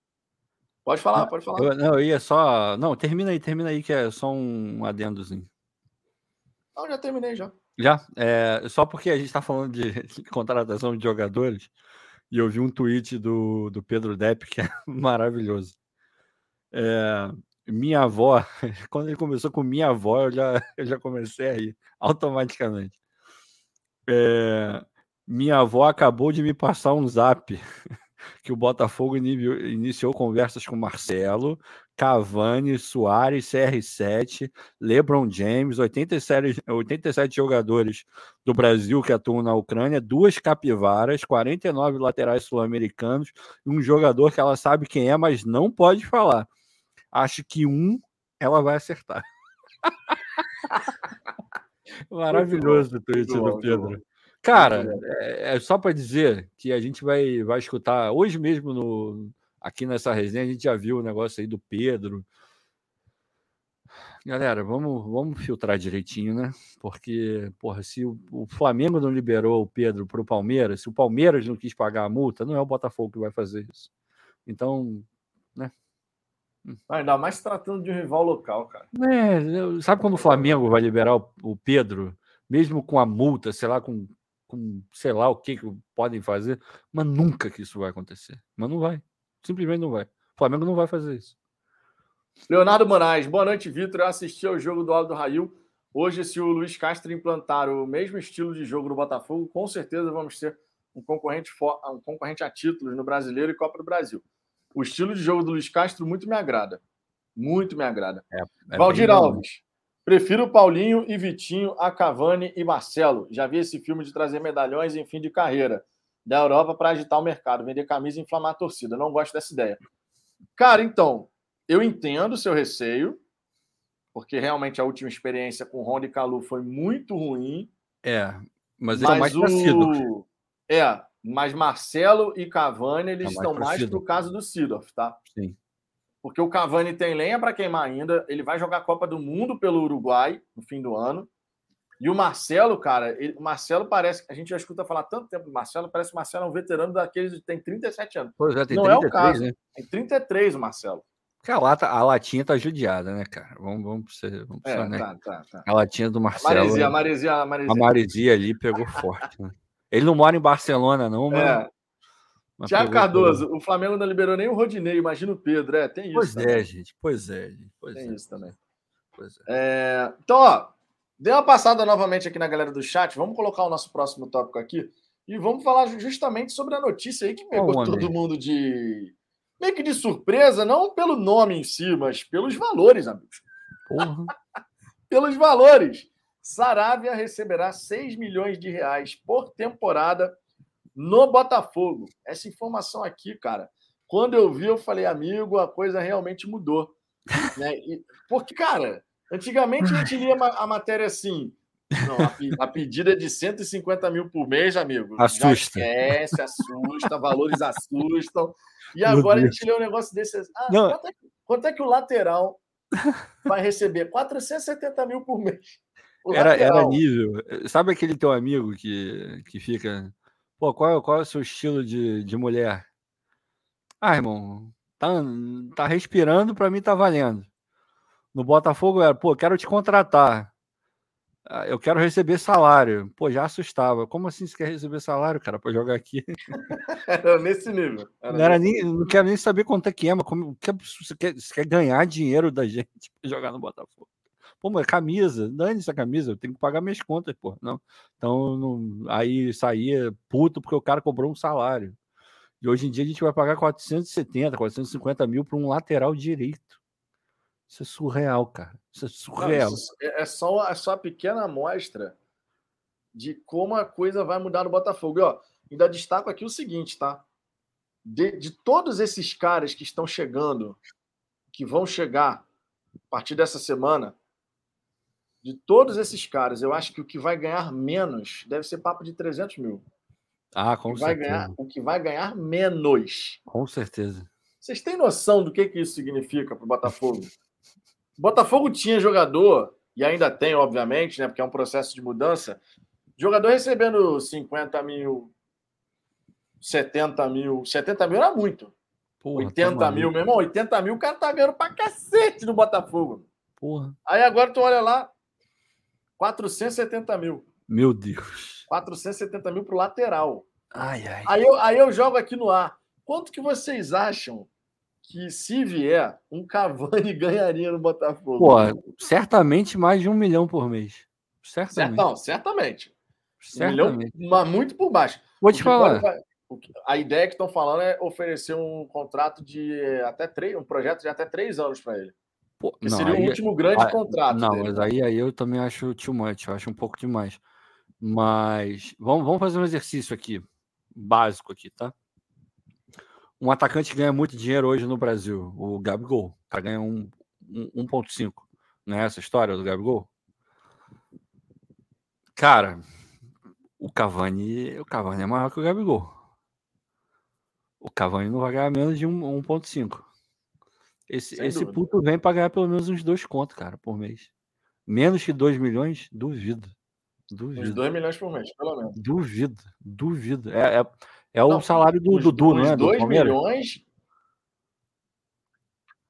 pode falar, pode falar. Eu, não, eu ia só. Não, termina aí, termina aí, que é só um adendozinho. Não, já terminei já. Já, é, só porque a gente está falando de contratação de jogadores, e eu vi um tweet do, do Pedro Depp que é maravilhoso. É, minha avó, quando ele começou com minha avó, eu já, eu já comecei a rir automaticamente. É, minha avó acabou de me passar um zap que o Botafogo iniciou conversas com Marcelo, Cavani, Soares, CR7, LeBron James, 87, 87 jogadores do Brasil que atuam na Ucrânia, duas capivaras, 49 laterais sul-americanos um jogador que ela sabe quem é, mas não pode falar. Acho que um ela vai acertar. Maravilhoso o tweet do Pedro. Cara, é, é só para dizer que a gente vai, vai escutar hoje mesmo no, aqui nessa resenha, a gente já viu o negócio aí do Pedro. Galera, vamos, vamos filtrar direitinho, né? Porque, porra, se o, o Flamengo não liberou o Pedro para o Palmeiras, se o Palmeiras não quis pagar a multa, não é o Botafogo que vai fazer isso. Então, né? Hum. Ainda mais tratando de um rival local, cara. É, sabe quando o Flamengo vai liberar o, o Pedro, mesmo com a multa, sei lá, com com sei lá o que, que podem fazer, mas nunca que isso vai acontecer. Mas não vai. Simplesmente não vai. O Flamengo não vai fazer isso. Leonardo Moraes, boa noite, Vitor. Eu assisti ao jogo do Aldo Rail. Hoje, se o Luiz Castro implantar o mesmo estilo de jogo no Botafogo, com certeza vamos ter um concorrente, um concorrente a títulos no Brasileiro e Copa do Brasil. O estilo de jogo do Luiz Castro muito me agrada. Muito me agrada. É, é Valdir Alves. Prefiro Paulinho e Vitinho a Cavani e Marcelo. Já vi esse filme de trazer medalhões em fim de carreira da Europa para agitar o mercado, vender camisa e inflamar a torcida. Não gosto dessa ideia. Cara, então, eu entendo o seu receio, porque realmente a última experiência com Ronda e Calu foi muito ruim. É, mas ele é mais o... É, mas Marcelo e Cavani, eles é estão mais pro caso do Sidorf, tá? Sim porque o Cavani tem lenha para queimar ainda. Ele vai jogar a Copa do Mundo pelo Uruguai no fim do ano. E o Marcelo, cara, ele, o Marcelo parece. A gente já escuta falar tanto tempo do Marcelo, parece que o Marcelo é um veterano daqueles que tem 37 anos. Pois é, tem Não 33, é o caso. Né? Tem 33 o Marcelo. Porque a, lata, a latinha tá judiada, né, cara? Vamos, vamos ser. Vamos é, ser né? tá, tá, tá. A latinha do Marcelo. A maresia, a maresia, a maresia. A maresia ali pegou forte. Né? Ele não mora em Barcelona, não, mas. É. Tiago Cardoso, o Flamengo não liberou nem o Rodinei, imagina o Pedro. É, tem isso. Pois também. é, gente. Pois é, gente. Pois tem é. isso também. Pois é. é. Então, ó, dê uma passada novamente aqui na galera do chat. Vamos colocar o nosso próximo tópico aqui e vamos falar justamente sobre a notícia aí que pegou oh, todo mundo de. meio que de surpresa, não pelo nome em si, mas pelos valores, amigos. Porra. pelos valores. Saravia receberá 6 milhões de reais por temporada no Botafogo. Essa informação aqui, cara, quando eu vi, eu falei, amigo, a coisa realmente mudou. né? E, porque, cara, antigamente a gente lia a matéria assim. Não, a, a, pedida é de 150 mil por mês, amigo. Assusta. Já esquece, assusta, valores assustam. E agora a gente lê um negócio desse. Ah, quanto, é, quanto, é, que o lateral vai receber? 470 mil por mês. Era, era nível. Sabe aquele teu amigo que, que fica Pô, qual, é, qual é o seu estilo de, de mulher? Ah, irmão, tá, tá respirando, para mim tá valendo. No Botafogo era, pô, quero te contratar. Ah, eu quero receber salário. Pô, já assustava. Como assim você quer receber salário, cara, para jogar aqui? Era nesse nível. Era não, era nem, não quero nem saber quanto é que é, mas como, que você, quer, você quer ganhar dinheiro da gente para jogar no Botafogo. Pô, mas camisa, dane essa camisa, eu tenho que pagar minhas contas, pô. Não. Então, não, aí saía puto porque o cara cobrou um salário. E hoje em dia a gente vai pagar 470, 450 mil para um lateral direito. Isso é surreal, cara. Isso é surreal. Não, isso é, só, é só a pequena amostra de como a coisa vai mudar no Botafogo. E, ó, ainda destaco aqui o seguinte, tá? De, de todos esses caras que estão chegando, que vão chegar a partir dessa semana, de todos esses caras, eu acho que o que vai ganhar menos deve ser papo de 300 mil. Ah, com o certeza. Ganhar, o que vai ganhar menos. Com certeza. Vocês têm noção do que, que isso significa para o Botafogo? Botafogo tinha jogador, e ainda tem, obviamente, né, porque é um processo de mudança, jogador recebendo 50 mil, 70 mil. 70 mil era muito. Porra, 80 tá mil, meu irmão, 80 mil o cara tá ganhando pra cacete no Botafogo. Porra. Aí agora tu olha lá, 470 mil. Meu Deus. 470 mil para o lateral. Ai, ai. Aí eu, aí eu jogo aqui no ar. Quanto que vocês acham que, se vier, um Cavani ganharia no Botafogo? Pô, certamente mais de um milhão por mês. Certamente. Não, certamente. Um certamente. milhão, mas muito por baixo. Vou te falar. pode- A ideia que estão falando é oferecer um contrato de até três, um projeto de até três anos para ele. Pô, não, seria o aí- último grande ah, contrato. Não, dele. mas aí, aí eu também acho too much, eu acho um pouco demais. Mas vamos, vamos fazer um exercício aqui, básico aqui, tá? Um atacante ganha muito dinheiro hoje no Brasil, o Gabigol. O cara ganha um, um, 1.5. Não é essa a história do Gabigol? Cara, o Cavani, o Cavani é maior que o Gabigol. O Cavani não vai ganhar menos de um- 1.5. Esse, Sem esse dúvida. puto vem para ganhar pelo menos uns dois contos, cara, por mês. Menos que 2 milhões? Duvido. Uns Duvido. 2 milhões por mês, pelo menos. Duvido. Duvido. É, é, é o Não, salário do Uns- Dudu, uns é? Do 2 Palmeiras? milhões.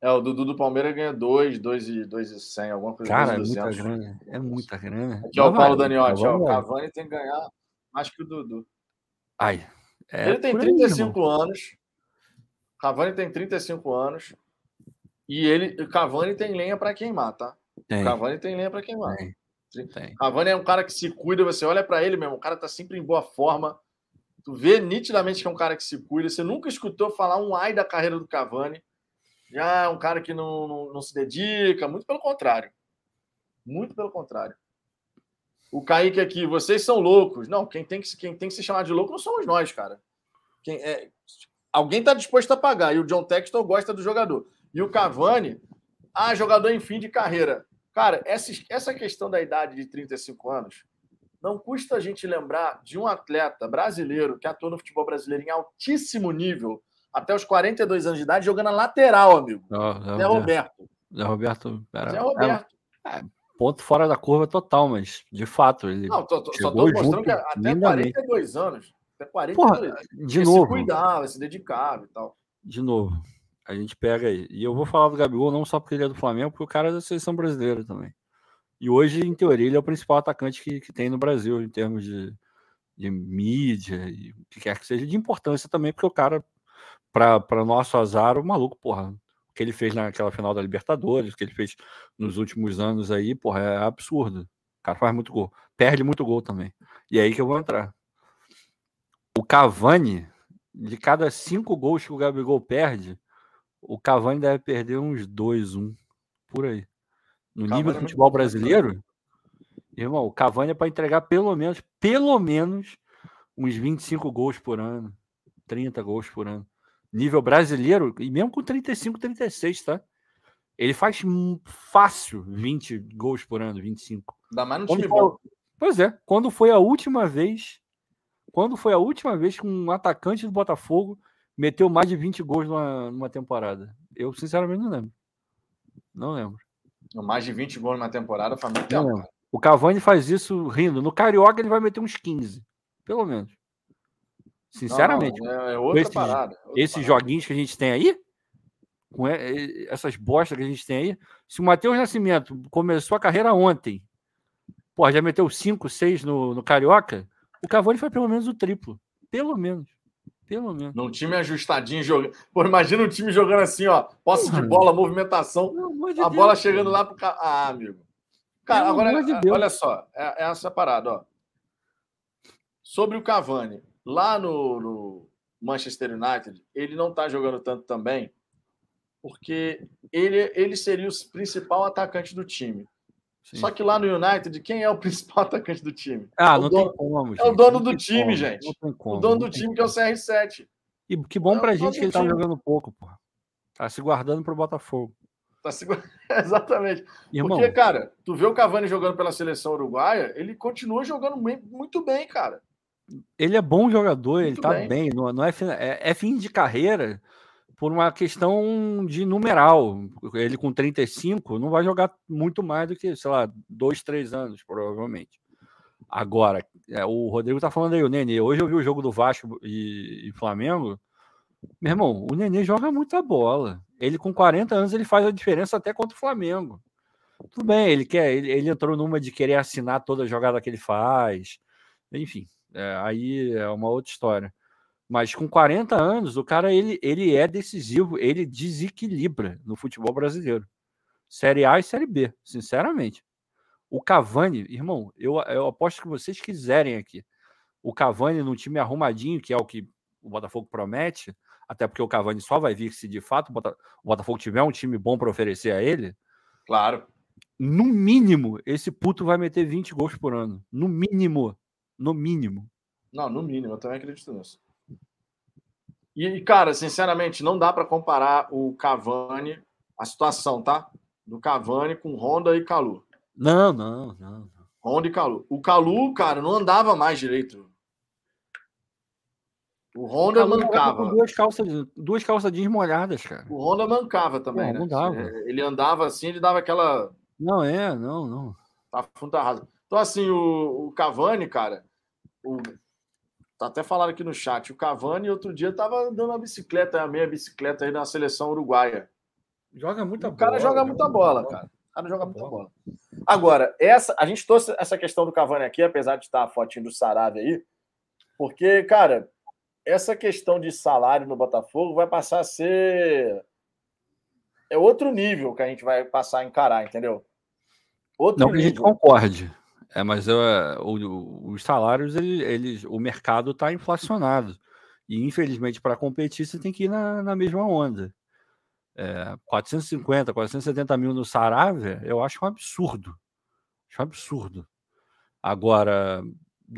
É, o Dudu do Palmeiras ganha 2, 2 e 2 e 100, alguma coisa Cara, é muita 200. grana. É muita grana. Aqui, ó, o Paulo Daniotti, ó, o. Cavani tem que ganhar mais que o Dudu. Ai. é ele tem por aí, irmão. 35 anos. Cavani tem 35 anos. E ele, o Cavani tem lenha para queimar, tá? Tem, O Cavani tem lenha para queimar. tem, tem. Cavani é um cara que se cuida, você olha para ele mesmo, o cara tá sempre em boa forma. Tu vê nitidamente que é um cara que se cuida. Você nunca escutou falar um ai da carreira do Cavani. Já é um cara que não, não, não se dedica, muito pelo contrário. Muito pelo contrário. O Kaique aqui, vocês são loucos. Não, quem tem que, se- quem tem que se chamar de louco não somos nós, cara. Quem, é, alguém tá disposto a pagar. E o John Textor gosta do jogador. E o Cavani, ah, jogador em fim de carreira. Cara, essa, essa questão da idade de 35 anos, não custa a gente lembrar de um atleta brasileiro que atuou no futebol brasileiro em altíssimo nível, até os 42 anos de idade, jogando na lateral, amigo. Ó, Zé Roberto. Zé Roberto. Era, Zé Roberto. ponto fora da curva total, mas de fato, ele. Não, tô, tô, só chegou tô mostrando junto que até lindamente. 42 anos, até 42 Porra, de ele se novo. cuidava, se dedicava e tal. de novo, a gente pega aí. E eu vou falar do Gabigol não só porque ele é do Flamengo, porque o cara é da seleção brasileira também. E hoje, em teoria, ele é o principal atacante que, que tem no Brasil, em termos de, de mídia e o que quer que seja, de importância também, porque o cara, para nosso azar, o maluco, porra, o que ele fez naquela final da Libertadores, o que ele fez nos últimos anos aí, porra, é absurdo. O cara faz muito gol. Perde muito gol também. E é aí que eu vou entrar. O Cavani, de cada cinco gols que o Gabigol perde, o Cavani deve perder uns dois, um, por aí. No Cavani nível é do muito futebol né? brasileiro, irmão, o Cavani é para entregar pelo menos, pelo menos, uns 25 gols por ano, 30 gols por ano. Nível brasileiro, e mesmo com 35, 36, tá? Ele faz fácil 20 gols por ano, 25. Ainda mais no Quando time foi, bom. pois é, quando foi a última vez, quando foi a última vez que um atacante do Botafogo meteu mais de 20 gols numa, numa temporada? Eu sinceramente não lembro. Não lembro. Mais de 20 gols numa temporada faz muito tempo. O Cavani faz isso rindo. No Carioca ele vai meter uns 15, pelo menos. Sinceramente, Não, não, é, é outra esses- parada. outra esses parada. joguinhos que a gente tem aí, com essas bostas que a gente tem aí, se o Matheus Nascimento começou a carreira ontem, pô, já meteu 5, 6 no, no Carioca, o Cavani foi pelo menos o triplo. Pelo menos. Pelo menos. Num time ajustadinho jogando. Pô, imagina um time jogando assim, ó. Posse de bola, movimentação. De A Deus, bola chegando lá pro cara. Ah, amigo. Cara, Pelo agora, de Deus. olha só. É, é essa parada, ó. Sobre o Cavani. Lá no, no Manchester United, ele não tá jogando tanto também, porque ele, ele seria o principal atacante do time. Sim. Só que lá no United, quem é o principal atacante do time? Ah, é não dono- tem como. é o gente, dono do time, como, gente. Não tem como. o dono do time que é o CR7. E que bom É pra gente que ele tá time. jogando pouco, pô. Tá se guardando pro Botafogo. Tá segura- Exatamente. Irmão, Porque, cara, tu vê o Cavani jogando pela seleção uruguaia, ele continua jogando mui- muito bem, cara. ele é bom jogador, ele Muito tá bem. bem. Não, não é, fim, é, é fim de carreira por uma questão de numeral. Ele com 35 não vai jogar muito mais do que, sei lá, dois, três anos, provavelmente. Agora, é, o Rodrigo tá falando aí, o Nenê. Hoje eu vi o jogo do Vasco e, e Flamengo. Meu irmão, o Nenê joga muita bola. Ele com 40 anos ele faz a diferença até contra o Flamengo. Tudo bem, ele quer, ele, ele entrou numa de querer assinar toda a jogada que ele faz. Enfim, É, aí é uma outra história. Mas com 40 anos, o cara ele, ele é decisivo, ele desequilibra no futebol brasileiro. Série A e Série B, sinceramente. O Cavani, irmão, eu, eu aposto que vocês quiserem aqui. O Cavani num time arrumadinho, que é o que o Botafogo promete, até porque o Cavani só vai vir se de fato o Botafogo tiver um time bom para oferecer a ele. Claro. No mínimo, esse puto vai meter 20 gols por ano. No mínimo. No mínimo. Não, no mínimo, eu também acredito nisso. E, cara, sinceramente, não dá para comparar o Cavani, a situação, tá? Do Cavani com Honda e Calu. Não, não, não. Honda e Calu. O Calu, cara, não andava mais direito. O Honda mancava. Com duas calças, duas calças jeans molhadas, cara. O Honda mancava também, não, né? Não dava. É, ele andava assim, ele dava aquela. Não, é, não, não. Tá fundo raso. Então, assim, o, o Cavani, cara, o, tá até falando aqui no chat, o Cavani outro dia tava andando uma bicicleta, a meia bicicleta aí na seleção uruguaia. Joga muita o bola. O cara joga muita bola, bola, cara. O cara joga muita bola. Agora, essa, a gente trouxe essa questão do Cavani aqui, apesar de estar a fotinho do Sarave aí, porque, cara, essa questão de salário no Botafogo vai passar a ser. É outro nível que a gente vai passar a encarar, entendeu? Outro Não nível. que a gente concorde. É, mas eu, o, os salários, eles, eles, o mercado está inflacionado. E, infelizmente, para competir, você tem que ir na, na mesma onda. É, 450, 470 mil no Saravia, eu acho um absurdo. Acho um absurdo. Agora,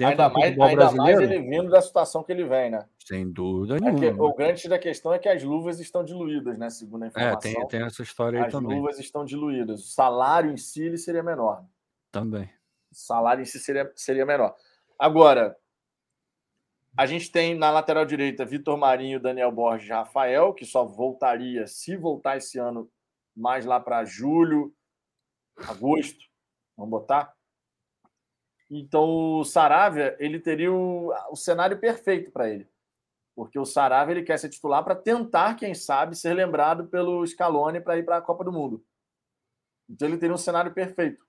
ainda mais, ainda mais ele vindo da situação que ele vem, né? Sem dúvida nenhuma. É que, o grande da questão é que as luvas estão diluídas, né? Segundo a informação. É, tem, tem essa história aí as também. As luvas estão diluídas. O salário em si seria menor. Também. Salário em si seria, seria menor. Agora, a gente tem na lateral direita Vitor Marinho, Daniel Borges Rafael, que só voltaria, se voltar esse ano, mais lá para julho, agosto. Vamos botar? Então, o Saravia, ele teria o, o cenário perfeito para ele. Porque o Saravia ele quer ser titular para tentar, quem sabe, ser lembrado pelo Scaloni para ir para a Copa do Mundo. Então, ele teria um cenário perfeito,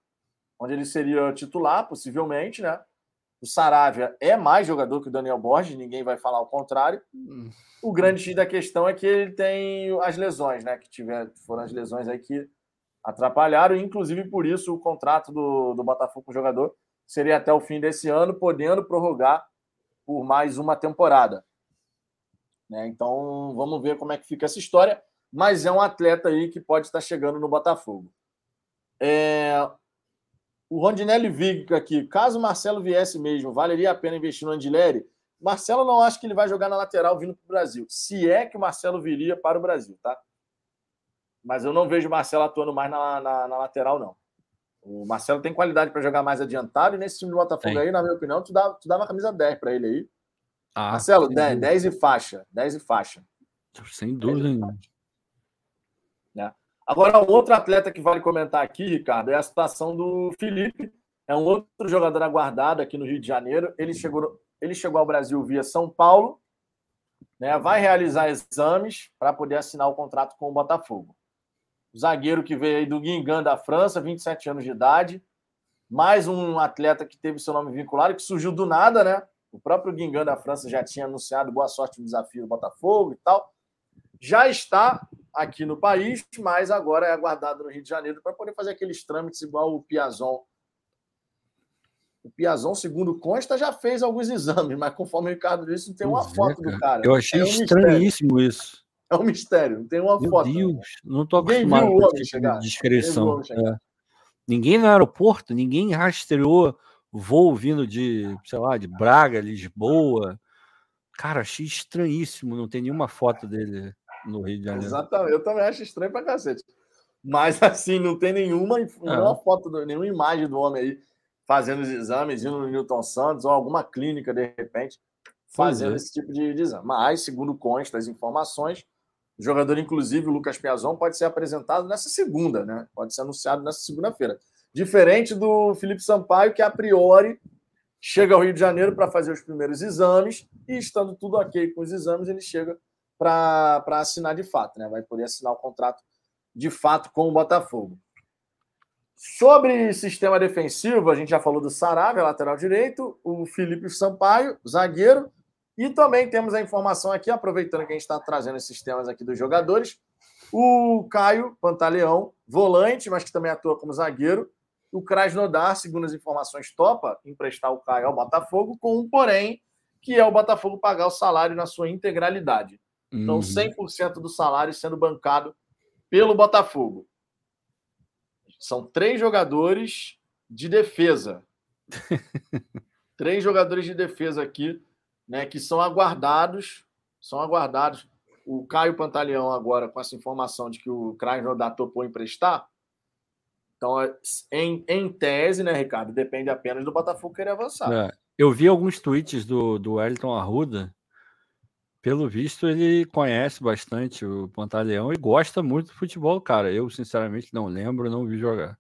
onde ele seria titular, possivelmente, né? O Saravia é mais jogador que o Daniel Borges, ninguém vai falar o contrário. O grande X da questão é que ele tem as lesões, né? Que tiver, foram as lesões aí que atrapalharam, inclusive por isso o contrato do, do Botafogo com o jogador seria até o fim desse ano, podendo prorrogar por mais uma temporada. Né? Então, vamos ver como é que fica essa história. Mas é um atleta aí que pode estar chegando no Botafogo. É... O Rondinelli Viga aqui. Caso o Marcelo viesse mesmo, valeria a pena investir no Andileri? Marcelo não acho que ele vai jogar na lateral vindo para o Brasil. Se é que o Marcelo viria para o Brasil, tá? Mas eu não vejo o Marcelo atuando mais na, na, na lateral, não. O Marcelo tem qualidade para jogar mais adiantado, e nesse time do Botafogo aí, na minha opinião, tu dava, tu dava a camisa 10 para ele aí. Ah, Marcelo, 10, 10 e faixa. 10 e faixa. Sem dúvida nenhuma. Né? Agora, outro atleta que vale comentar aqui, Ricardo, é a situação do Felipe. É um outro jogador aguardado aqui no Rio de Janeiro. Ele chegou, ele chegou ao Brasil via São Paulo, né? vai realizar exames para poder assinar o contrato com o Botafogo zagueiro que veio aí do Guingamp da França, 27 anos de idade. Mais um atleta que teve seu nome vinculado, que surgiu do nada, né? O próprio Guingamp da França já tinha anunciado boa sorte no desafio do Botafogo e tal. Já está aqui no país, mas agora é aguardado no Rio de Janeiro para poder fazer aqueles trâmites igual o Piazon. O Piazon, segundo consta, já fez alguns exames, mas conforme o Ricardo disse, não tem uma pois foto é, do cara. Eu achei é um estranhíssimo mistério. isso. É um mistério, não tem uma Meu foto. Deus, não estou acostumado com esse tipo descrição. É. Ninguém no aeroporto, ninguém rastreou voo vindo de, sei lá, de Braga, Lisboa. Cara, achei estranhíssimo, não tem nenhuma foto dele no Rio de Janeiro. Exatamente, eu também acho estranho pra cacete. Mas assim, não tem nenhuma, nenhuma é. foto, nenhuma imagem do homem aí fazendo os exames, indo no Newton Santos ou alguma clínica, de repente, fazendo é. esse tipo de, de exame. Mas, segundo consta as informações, o jogador, inclusive, o Lucas Piazon, pode ser apresentado nessa segunda, né? Pode ser anunciado nessa segunda-feira. Diferente do Felipe Sampaio, que a priori chega ao Rio de Janeiro para fazer os primeiros exames e, estando tudo ok com os exames, ele chega para assinar de fato, né? Vai poder assinar o contrato de fato com o Botafogo. Sobre sistema defensivo, a gente já falou do Saravia, lateral direito, o Felipe Sampaio, zagueiro, e também temos a informação aqui, aproveitando que a gente está trazendo esses temas aqui dos jogadores, o Caio Pantaleão, volante, mas que também atua como zagueiro, o Krasnodar, segundo as informações, topa emprestar o Caio ao Botafogo, com um porém, que é o Botafogo pagar o salário na sua integralidade. Então, 100% do salário sendo bancado pelo Botafogo. São três jogadores de defesa. três jogadores de defesa aqui, né, que são aguardados, são aguardados. O Caio Pantaleão agora com essa informação de que o Krasnodar topou emprestar. Então, é, em, em tese, né, Ricardo, depende apenas do Botafogo querer avançar. É, eu vi alguns tweets do, do Wellington Arruda. Pelo visto, ele conhece bastante o Pantaleão e gosta muito do futebol, cara. Eu, sinceramente, não lembro, não vi jogar.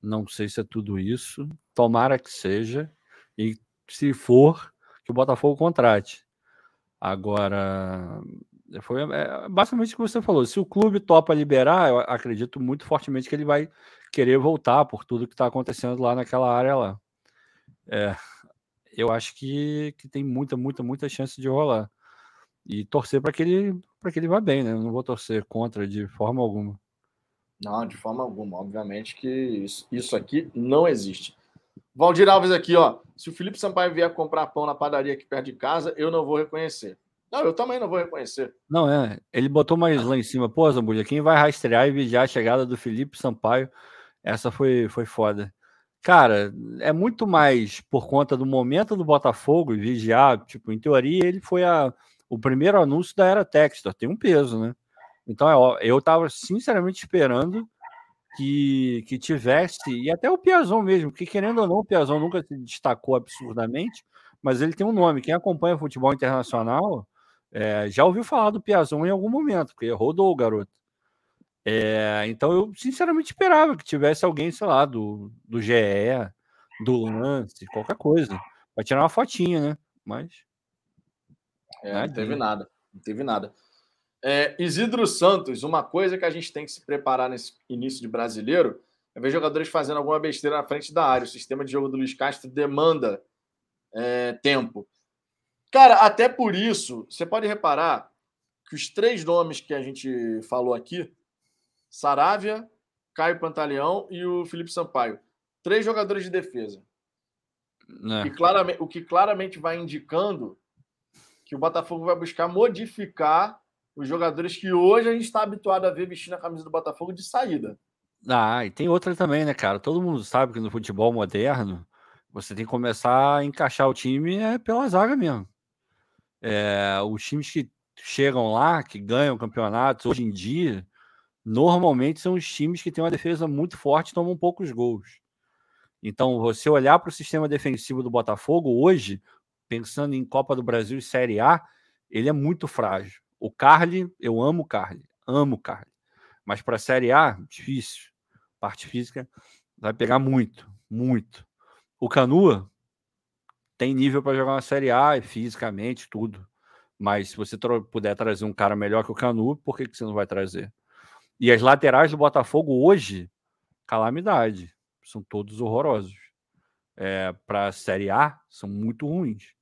Não sei se é tudo isso. Tomara que seja. E se for, que o Botafogo contrate. Agora, foi é, basicamente o que você falou. Se o clube topa liberar, eu acredito muito fortemente que ele vai querer voltar por tudo que está acontecendo lá naquela área lá. É, eu acho que, que tem muita, muita, muita chance de rolar. E torcer para que ele para que ele vá bem, né? Eu não vou torcer contra de forma alguma. Não, de forma alguma. Obviamente que isso, isso aqui não existe. Valdir Alves aqui, ó. Se o Felipe Sampaio vier comprar pão na padaria aqui perto de casa, eu não vou reconhecer. Não, eu também não vou reconhecer. Não, é. Ele botou mais lá em cima. Pô, Zambulha, quem vai rastrear e vigiar a chegada do Felipe Sampaio? Essa foi, foi foda. Cara, é muito mais por conta do momento do Botafogo e vigiar. Tipo, em teoria, ele foi a, o primeiro anúncio da era Textor. Tem um peso, né? Então, é, eu tava sinceramente esperando que, que tivesse, e até o Piazon mesmo, porque querendo ou não, o Piazon nunca se destacou absurdamente, mas ele tem um nome. Quem acompanha futebol internacional é, já ouviu falar do Piazon em algum momento, porque rodou o garoto. É, então eu sinceramente esperava que tivesse alguém, sei lá, do, do GE, do Lance, qualquer coisa, para tirar uma fotinha, né? Mas. É, não teve nada, não teve nada. É, Isidro Santos, uma coisa que a gente tem que se preparar nesse início de brasileiro é ver jogadores fazendo alguma besteira na frente da área. O sistema de jogo do Luiz Castro demanda é, tempo. Cara, até por isso, você pode reparar que os três nomes que a gente falou aqui Saravia, Caio Pantaleão e o Felipe Sampaio. Três jogadores de defesa. É. claramente, o que claramente vai indicando que o Botafogo vai buscar modificar os jogadores que hoje a gente está habituado a ver vestindo a camisa do Botafogo de saída. Ah, e tem outra também, né, cara? Todo mundo sabe que no futebol moderno você tem que começar a encaixar o time é pela zaga mesmo. É, os times que chegam lá, que ganham campeonatos hoje em dia, normalmente são os times que têm uma defesa muito forte e tomam poucos gols. Então, você olhar para o sistema defensivo do Botafogo hoje, pensando em Copa do Brasil e Série A, ele é muito frágil. O Carly, eu amo o Carly, amo o Carly. Mas para a Série A, difícil. Parte física vai pegar muito, muito. O Canua tem nível para jogar uma Série A, fisicamente, tudo. Mas se você puder trazer um cara melhor que o Canu, por que, que você não vai trazer? E as laterais do Botafogo hoje, calamidade. São todos horrorosos. É, para a Série A, são muito ruins.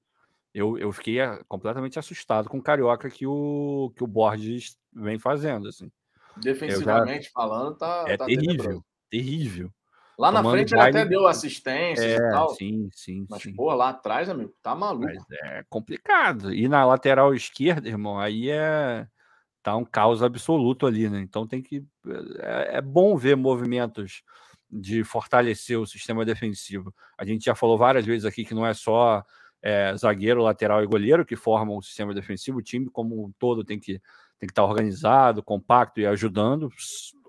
Eu, eu fiquei ah, completamente assustado com o Carioca que o, que o Borges vem fazendo. Assim. Defensivamente já... falando, tá, é tá terrível. Terrível. Lá na frente ele até deu assistência é, e tal. Sim, sim. Mas, sim. pô, lá atrás, amigo, tá maluco. Mas é complicado. E na lateral esquerda, irmão, aí é tá um caos absoluto ali, né? Então tem que. É, é, bom ver movimentos de fortalecer o sistema defensivo. A gente já falou várias vezes aqui que não é só é, zagueiro, lateral e goleiro que formam o sistema defensivo, o time como um todo tem que, tem que estar organizado, compacto e ajudando,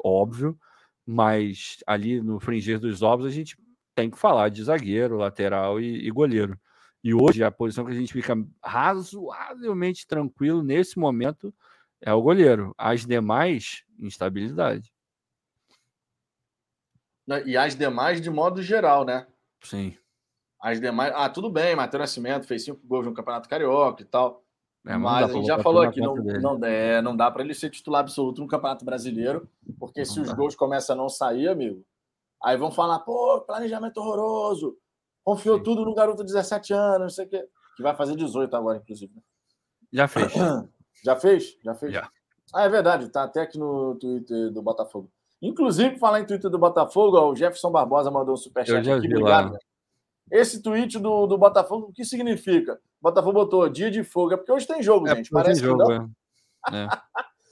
óbvio, mas ali no fringir dos ovos a gente tem que falar de zagueiro, lateral e, e goleiro. E hoje a posição que a gente fica razoavelmente tranquilo nesse momento é o goleiro. As demais, instabilidade. E as demais, de modo geral, né? Sim. As demais. Ah, tudo bem, Matheus Nascimento fez cinco gols no Campeonato Carioca e tal. É, mas a gente já falou aqui, não, não, é, não dá para ele ser titular absoluto no Campeonato Brasileiro, porque não se dá. os gols começam a não sair, amigo, Aí vão falar, pô, planejamento horroroso. Confiou Sim. tudo no garoto de 17 anos, não sei o quê. Que vai fazer 18 agora, inclusive. né? Já fez. Já fez? Já fez? Já. Ah, é verdade, tá até aqui no Twitter do Botafogo. Inclusive, falar em Twitter do Botafogo, ó, o Jefferson Barbosa mandou um superchat aqui. Obrigado. lá. Esse tweet do, do Botafogo, o que significa? O Botafogo botou dia de fogo. É porque hoje tem jogo, É, gente. Parece tem que jogo, não. é. É.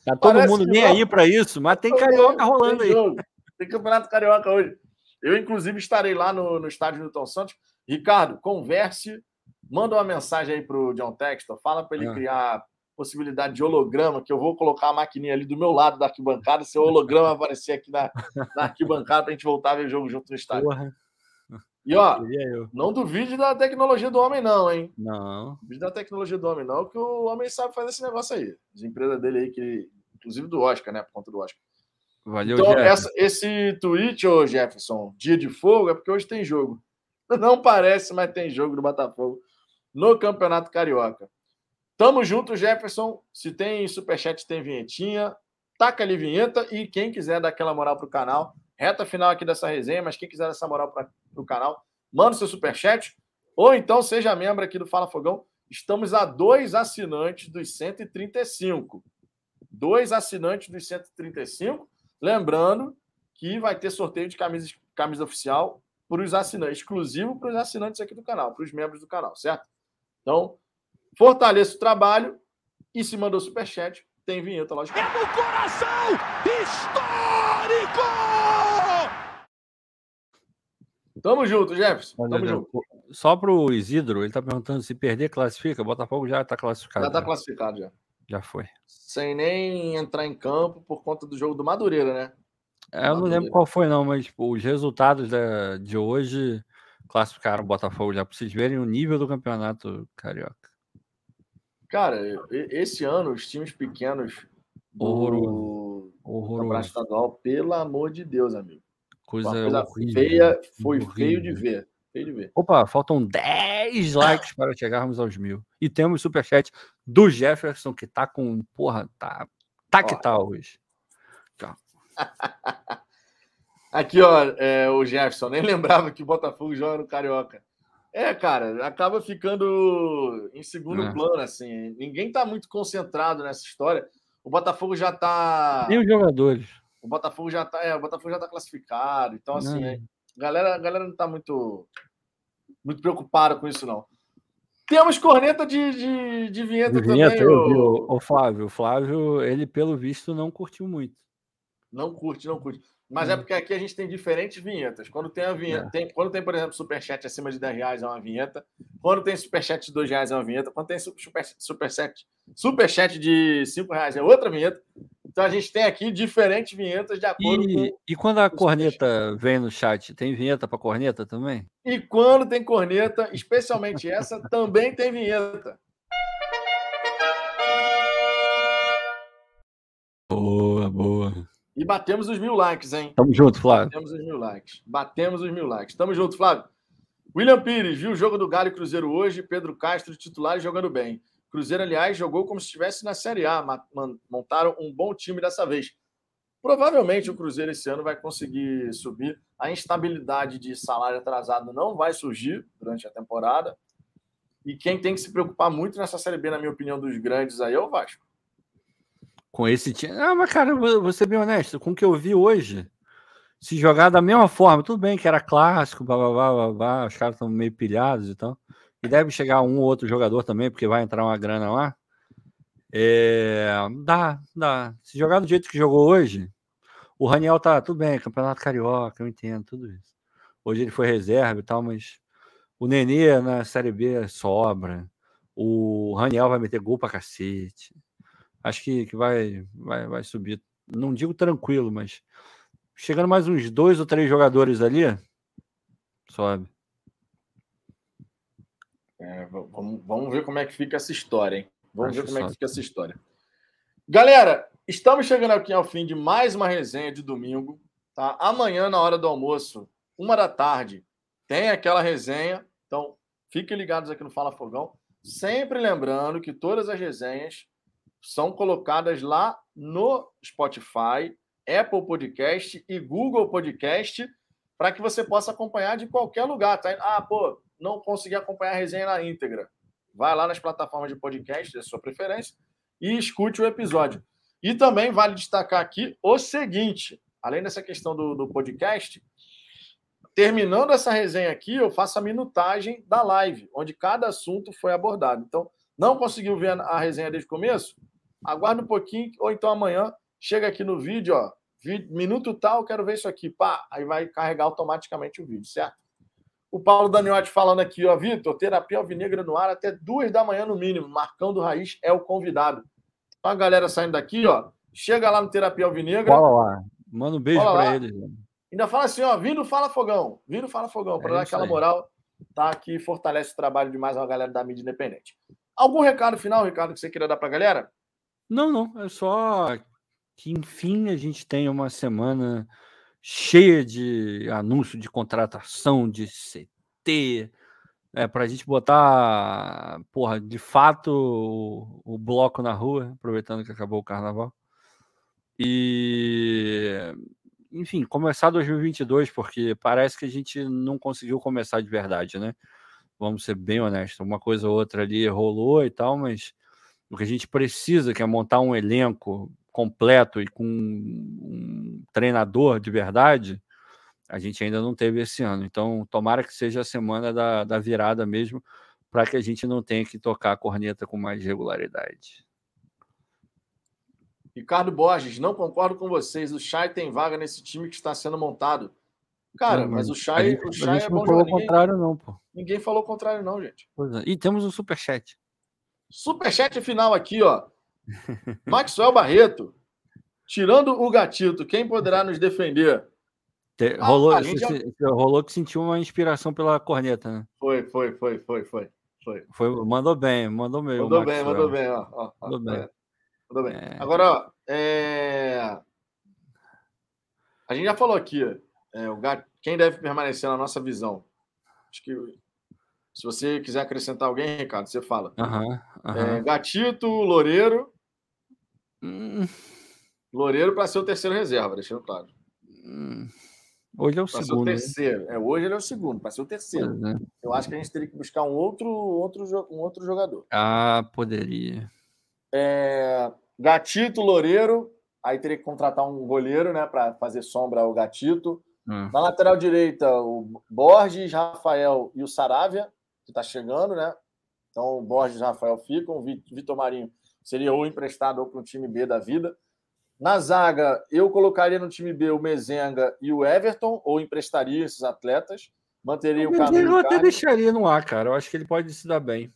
Tá todo Parece mundo que nem não. aí pra isso, mas tem carioca rolando tem aí. jogo. Tem campeonato carioca hoje. Eu, inclusive, estarei lá no, no estádio Newton Santos. Ricardo, converse, manda uma mensagem aí pro John Textor, fala para ele Ah. criar possibilidade de holograma, que eu vou colocar a maquininha ali do meu lado da arquibancada, se o holograma aparecer aqui na, na arquibancada para a gente voltar a ver o jogo junto no estádio. Porra, E ó, eu. não duvide da tecnologia do homem, não, hein? Não. Duvide da tecnologia do homem, não, que o homem sabe fazer esse negócio aí. As empresas dele aí, que, inclusive do Oscar, né? Por conta do Oscar. Valeu, Então, essa- esse tweet, ô Jefferson, dia de fogo, é porque hoje tem jogo. Não parece, mas tem jogo do Botafogo no Campeonato Carioca. Tamo junto, Jefferson. Se tem superchat, tem vinhetinha. Taca ali vinheta. E quem quiser dar aquela moral pro canal, reta final aqui dessa resenha, mas quem quiser dar essa moral pra, pro canal, manda o seu superchat. Ou então seja membro aqui do Fala Fogão. Estamos a dois assinantes dos 135. Dois assinantes dos 135. Lembrando que vai ter sorteio de camisa, camisa oficial para os assinantes, exclusivo para os assinantes aqui do canal, para os membros do canal, certo? Então, fortaleça o trabalho e se mandou superchat, tem vinheta, lógico. É no coração histórico! Tamo junto, Jefferson. Tamo né, junto. Só pro Isidro, ele tá perguntando se perder classifica. Botafogo já tá classificado. Já tá né? classificado já. Já foi. Sem nem entrar em campo por conta do jogo do Madureira, né? É, eu não lembro qual foi, não, mas tipo, os resultados da- de hoje classificaram o Botafogo já, para vocês verem o nível do campeonato carioca. Cara, esse ano, os times pequenos do Horroroso. Estadual, pelo amor de Deus, amigo. Coisa, coisa horrível. feia, foi feio de horrível. ver. Feio de ver. Opa, faltam 10 likes para chegarmos aos mil. E temos superchat do Jefferson, que tá com. Porra, tá. Tá que tá hoje. Aqui, ó, é, o Jefferson, nem lembrava que o Botafogo joga no Carioca. É, cara, acaba ficando em segundo É. plano, assim. Ninguém tá muito concentrado nessa história. O Botafogo já tá. E os jogadores? O Botafogo já tá. É, o Botafogo já tá classificado. Então, assim, Não. é, a galera, a galera não tá muito, muito preocupada com isso, não. Temos corneta de, de, de vinheta, De vinheta, também. o, o Flávio. O Flávio, ele, pelo visto, não curtiu muito. Não curte, não curte. Mas é Hum. porque aqui a gente tem diferentes vinhetas. Quando tem a vinheta, É. tem, quando tem, por exemplo, superchat acima de 10 reais é uma vinheta. Quando tem superchat de 2 reais é uma vinheta. Quando tem su- super, superchat, superchat de 5 reais é outra vinheta. Então a gente tem aqui diferentes vinhetas de acordo E, com. e quando a corneta vem no chat, tem vinheta para corneta também? E quando tem corneta, especialmente essa, também tem vinheta. Boa, boa. E batemos os mil likes, hein? Tamo junto, Flávio. Batemos os mil likes. Batemos os mil likes. Tamo junto, Flávio. William Pires, viu o jogo do Galo e Cruzeiro hoje. Pedro Castro, titular, jogando bem. Cruzeiro, aliás, jogou como se estivesse na Série A. Montaram um bom time dessa vez. Provavelmente o Cruzeiro esse ano vai conseguir subir. A instabilidade de salário atrasado não vai surgir durante a temporada. E quem tem que se preocupar muito nessa Série B, na minha opinião, dos grandes aí é o Vasco. Com esse time. Ah, mas, cara, vou ser bem honesto. Com o que eu vi hoje, se jogar da mesma forma, tudo bem que era clássico, blá, blá, blá, blá, blá, os caras estão meio pilhados e tal. E deve chegar um ou outro jogador também, porque vai entrar uma grana lá. É, dá, dá. Se jogar do jeito que jogou hoje, o Raniel tá tudo bem, Campeonato Carioca, eu entendo tudo isso. Hoje ele foi reserva e tal, mas o Nenê na Série B sobra. O Raniel vai meter gol pra cacete. Acho que, que vai, vai, vai subir. Não digo tranquilo, mas chegando mais uns dois ou três jogadores ali, sobe. É, vamos, vamos ver como é que fica essa história, hein? Vamos Acho ver como é que só. fica essa história. Galera, estamos chegando aqui ao fim de mais uma resenha de domingo. Tá? Amanhã, na hora do almoço, uma da tarde, tem aquela resenha. Então, fiquem ligados aqui no Fala Fogão. Sempre lembrando que todas as resenhas são colocadas lá no Spotify, Apple Podcast e Google Podcast. para que você possa acompanhar de qualquer lugar. Tá? Ah, pô, não consegui acompanhar a resenha na íntegra. Vai lá nas plataformas de podcast, da sua preferência, e escute o episódio. E também vale destacar aqui o seguinte: além dessa questão do, do podcast, terminando essa resenha aqui, eu faço a minutagem da live, onde cada assunto foi abordado. Então, não conseguiu ver a resenha desde o começo? Aguarda um pouquinho, ou então amanhã, chega aqui no vídeo, ó, minuto tal, quero ver isso aqui, pá, aí vai carregar automaticamente o vídeo, certo? O Paulo Daniotti falando aqui, ó, Vitor, terapia alvinegra no ar até duas da manhã no mínimo, Marcão do Raiz é o convidado. Então, a galera saindo daqui, ó, chega lá no Terapia Alvinegra. Fala lá, manda um beijo para eles. Ainda fala assim, ó, vindo Fala Fogão, vindo Fala Fogão, para é dar aquela aí. moral, tá? Que fortalece o trabalho de mais uma galera da mídia independente. Algum recado final, Ricardo, que você queria dar para a galera? Não, não. É só que, enfim, a gente tem uma semana cheia de anúncio de contratação de CT, é, para a gente botar, porra, de fato, o, o, bloco na rua, aproveitando que acabou o carnaval. E, enfim, começar 2022, porque parece que a gente não conseguiu começar de verdade, né? Vamos ser bem honestos. Uma coisa ou outra ali rolou e tal, mas o que a gente precisa, que é montar um elenco completo e com um treinador de verdade, a gente ainda não teve esse ano. Então, tomara que seja a semana da, da virada mesmo, para que a gente não tenha que tocar a corneta com mais regularidade. Ricardo Borges, não concordo com vocês. O Chay tem vaga nesse time que está sendo montado. Cara, não, mas o Chay, gente, o Chay é bom não falou o contrário, não, pô. Ninguém falou o contrário, não, gente. É. E temos um superchat. Superchat final aqui, ó. Maxwell Barreto. Tirando o gatito, quem poderá nos defender? Te, ah, rolou, já... rolou que sentiu uma inspiração pela corneta, né? Foi, foi, foi, foi, foi. Foi. foi mandou bem, mandou bem. Mandou bem, mandou bem, ó. ó mandou ó, bem. É. Mandou bem. É... Agora, ó, é... a gente já falou aqui, é, o gat... quem deve permanecer na nossa visão. Acho que se você quiser acrescentar alguém, Ricardo, você fala. Uhum, uhum. Gatito, Loureiro. Hum. Loureiro para ser o terceiro reserva, deixando claro. Hum. Hoje é o pra segundo. o né? terceiro. É, hoje ele é o segundo, para ser o terceiro. É. Eu acho que a gente teria que buscar um outro, outro, um outro jogador. Ah, poderia. É, Gatito, Loureiro. Aí teria que contratar um goleiro, né, para fazer sombra ao Gatito. Hum. Na lateral direita, o Borges, Rafael e o Saravia, que está chegando, né? Então, o Borges e o Rafael ficam. O Vitor Marinho seria ou emprestado ou para o time B da vida. Na zaga, eu colocaria no time B o Mezenga e o Everton, ou emprestaria esses atletas. Manteria o, o. Eu até deixaria no ar, cara. Eu acho que ele pode se dar bem.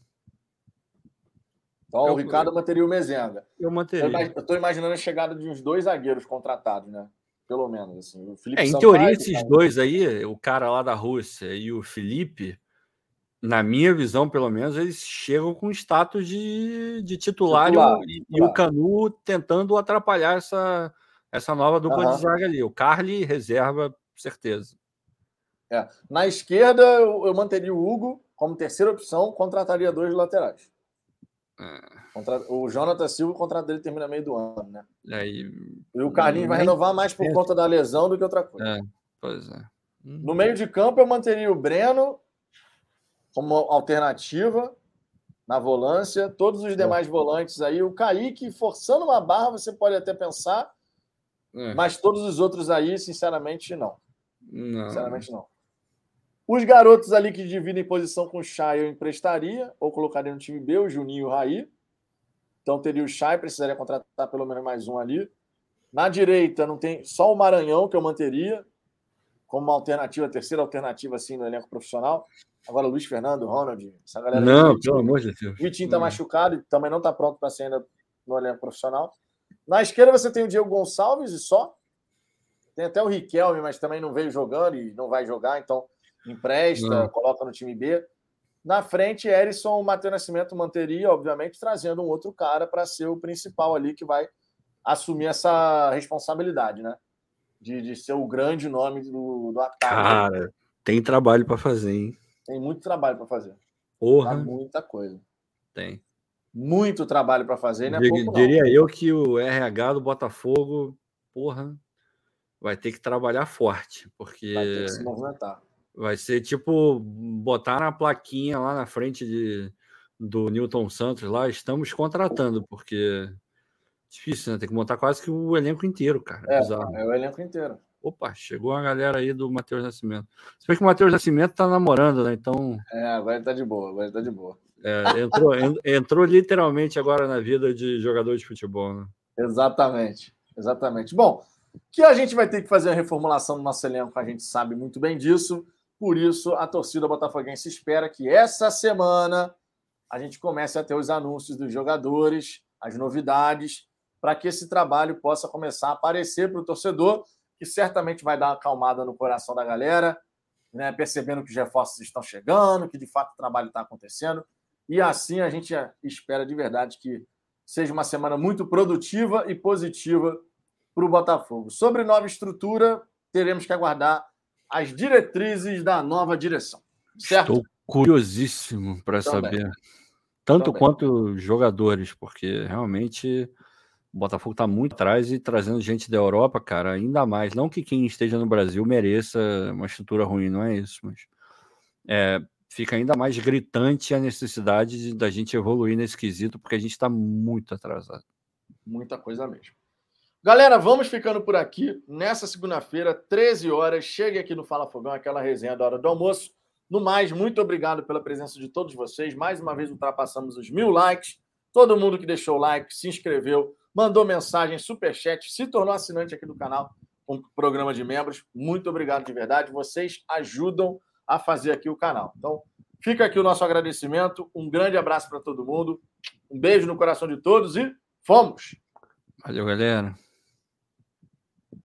Então, eu, o Ricardo manteria o Mezenga. Eu manteria. Eu estou imaginando a chegada de uns dois zagueiros contratados, né? Pelo menos. Assim. O Felipe é, em Sampaio, teoria, esses cara... dois aí, o cara lá da Rússia e o Felipe, na minha visão, pelo menos, eles chegam com status de, de titular, titular, e, titular. e, o Canu tentando atrapalhar essa, essa nova dupla uhum. de zaga ali. O Carly reserva, certeza. É. Na esquerda, eu, eu, manteria o Hugo como terceira opção, contrataria dois laterais. É. Contra... O Jonathan Silva, o contrato dele termina meio do ano, né? Aí, e o Carlinhos vai renovar mais por conta da lesão do que outra coisa. É, pois é. No meio de campo, eu manteria o Breno como alternativa na volância, todos os demais é. volantes aí, o Kaique forçando uma barra, você pode até pensar, é. mas todos os outros aí, sinceramente, não. não. Sinceramente, não. Os garotos ali que dividem posição com o Chay eu emprestaria, ou colocaria no time B, o Juninho e o Raí. Então teria o Chay, precisaria contratar pelo menos mais um ali. Na direita, não tem só o Maranhão que eu manteria como uma alternativa, terceira alternativa assim no elenco profissional. Agora, Luiz Fernando, Ronald, essa galera. Não, pelo amor de Deus. Vitinho tá machucado e também não tá pronto para ser ainda no elenco profissional. Na esquerda você tem o Diego Gonçalves e só. Tem até o Riquelme, mas também não veio jogando e não vai jogar, então empresta, não. coloca no time B. Na frente, Erisson, o Matheus Nascimento manteria, obviamente, trazendo um outro cara para ser o principal ali que vai assumir essa responsabilidade, né? De, de ser o grande nome do, do ataque. Cara, tem trabalho para fazer, hein? Tem muito trabalho para fazer. Porra. Tá muita coisa. Tem. Muito trabalho para fazer, né? Diria, diria eu que o RH do Botafogo, porra, vai ter que trabalhar forte, porque Vai ter que se movimentar. vai ser tipo botar na plaquinha lá na frente de, do Newton Santos lá, estamos contratando, porque difícil, né? Tem que montar quase que o elenco inteiro, cara. É, Bizarro. é o elenco inteiro. Opa, chegou a galera aí do Matheus Nascimento. Se bem que o Matheus Nascimento tá namorando, né? Então É, agora ele tá de boa, agora ele tá de boa. é, entrou, en- entrou literalmente agora na vida de jogador de futebol, né? Exatamente, exatamente. Bom, que a gente vai ter que fazer a reformulação do nosso elenco, a gente sabe muito bem disso. Por isso, a torcida botafoguense espera que essa semana a gente comece a ter os anúncios dos jogadores, as novidades, para que esse trabalho possa começar a aparecer para o torcedor, que certamente vai dar uma acalmada no coração da galera, né, percebendo que os reforços estão chegando, que de fato o trabalho está acontecendo. E assim a gente espera de verdade que seja uma semana muito produtiva e positiva para o Botafogo. Sobre nova estrutura, teremos que aguardar as diretrizes da nova direção. Certo? Estou curiosíssimo para saber. Tanto Também. quanto os jogadores, porque realmente o Botafogo está muito atrás e trazendo gente da Europa, cara, ainda mais. Não que quem esteja no Brasil mereça uma estrutura ruim, não é isso, mas é, fica ainda mais gritante a necessidade de- da gente evoluir nesse quesito, porque a gente está muito atrasado. Muita coisa mesmo. Galera, vamos ficando por aqui. Nessa segunda-feira, 13 horas, chegue aqui no Fala Fogão, aquela resenha da hora do almoço. No mais, muito obrigado pela presença de todos vocês. Mais uma vez ultrapassamos os mil likes. Todo mundo que deixou o like, se inscreveu, mandou mensagem, superchat, se tornou assinante aqui do canal, um programa de membros. Muito obrigado de verdade. Vocês ajudam a fazer aqui o canal. Então, fica aqui o nosso agradecimento. Um grande abraço para todo mundo. Um beijo no coração de todos e fomos! Valeu, galera.